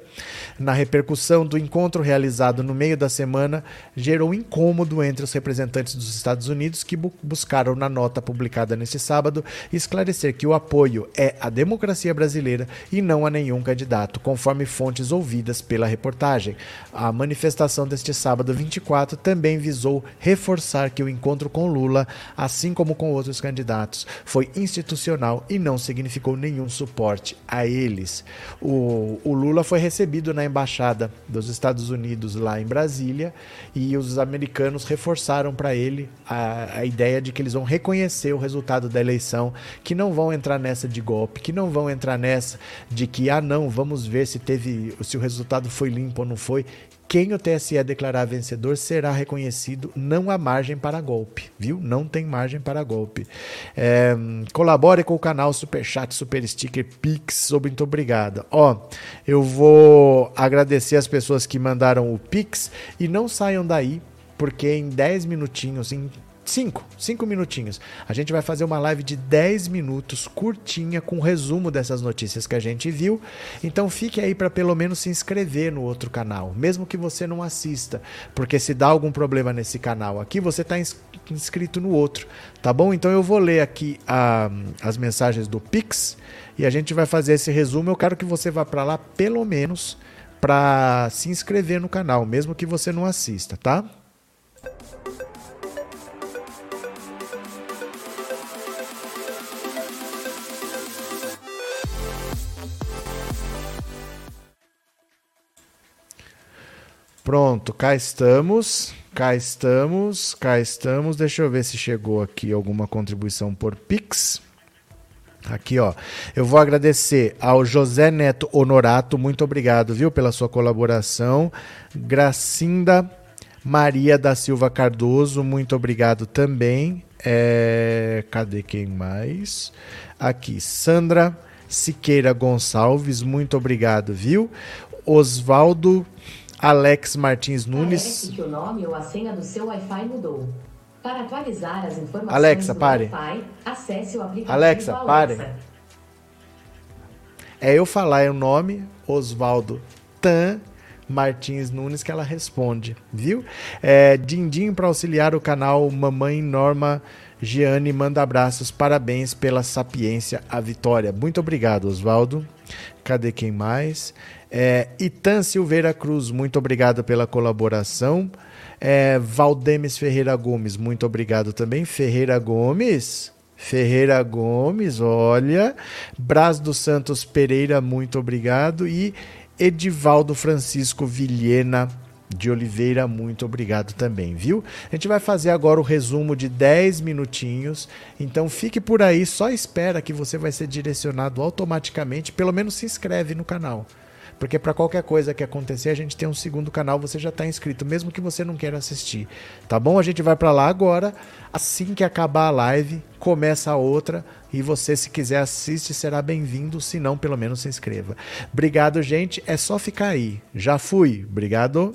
Na repercussão do encontro realizado no meio da semana, gerou incômodo entre os representantes dos Estados Unidos que bu buscaram, na nota publicada neste sábado, esclarecer que o apoio é à democracia brasileira e não a nenhum candidato, conforme fontes ouvidas pela reportagem. A manifestação deste sábado 24 também visou reforçar que o encontro com Lula, assim como com outros candidatos, foi institucional e não significou nenhum suporte a eles. O, o Lula foi recebido recebido na embaixada dos Estados Unidos lá em Brasília e os americanos reforçaram para ele a, a ideia de que eles vão reconhecer o resultado da eleição, que não vão entrar nessa de golpe, que não vão entrar nessa de que ah não, vamos ver se teve se o resultado foi limpo ou não foi quem o TSE declarar vencedor será reconhecido, não há margem para golpe, viu? Não tem margem para golpe. É, colabore com o canal Superchat, Super Sticker, Pix, muito obrigado. Ó, eu vou agradecer as pessoas que mandaram o Pix e não saiam daí, porque em 10 minutinhos, em 5, 5 minutinhos. A gente vai fazer uma live de 10 minutos, curtinha, com resumo dessas notícias que a gente viu. Então fique aí para pelo menos se inscrever no outro canal, mesmo que você não assista, porque se dá algum problema nesse canal aqui, você está inscrito no outro, tá bom? Então eu vou ler aqui a, as mensagens do Pix e a gente vai fazer esse resumo. Eu quero que você vá para lá pelo menos para se inscrever no canal, mesmo que você não assista, tá? Pronto, cá estamos. Cá estamos, cá estamos. Deixa eu ver se chegou aqui alguma contribuição por Pix. Aqui, ó. Eu vou agradecer ao José Neto Honorato, muito obrigado, viu, pela sua colaboração. Gracinda Maria da Silva Cardoso, muito obrigado também. É... Cadê quem mais? Aqui, Sandra Siqueira Gonçalves, muito obrigado, viu? Osvaldo Alex Martins Nunes. Parece que o nome ou a senha do seu Wi-Fi mudou. Para atualizar as informações Alexa, pare. Wi-Fi, acesse o aplicativo Alexa, pare. Alexa. É eu falar o nome, Oswaldo Tan Martins Nunes, que ela responde, viu? É, Dindim para auxiliar o canal Mamãe Norma Giane manda abraços, parabéns pela sapiência, a vitória. Muito obrigado, Oswaldo. Cadê quem mais? É, Itan Silveira Cruz, muito obrigado pela colaboração. É, Valdemes Ferreira Gomes, muito obrigado também. Ferreira Gomes. Ferreira Gomes, olha. Braz dos Santos Pereira, muito obrigado. E Edivaldo Francisco Vilhena de Oliveira, muito obrigado também, viu? A gente vai fazer agora o resumo de 10 minutinhos, então fique por aí, só espera que você vai ser direcionado automaticamente, pelo menos se inscreve no canal. Porque para qualquer coisa que acontecer, a gente tem um segundo canal, você já está inscrito, mesmo que você não queira assistir. Tá bom? A gente vai para lá agora. Assim que acabar a live, começa a outra e você, se quiser, assiste, será bem-vindo. Se não, pelo menos se inscreva. Obrigado, gente. É só ficar aí. Já fui. Obrigado.